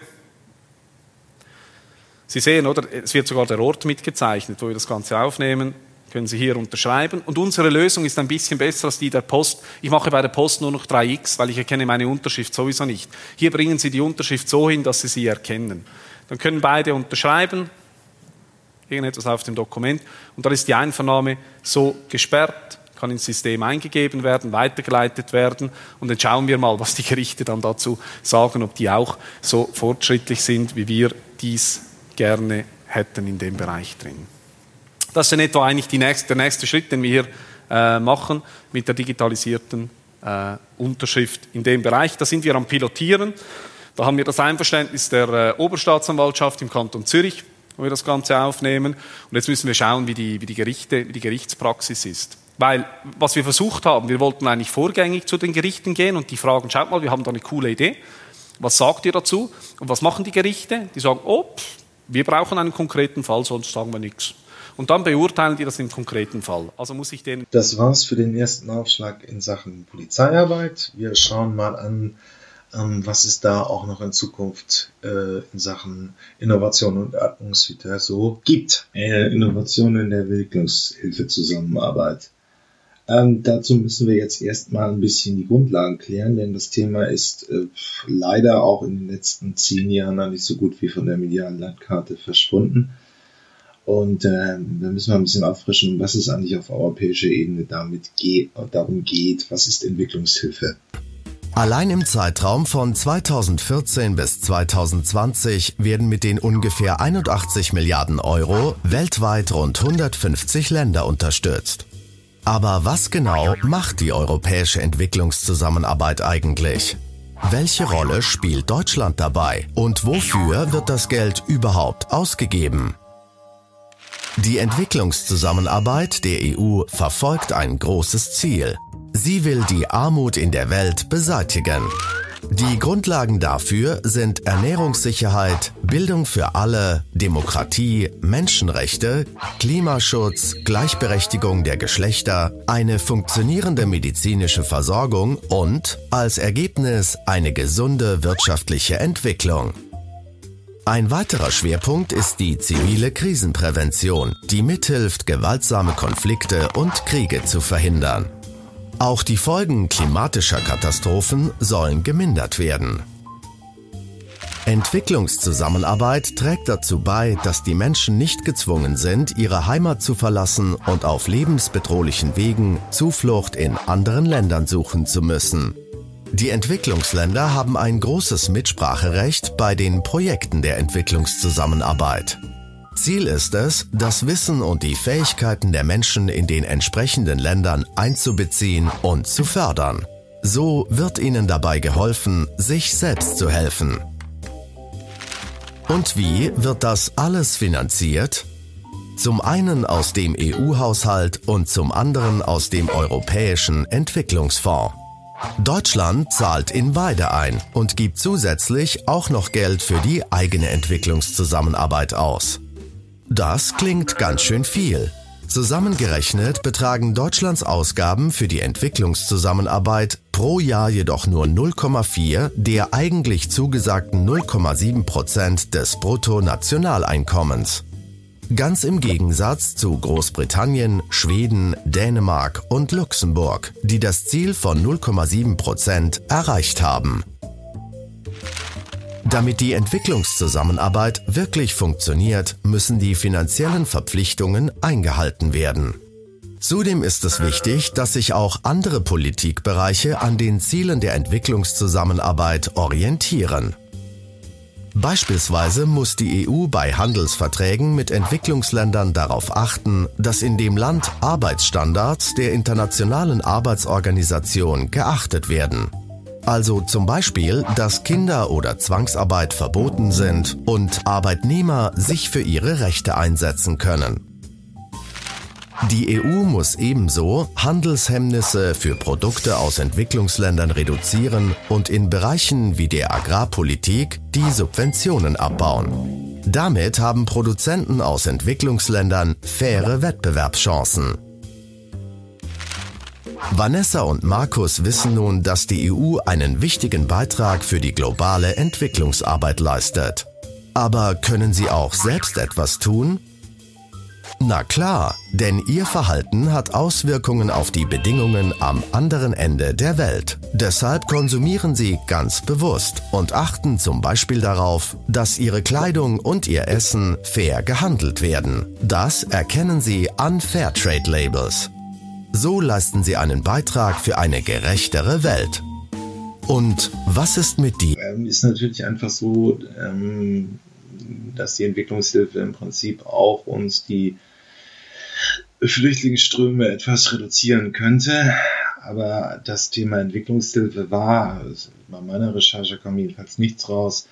Sie sehen, oder? Es wird sogar der Ort mitgezeichnet, wo wir das Ganze aufnehmen. Können Sie hier unterschreiben. Und unsere Lösung ist ein bisschen besser als die der Post. Ich mache bei der Post nur noch 3x, weil ich erkenne meine Unterschrift sowieso nicht. Hier bringen Sie die Unterschrift so hin, dass Sie sie erkennen. Dann können beide unterschreiben, irgendetwas auf dem Dokument, und dann ist die Einvernahme so gesperrt, kann ins System eingegeben werden, weitergeleitet werden, und dann schauen wir mal, was die Gerichte dann dazu sagen, ob die auch so fortschrittlich sind, wie wir dies gerne hätten in dem Bereich drin. Das ist in etwa eigentlich nächste, der nächste Schritt, den wir hier äh, machen mit der digitalisierten äh, Unterschrift in dem Bereich. Da sind wir am Pilotieren. Da haben wir das Einverständnis der äh, Oberstaatsanwaltschaft im Kanton Zürich, wo wir das Ganze aufnehmen. Und jetzt müssen wir schauen, wie die, wie die, Gerichte, wie die Gerichtspraxis ist. Weil, was wir versucht haben, wir wollten eigentlich vorgängig zu den Gerichten gehen und die fragen, schaut mal, wir haben da eine coole Idee. Was sagt ihr dazu? Und was machen die Gerichte? Die sagen, oh, wir brauchen einen konkreten Fall, sonst sagen wir nichts. Und dann beurteilen die das im konkreten Fall. Also muss ich den. Das war's für den ersten Aufschlag in Sachen Polizeiarbeit. Wir schauen mal an, was es da auch noch in Zukunft äh, in Sachen Innovation und Atmungsphäre so gibt. Äh, Innovation in der Entwicklungshilfezusammenarbeit. Ähm, dazu müssen wir jetzt erstmal ein bisschen die Grundlagen klären, denn das Thema ist äh, leider auch in den letzten zehn Jahren noch nicht so gut wie von der medialen Landkarte verschwunden. Und äh, da müssen wir ein bisschen auffrischen, was es eigentlich auf europäischer Ebene damit geht, darum geht, was ist Entwicklungshilfe. Allein im Zeitraum von 2014 bis 2020 werden mit den ungefähr 81 Milliarden Euro weltweit rund 150 Länder unterstützt. Aber was genau macht die europäische Entwicklungszusammenarbeit eigentlich? Welche Rolle spielt Deutschland dabei und wofür wird das Geld überhaupt ausgegeben? Die Entwicklungszusammenarbeit der EU verfolgt ein großes Ziel. Sie will die Armut in der Welt beseitigen. Die Grundlagen dafür sind Ernährungssicherheit, Bildung für alle, Demokratie, Menschenrechte, Klimaschutz, Gleichberechtigung der Geschlechter, eine funktionierende medizinische Versorgung und als Ergebnis eine gesunde wirtschaftliche Entwicklung. Ein weiterer Schwerpunkt ist die zivile Krisenprävention, die mithilft, gewaltsame Konflikte und Kriege zu verhindern. Auch die Folgen klimatischer Katastrophen sollen gemindert werden. Entwicklungszusammenarbeit trägt dazu bei, dass die Menschen nicht gezwungen sind, ihre Heimat zu verlassen und auf lebensbedrohlichen Wegen Zuflucht in anderen Ländern suchen zu müssen. Die Entwicklungsländer haben ein großes Mitspracherecht bei den Projekten der Entwicklungszusammenarbeit. Ziel ist es, das Wissen und die Fähigkeiten der Menschen in den entsprechenden Ländern einzubeziehen und zu fördern. So wird ihnen dabei geholfen, sich selbst zu helfen. Und wie wird das alles finanziert? Zum einen aus dem EU-Haushalt und zum anderen aus dem Europäischen Entwicklungsfonds. Deutschland zahlt in beide ein und gibt zusätzlich auch noch Geld für die eigene Entwicklungszusammenarbeit aus. Das klingt ganz schön viel. Zusammengerechnet betragen Deutschlands Ausgaben für die Entwicklungszusammenarbeit pro Jahr jedoch nur 0,4 der eigentlich zugesagten 0,7 Prozent des Bruttonationaleinkommens. Ganz im Gegensatz zu Großbritannien, Schweden, Dänemark und Luxemburg, die das Ziel von 0,7 Prozent erreicht haben. Damit die Entwicklungszusammenarbeit wirklich funktioniert, müssen die finanziellen Verpflichtungen eingehalten werden. Zudem ist es wichtig, dass sich auch andere Politikbereiche an den Zielen der Entwicklungszusammenarbeit orientieren. Beispielsweise muss die EU bei Handelsverträgen mit Entwicklungsländern darauf achten, dass in dem Land Arbeitsstandards der Internationalen Arbeitsorganisation geachtet werden. Also zum Beispiel, dass Kinder- oder Zwangsarbeit verboten sind und Arbeitnehmer sich für ihre Rechte einsetzen können. Die EU muss ebenso Handelshemmnisse für Produkte aus Entwicklungsländern reduzieren und in Bereichen wie der Agrarpolitik die Subventionen abbauen. Damit haben Produzenten aus Entwicklungsländern faire Wettbewerbschancen. Vanessa und Markus wissen nun, dass die EU einen wichtigen Beitrag für die globale Entwicklungsarbeit leistet. Aber können sie auch selbst etwas tun? Na klar, denn ihr Verhalten hat Auswirkungen auf die Bedingungen am anderen Ende der Welt. Deshalb konsumieren sie ganz bewusst und achten zum Beispiel darauf, dass ihre Kleidung und ihr Essen fair gehandelt werden. Das erkennen sie an Fairtrade-Labels. So leisten sie einen Beitrag für eine gerechtere Welt. Und was ist mit die? Ähm, ist natürlich einfach so, ähm, dass die Entwicklungshilfe im Prinzip auch uns die Flüchtlingsströme etwas reduzieren könnte. Aber das Thema Entwicklungshilfe war, also bei meiner Recherche kam jedenfalls nichts raus,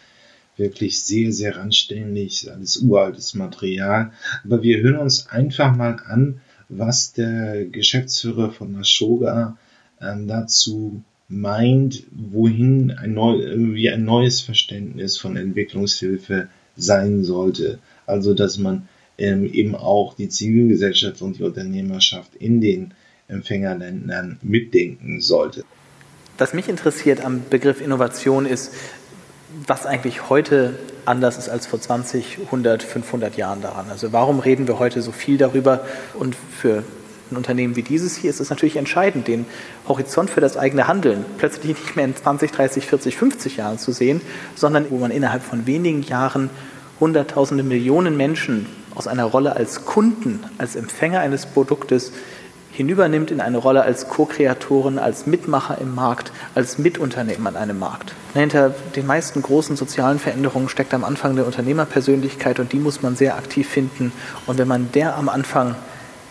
wirklich sehr, sehr randständig, alles uraltes Material. Aber wir hören uns einfach mal an, was der Geschäftsführer von Nashoga äh, dazu meint, wohin ein, neu, irgendwie ein neues Verständnis von Entwicklungshilfe sein sollte. Also, dass man ähm, eben auch die Zivilgesellschaft und die Unternehmerschaft in den Empfängerländern mitdenken sollte. Was mich interessiert am Begriff Innovation ist, was eigentlich heute anders ist als vor 20, 100, 500 Jahren daran. Also warum reden wir heute so viel darüber? Und für ein Unternehmen wie dieses hier ist es natürlich entscheidend, den Horizont für das eigene Handeln plötzlich nicht mehr in 20, 30, 40, 50 Jahren zu sehen, sondern wo man innerhalb von wenigen Jahren Hunderttausende, Millionen Menschen aus einer Rolle als Kunden, als Empfänger eines Produktes hinübernimmt in eine Rolle als Co-Kreatoren, als Mitmacher im Markt, als Mitunternehmen an einem Markt. Hinter den meisten großen sozialen Veränderungen steckt am Anfang eine Unternehmerpersönlichkeit und die muss man sehr aktiv finden. Und wenn man der am Anfang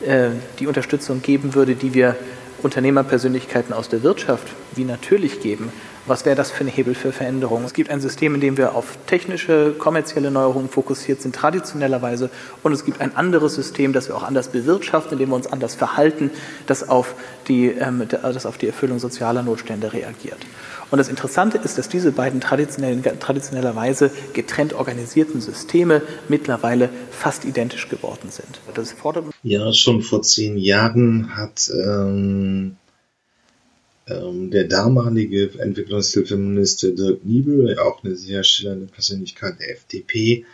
äh, die Unterstützung geben würde, die wir Unternehmerpersönlichkeiten aus der Wirtschaft wie natürlich geben, was wäre das für ein Hebel für Veränderungen? Es gibt ein System, in dem wir auf technische, kommerzielle Neuerungen fokussiert sind, traditionellerweise. Und es gibt ein anderes System, das wir auch anders bewirtschaften, in dem wir uns anders verhalten, das auf die, ähm, das auf die Erfüllung sozialer Notstände reagiert. Und das Interessante ist, dass diese beiden traditionellerweise getrennt organisierten Systeme mittlerweile fast identisch geworden sind. ja, schon vor zehn Jahren hat ähm, der damalige Entwicklungshilfeminister Dirk Niebel, auch eine sehr schillernde Persönlichkeit der FDP,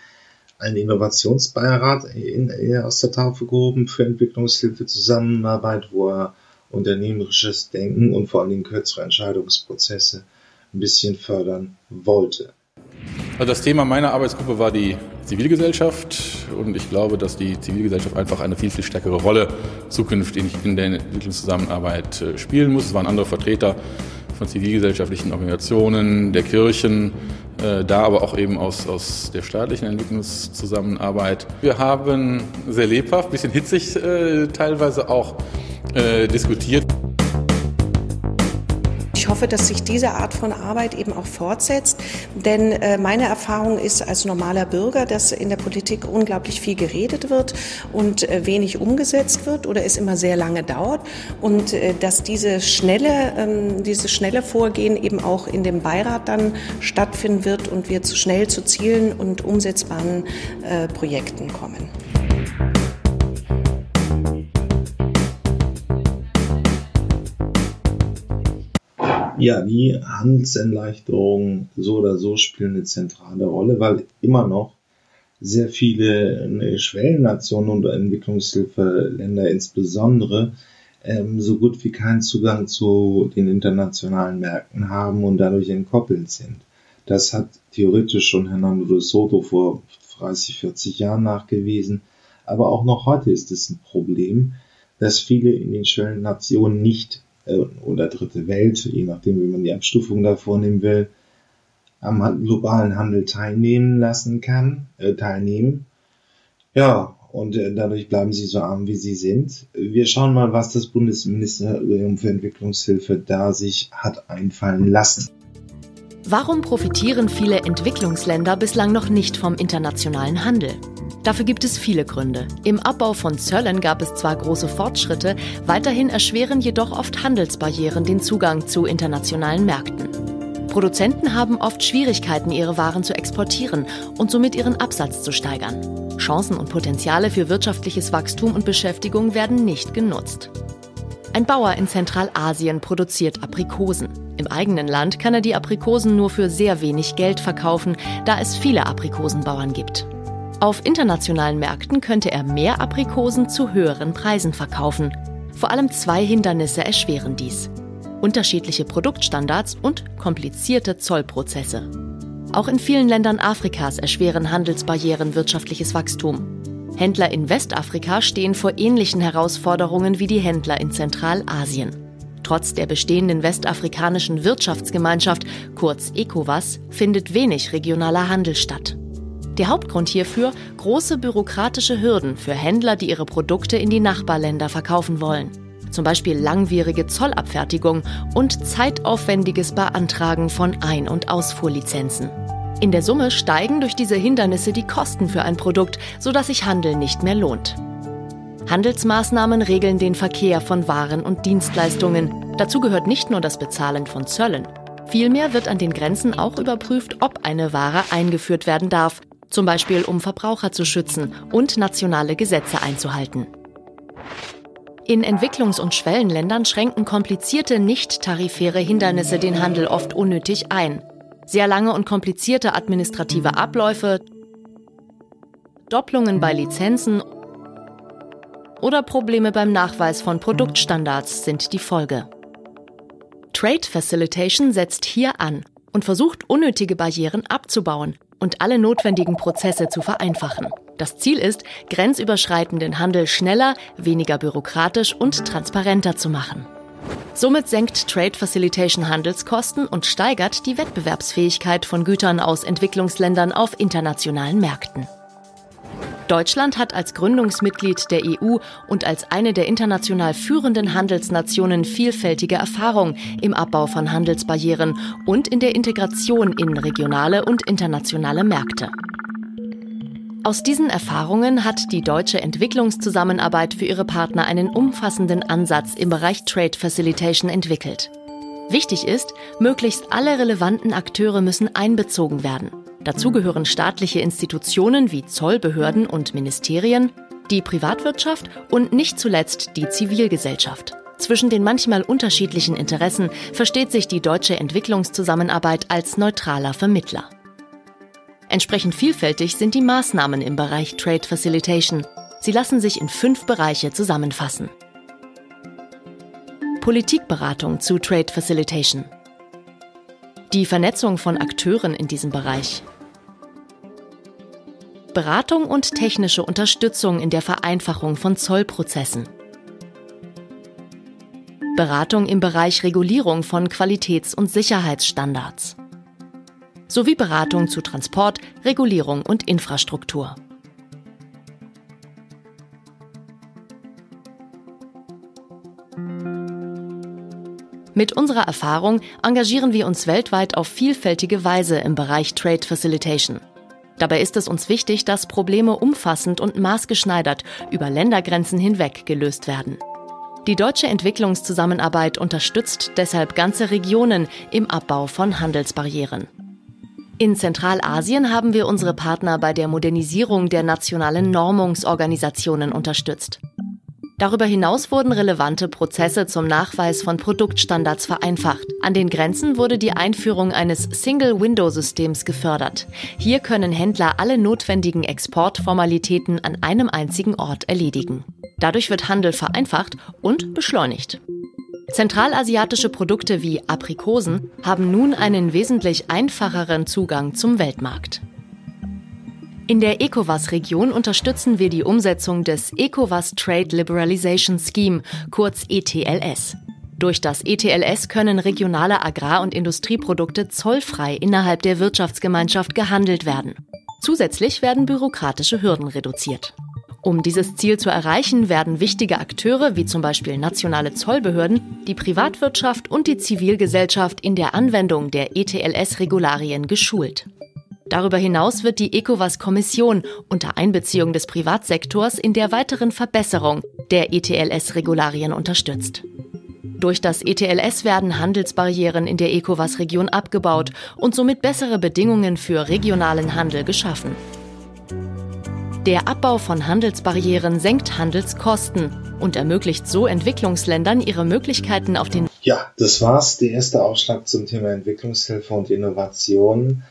einen Innovationsbeirat in, in, aus der Tafel gehoben für Entwicklungshilfe Zusammenarbeit, wo er unternehmerisches Denken und vor allen Dingen kürzere Entscheidungsprozesse ein bisschen fördern wollte. Also das Thema meiner Arbeitsgruppe war die Zivilgesellschaft und ich glaube, dass die Zivilgesellschaft einfach eine viel, viel stärkere Rolle zukünftig in der Entwicklungszusammenarbeit äh, spielen muss. Es waren andere Vertreter von zivilgesellschaftlichen Organisationen, der Kirchen, äh, da aber auch eben aus, aus der staatlichen Entwicklungszusammenarbeit. Wir haben sehr lebhaft, bisschen hitzig äh, teilweise auch äh, diskutiert. Ich hoffe, dass sich diese Art von Arbeit eben auch fortsetzt, denn äh, meine Erfahrung ist als normaler Bürger, dass in der Politik unglaublich viel geredet wird und äh, wenig umgesetzt wird oder es immer sehr lange dauert und äh, dass diese schnelle, ähm, dieses schnelle Vorgehen eben auch in dem Beirat dann stattfinden wird und wir zu schnell zu Zielen und umsetzbaren Projekten kommen. Ja, die Handelserleichterungen so oder so spielen eine zentrale Rolle, weil immer noch sehr viele ne, Schwellennationen und Entwicklungshilfeländer insbesondere ähm, so gut wie keinen Zugang zu den internationalen Märkten haben und dadurch entkoppelt sind. Das hat theoretisch schon Hernando de Soto vor 30, 40 Jahren nachgewiesen. Aber auch noch heute ist es ein Problem, dass viele in den Schwellennationen nicht oder dritte Welt, je nachdem, wie man die Abstufung da vornehmen will, am globalen Handel teilnehmen lassen kann, äh, teilnehmen. Ja, und äh, dadurch bleiben sie so arm, wie sie sind. Wir schauen mal, was das Bundesministerium für Entwicklungshilfe da sich hat einfallen lassen. Warum profitieren viele Entwicklungsländer bislang noch nicht vom internationalen Handel? Dafür gibt es viele Gründe. Im Abbau von Zöllen gab es zwar große Fortschritte, weiterhin erschweren jedoch oft Handelsbarrieren den Zugang zu internationalen Märkten. Produzenten haben oft Schwierigkeiten, ihre Waren zu exportieren und somit ihren Absatz zu steigern. Chancen und Potenziale für wirtschaftliches Wachstum und Beschäftigung werden nicht genutzt. Ein Bauer in Zentralasien produziert Aprikosen. Im eigenen Land kann er die Aprikosen nur für sehr wenig Geld verkaufen, da es viele Aprikosenbauern gibt. Auf internationalen Märkten könnte er mehr Aprikosen zu höheren Preisen verkaufen. Vor allem zwei Hindernisse erschweren dies. Unterschiedliche Produktstandards und komplizierte Zollprozesse. Auch in vielen Ländern Afrikas erschweren Handelsbarrieren wirtschaftliches Wachstum. Händler in Westafrika stehen vor ähnlichen Herausforderungen wie die Händler in Zentralasien. Trotz der bestehenden westafrikanischen Wirtschaftsgemeinschaft, kurz ECOWAS, findet wenig regionaler Handel statt. Der Hauptgrund hierfür große bürokratische Hürden für Händler, die ihre Produkte in die Nachbarländer verkaufen wollen. Zum Beispiel langwierige Zollabfertigung und zeitaufwendiges Beantragen von Ein- und Ausfuhrlizenzen. In der Summe steigen durch diese Hindernisse die Kosten für ein Produkt, sodass sich Handel nicht mehr lohnt. Handelsmaßnahmen regeln den Verkehr von Waren und Dienstleistungen. Dazu gehört nicht nur das Bezahlen von Zöllen. Vielmehr wird an den Grenzen auch überprüft, ob eine Ware eingeführt werden darf, zum Beispiel um Verbraucher zu schützen und nationale Gesetze einzuhalten. In Entwicklungs- und Schwellenländern schränken komplizierte nicht-tarifäre Hindernisse den Handel oft unnötig ein. Sehr lange und komplizierte administrative Abläufe, Doppelungen bei Lizenzen oder Probleme beim Nachweis von Produktstandards sind die Folge. Trade Facilitation setzt hier an und versucht unnötige Barrieren abzubauen und alle notwendigen Prozesse zu vereinfachen. Das Ziel ist, grenzüberschreitenden Handel schneller, weniger bürokratisch und transparenter zu machen. Somit senkt Trade Facilitation Handelskosten und steigert die Wettbewerbsfähigkeit von Gütern aus Entwicklungsländern auf internationalen Märkten. Deutschland hat als Gründungsmitglied der EU und als eine der international führenden Handelsnationen vielfältige Erfahrung im Abbau von Handelsbarrieren und in der Integration in regionale und internationale Märkte. Aus diesen Erfahrungen hat die deutsche Entwicklungszusammenarbeit für ihre Partner einen umfassenden Ansatz im Bereich Trade Facilitation entwickelt. Wichtig ist, möglichst alle relevanten Akteure müssen einbezogen werden. Dazu gehören staatliche Institutionen wie Zollbehörden und Ministerien, die Privatwirtschaft und nicht zuletzt die Zivilgesellschaft. Zwischen den manchmal unterschiedlichen Interessen versteht sich die deutsche Entwicklungszusammenarbeit als neutraler Vermittler. Entsprechend vielfältig sind die Maßnahmen im Bereich Trade Facilitation. Sie lassen sich in fünf Bereiche zusammenfassen. Politikberatung zu Trade Facilitation. Die Vernetzung von Akteuren in diesem Bereich. Beratung und technische Unterstützung in der Vereinfachung von Zollprozessen. Beratung im Bereich Regulierung von Qualitäts- und Sicherheitsstandards. Sowie Beratung zu Transport, Regulierung und Infrastruktur. Mit unserer Erfahrung engagieren wir uns weltweit auf vielfältige Weise im Bereich Trade Facilitation. Dabei ist es uns wichtig, dass Probleme umfassend und maßgeschneidert über Ländergrenzen hinweg gelöst werden. Die deutsche Entwicklungszusammenarbeit unterstützt deshalb ganze Regionen im Abbau von Handelsbarrieren. In Zentralasien haben wir unsere Partner bei der Modernisierung der nationalen Normungsorganisationen unterstützt. Darüber hinaus wurden relevante Prozesse zum Nachweis von Produktstandards vereinfacht. An den Grenzen wurde die Einführung eines Single-Window-Systems gefördert. Hier können Händler alle notwendigen Exportformalitäten an einem einzigen Ort erledigen. Dadurch wird Handel vereinfacht und beschleunigt. Zentralasiatische Produkte wie Aprikosen haben nun einen wesentlich einfacheren Zugang zum Weltmarkt. In der ECOWAS-Region unterstützen wir die Umsetzung des ECOWAS Trade Liberalization Scheme, kurz ETLS. Durch das ETLS können regionale Agrar- und Industrieprodukte zollfrei innerhalb der Wirtschaftsgemeinschaft gehandelt werden. Zusätzlich werden bürokratische Hürden reduziert. Um dieses Ziel zu erreichen, werden wichtige Akteure wie zum Beispiel nationale Zollbehörden, die Privatwirtschaft und die Zivilgesellschaft in der Anwendung der ETLS-Regularien geschult. Darüber hinaus wird die ECOWAS-Kommission unter Einbeziehung des Privatsektors in der weiteren Verbesserung der ETLS-Regularien unterstützt. Durch das ETLS werden Handelsbarrieren in der ECOWAS-Region abgebaut und somit bessere Bedingungen für regionalen Handel geschaffen. Der Abbau von Handelsbarrieren senkt Handelskosten und ermöglicht so Entwicklungsländern ihre Möglichkeiten auf den Ja, das war's. Der erste Aufschlag zum Thema Entwicklungshilfe und Innovation.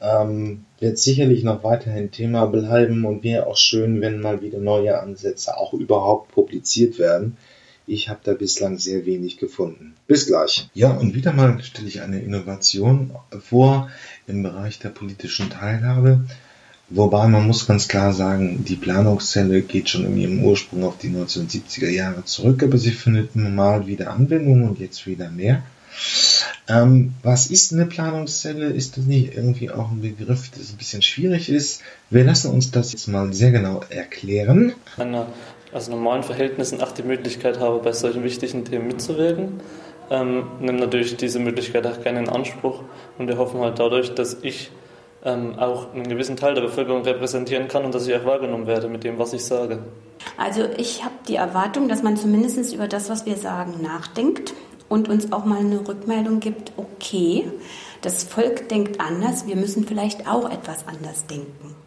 Ähm, wird sicherlich noch weiterhin Thema bleiben und wäre auch schön, wenn mal wieder neue Ansätze auch überhaupt publiziert werden. Ich habe da bislang sehr wenig gefunden. Bis gleich. Ja, und wieder mal stelle ich eine Innovation vor im Bereich der politischen Teilhabe. Wobei man muss ganz klar sagen, die Planungszelle geht schon in ihrem Ursprung auf die 1970er Jahre zurück, aber sie findet normal wieder Anwendung und jetzt wieder mehr. Ähm, was ist eine Planungszelle? Ist das nicht irgendwie auch ein Begriff, das ein bisschen schwierig ist? Wir lassen uns das jetzt mal sehr genau erklären. Einer also normalen Verhältnissen auch die Möglichkeit habe, bei solchen wichtigen Themen mitzureden. Ähm, nehme natürlich diese Möglichkeit auch gerne in Anspruch und wir hoffen halt dadurch, dass ich ähm, auch einen gewissen Teil der Bevölkerung repräsentieren kann und dass ich auch wahrgenommen werde mit dem, was ich sage. Also ich habe die Erwartung, dass man zumindest über das, was wir sagen, nachdenkt und uns auch mal eine Rückmeldung gibt, okay, das Volk denkt anders, wir müssen vielleicht auch etwas anders denken.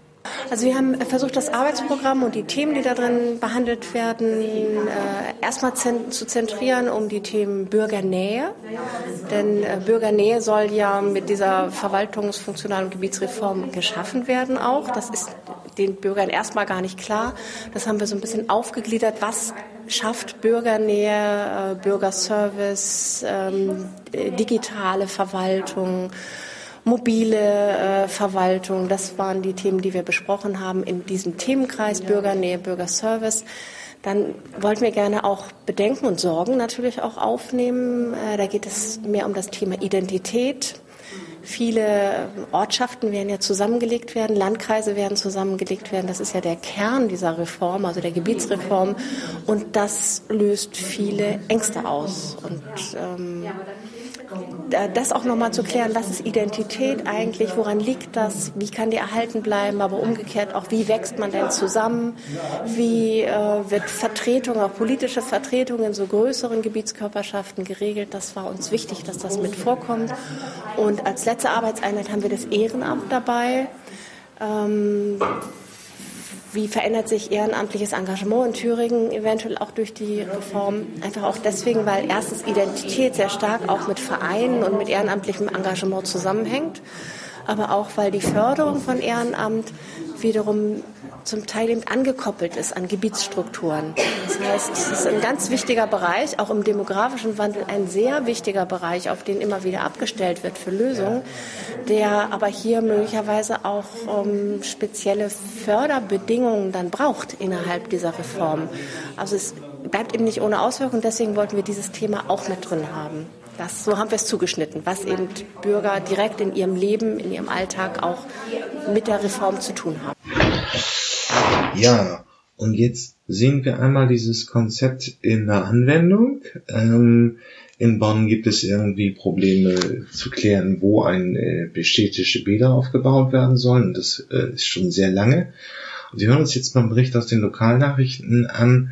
Also wir haben versucht, das Arbeitsprogramm und die Themen, die da drin behandelt werden, äh, erstmal zu zentrieren um die Themen Bürgernähe. Denn äh, Bürgernähe soll ja mit dieser verwaltungsfunktionalen Gebietsreform geschaffen werden auch. Das ist den Bürgern erstmal gar nicht klar. Das haben wir so ein bisschen aufgegliedert. Was schafft Bürgernähe, äh, Bürgerservice, ähm, digitale Verwaltung? Mobile äh, Verwaltung. Das waren die Themen, die wir besprochen haben in diesem Themenkreis Bürgernähe, Bürgerservice. Dann wollten wir gerne auch Bedenken und Sorgen natürlich auch aufnehmen. Äh, da geht es mehr um das Thema Identität. Viele Ortschaften werden ja zusammengelegt werden, Landkreise werden zusammengelegt werden. Das ist ja der Kern dieser Reform, also der Gebietsreform. Und das löst viele Ängste aus. Und ähm, das auch nochmal zu klären, was ist Identität eigentlich, woran liegt das, wie kann die erhalten bleiben, aber umgekehrt auch, wie wächst man denn zusammen, wie äh, wird Vertretung, auch politische Vertretung in so größeren Gebietskörperschaften geregelt. Das war uns wichtig, dass das mit vorkommt. Und als letzte Arbeitseinheit haben wir das Ehrenamt dabei. Ähm, wie verändert sich ehrenamtliches Engagement in Thüringen eventuell auch durch die Reform? Einfach auch deswegen, weil erstens Identität sehr stark auch mit Vereinen und mit ehrenamtlichem Engagement zusammenhängt, aber auch weil die Förderung von Ehrenamt wiederum zum Teil eben angekoppelt ist an Gebietsstrukturen. Das heißt, es ist ein ganz wichtiger Bereich, auch im demografischen Wandel ein sehr wichtiger Bereich, auf den immer wieder abgestellt wird für Lösungen, der aber hier möglicherweise auch ähm, spezielle Förderbedingungen dann braucht innerhalb dieser Reform. Also es bleibt eben nicht ohne Auswirkung, deswegen wollten wir dieses Thema auch mit drin haben. Das, so haben wir es zugeschnitten, was eben Bürger direkt in ihrem Leben, in ihrem Alltag auch mit der Reform zu tun haben. Ja, und jetzt sehen wir einmal dieses Konzept in der Anwendung. Ähm, in Bonn gibt es irgendwie Probleme zu klären, wo ein äh, bestätigte Bäder aufgebaut werden sollen. das äh, ist schon sehr lange. Und wir hören uns jetzt mal einen Bericht aus den Lokalnachrichten an,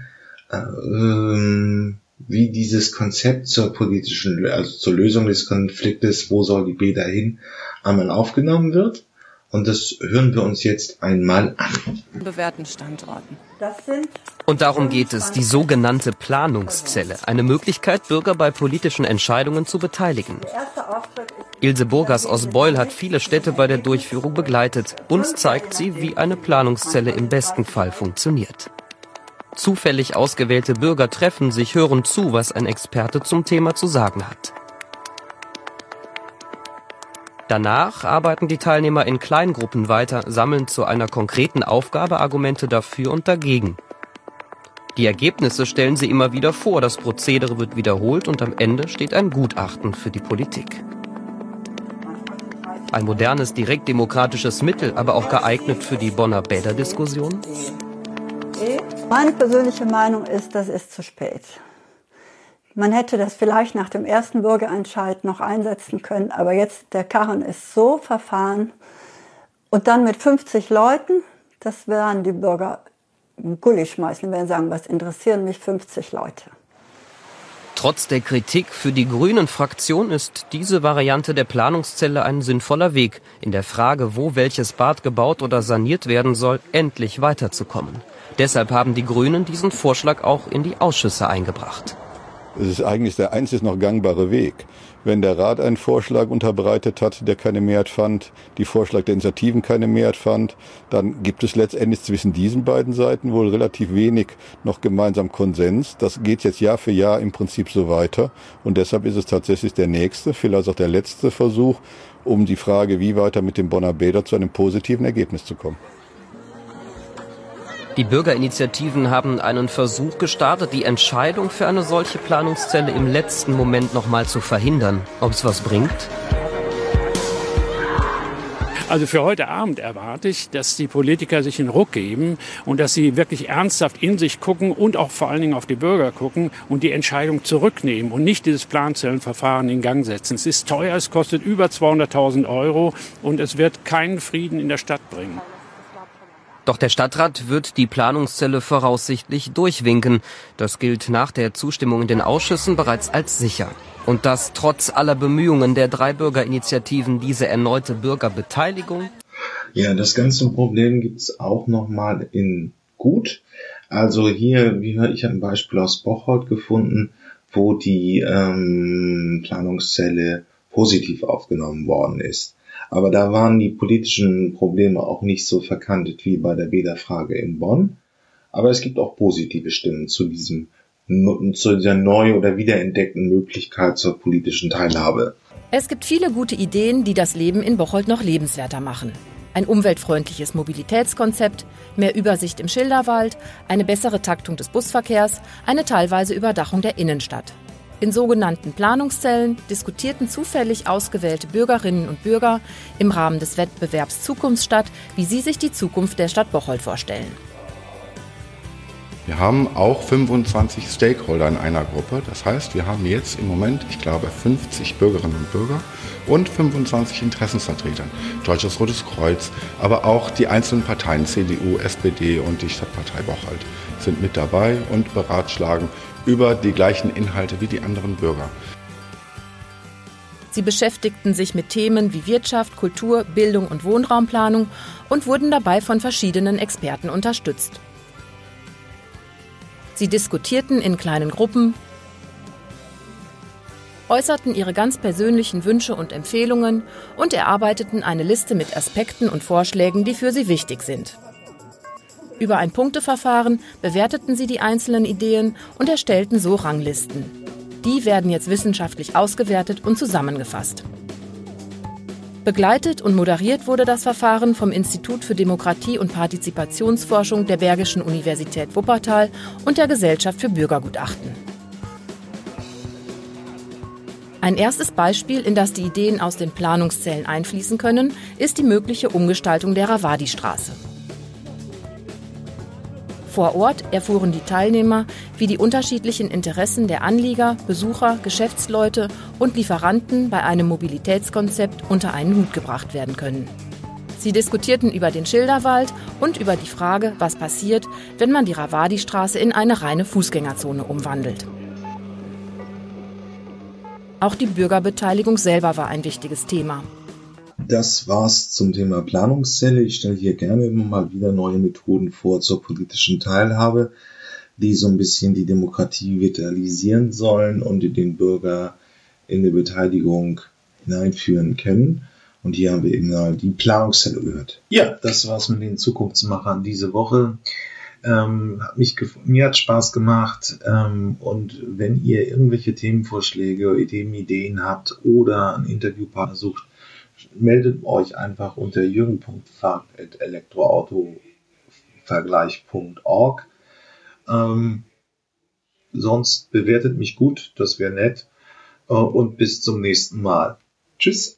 äh, wie dieses Konzept zur politischen, also zur Lösung des Konfliktes, wo soll die Bäder hin, einmal aufgenommen wird. Und das hören wir uns jetzt einmal an. Bewährten Standorten. Und darum geht es, die sogenannte Planungszelle, eine Möglichkeit, Bürger bei politischen Entscheidungen zu beteiligen. Ilse Burgers aus Beul hat viele Städte bei der Durchführung begleitet. Uns zeigt sie, wie eine Planungszelle im besten Fall funktioniert. Zufällig ausgewählte Bürger treffen sich, hören zu, was ein Experte zum Thema zu sagen hat. Danach arbeiten die Teilnehmer in Kleingruppen weiter, sammeln zu einer konkreten Aufgabe Argumente dafür und dagegen. Die Ergebnisse stellen sie immer wieder vor, das Prozedere wird wiederholt und am Ende steht ein Gutachten für die Politik. Ein modernes direktdemokratisches Mittel, aber auch geeignet für die Bonner Bäder-Diskussion? Meine persönliche Meinung ist, das ist zu spät. Man hätte das vielleicht nach dem ersten Bürgerentscheid noch einsetzen können, aber jetzt der Karren ist so verfahren und dann mit 50 Leuten, das werden die Bürger Gulli schmeißen, werden sagen, was interessieren mich 50 Leute. Trotz der Kritik für die Grünen-Fraktion ist diese Variante der Planungszelle ein sinnvoller Weg, in der Frage, wo welches Bad gebaut oder saniert werden soll, endlich weiterzukommen. Deshalb haben die Grünen diesen Vorschlag auch in die Ausschüsse eingebracht. Es ist eigentlich der einzig noch gangbare Weg. Wenn der Rat einen Vorschlag unterbreitet hat, der keine Mehrheit fand, die Vorschlag der Initiativen keine Mehrheit fand, dann gibt es letztendlich zwischen diesen beiden Seiten wohl relativ wenig noch gemeinsam Konsens. Das geht jetzt Jahr für Jahr im Prinzip so weiter. Und deshalb ist es tatsächlich der nächste, vielleicht auch der letzte Versuch, um die Frage, wie weiter mit dem Bonner Bäder zu einem positiven Ergebnis zu kommen. Die Bürgerinitiativen haben einen Versuch gestartet, die Entscheidung für eine solche Planungszelle im letzten Moment nochmal zu verhindern. Ob es was bringt? Also für heute Abend erwarte ich, dass die Politiker sich einen Ruck geben und dass sie wirklich ernsthaft in sich gucken und auch vor allen Dingen auf die Bürger gucken und die Entscheidung zurücknehmen und nicht dieses Planzellenverfahren in Gang setzen. Es ist teuer, es kostet über 200.000 Euro und es wird keinen Frieden in der Stadt bringen. Doch der Stadtrat wird die Planungszelle voraussichtlich durchwinken. Das gilt nach der Zustimmung in den Ausschüssen bereits als sicher. Und das trotz aller Bemühungen der drei Bürgerinitiativen, diese erneute Bürgerbeteiligung. Ja, das ganze Problem gibt es auch nochmal in Gut. Also hier, wie ich habe ein Beispiel aus Bocholt gefunden, wo die ähm, Planungszelle positiv aufgenommen worden ist. Aber da waren die politischen Probleme auch nicht so verkantet wie bei der Bäderfrage in Bonn. Aber es gibt auch positive Stimmen zu diesem zu dieser neu oder wiederentdeckten Möglichkeit zur politischen Teilhabe. Es gibt viele gute Ideen, die das Leben in Bocholt noch lebenswerter machen. Ein umweltfreundliches Mobilitätskonzept, mehr Übersicht im Schilderwald, eine bessere Taktung des Busverkehrs, eine teilweise Überdachung der Innenstadt. In sogenannten Planungszellen diskutierten zufällig ausgewählte Bürgerinnen und Bürger im Rahmen des Wettbewerbs Zukunftsstadt, wie sie sich die Zukunft der Stadt Bocholt vorstellen. Wir haben auch 25 Stakeholder in einer Gruppe. Das heißt, wir haben jetzt im Moment, ich glaube, 50 Bürgerinnen und Bürger und 25 Interessensvertreter. Deutsches Rotes Kreuz, aber auch die einzelnen Parteien, CDU, SPD und die Stadtpartei Bocholt sind mit dabei und beratschlagen über die gleichen Inhalte wie die anderen Bürger. Sie beschäftigten sich mit Themen wie Wirtschaft, Kultur, Bildung und Wohnraumplanung und wurden dabei von verschiedenen Experten unterstützt. Sie diskutierten in kleinen Gruppen, äußerten ihre ganz persönlichen Wünsche und Empfehlungen und erarbeiteten eine Liste mit Aspekten und Vorschlägen, die für sie wichtig sind. Über ein Punkteverfahren bewerteten sie die einzelnen Ideen und erstellten so Ranglisten. Die werden jetzt wissenschaftlich ausgewertet und zusammengefasst. Begleitet und moderiert wurde das Verfahren vom Institut für Demokratie und Partizipationsforschung der Bergischen Universität Wuppertal und der Gesellschaft für Bürgergutachten. Ein erstes Beispiel, in das die Ideen aus den Planungszellen einfließen können, ist die mögliche Umgestaltung der Ravadi-Straße. Vor Ort erfuhren die Teilnehmer, wie die unterschiedlichen Interessen der Anlieger, Besucher, Geschäftsleute und Lieferanten bei einem Mobilitätskonzept unter einen Hut gebracht werden können. Sie diskutierten über den Schilderwald und über die Frage, was passiert, wenn man die Ravadi-Straße in eine reine Fußgängerzone umwandelt. Auch die Bürgerbeteiligung selber war ein wichtiges Thema. Das war's zum Thema Planungszelle. Ich stelle hier gerne immer mal wieder neue Methoden vor zur politischen Teilhabe, die so ein bisschen die Demokratie vitalisieren sollen und den Bürger in die Beteiligung hineinführen können. Und hier haben wir eben die Planungszelle gehört. Ja, das war's mit den Zukunftsmachern diese Woche. Ähm, hat mich mir hat Spaß gemacht. Ähm, und wenn ihr irgendwelche Themenvorschläge, Ideen, Ideen habt oder einen Interviewpartner sucht, meldet euch einfach unter jürgen.fahrt.elektroautovergleich.org. Ähm, sonst bewertet mich gut, das wäre nett. Äh, und bis zum nächsten Mal. Tschüss.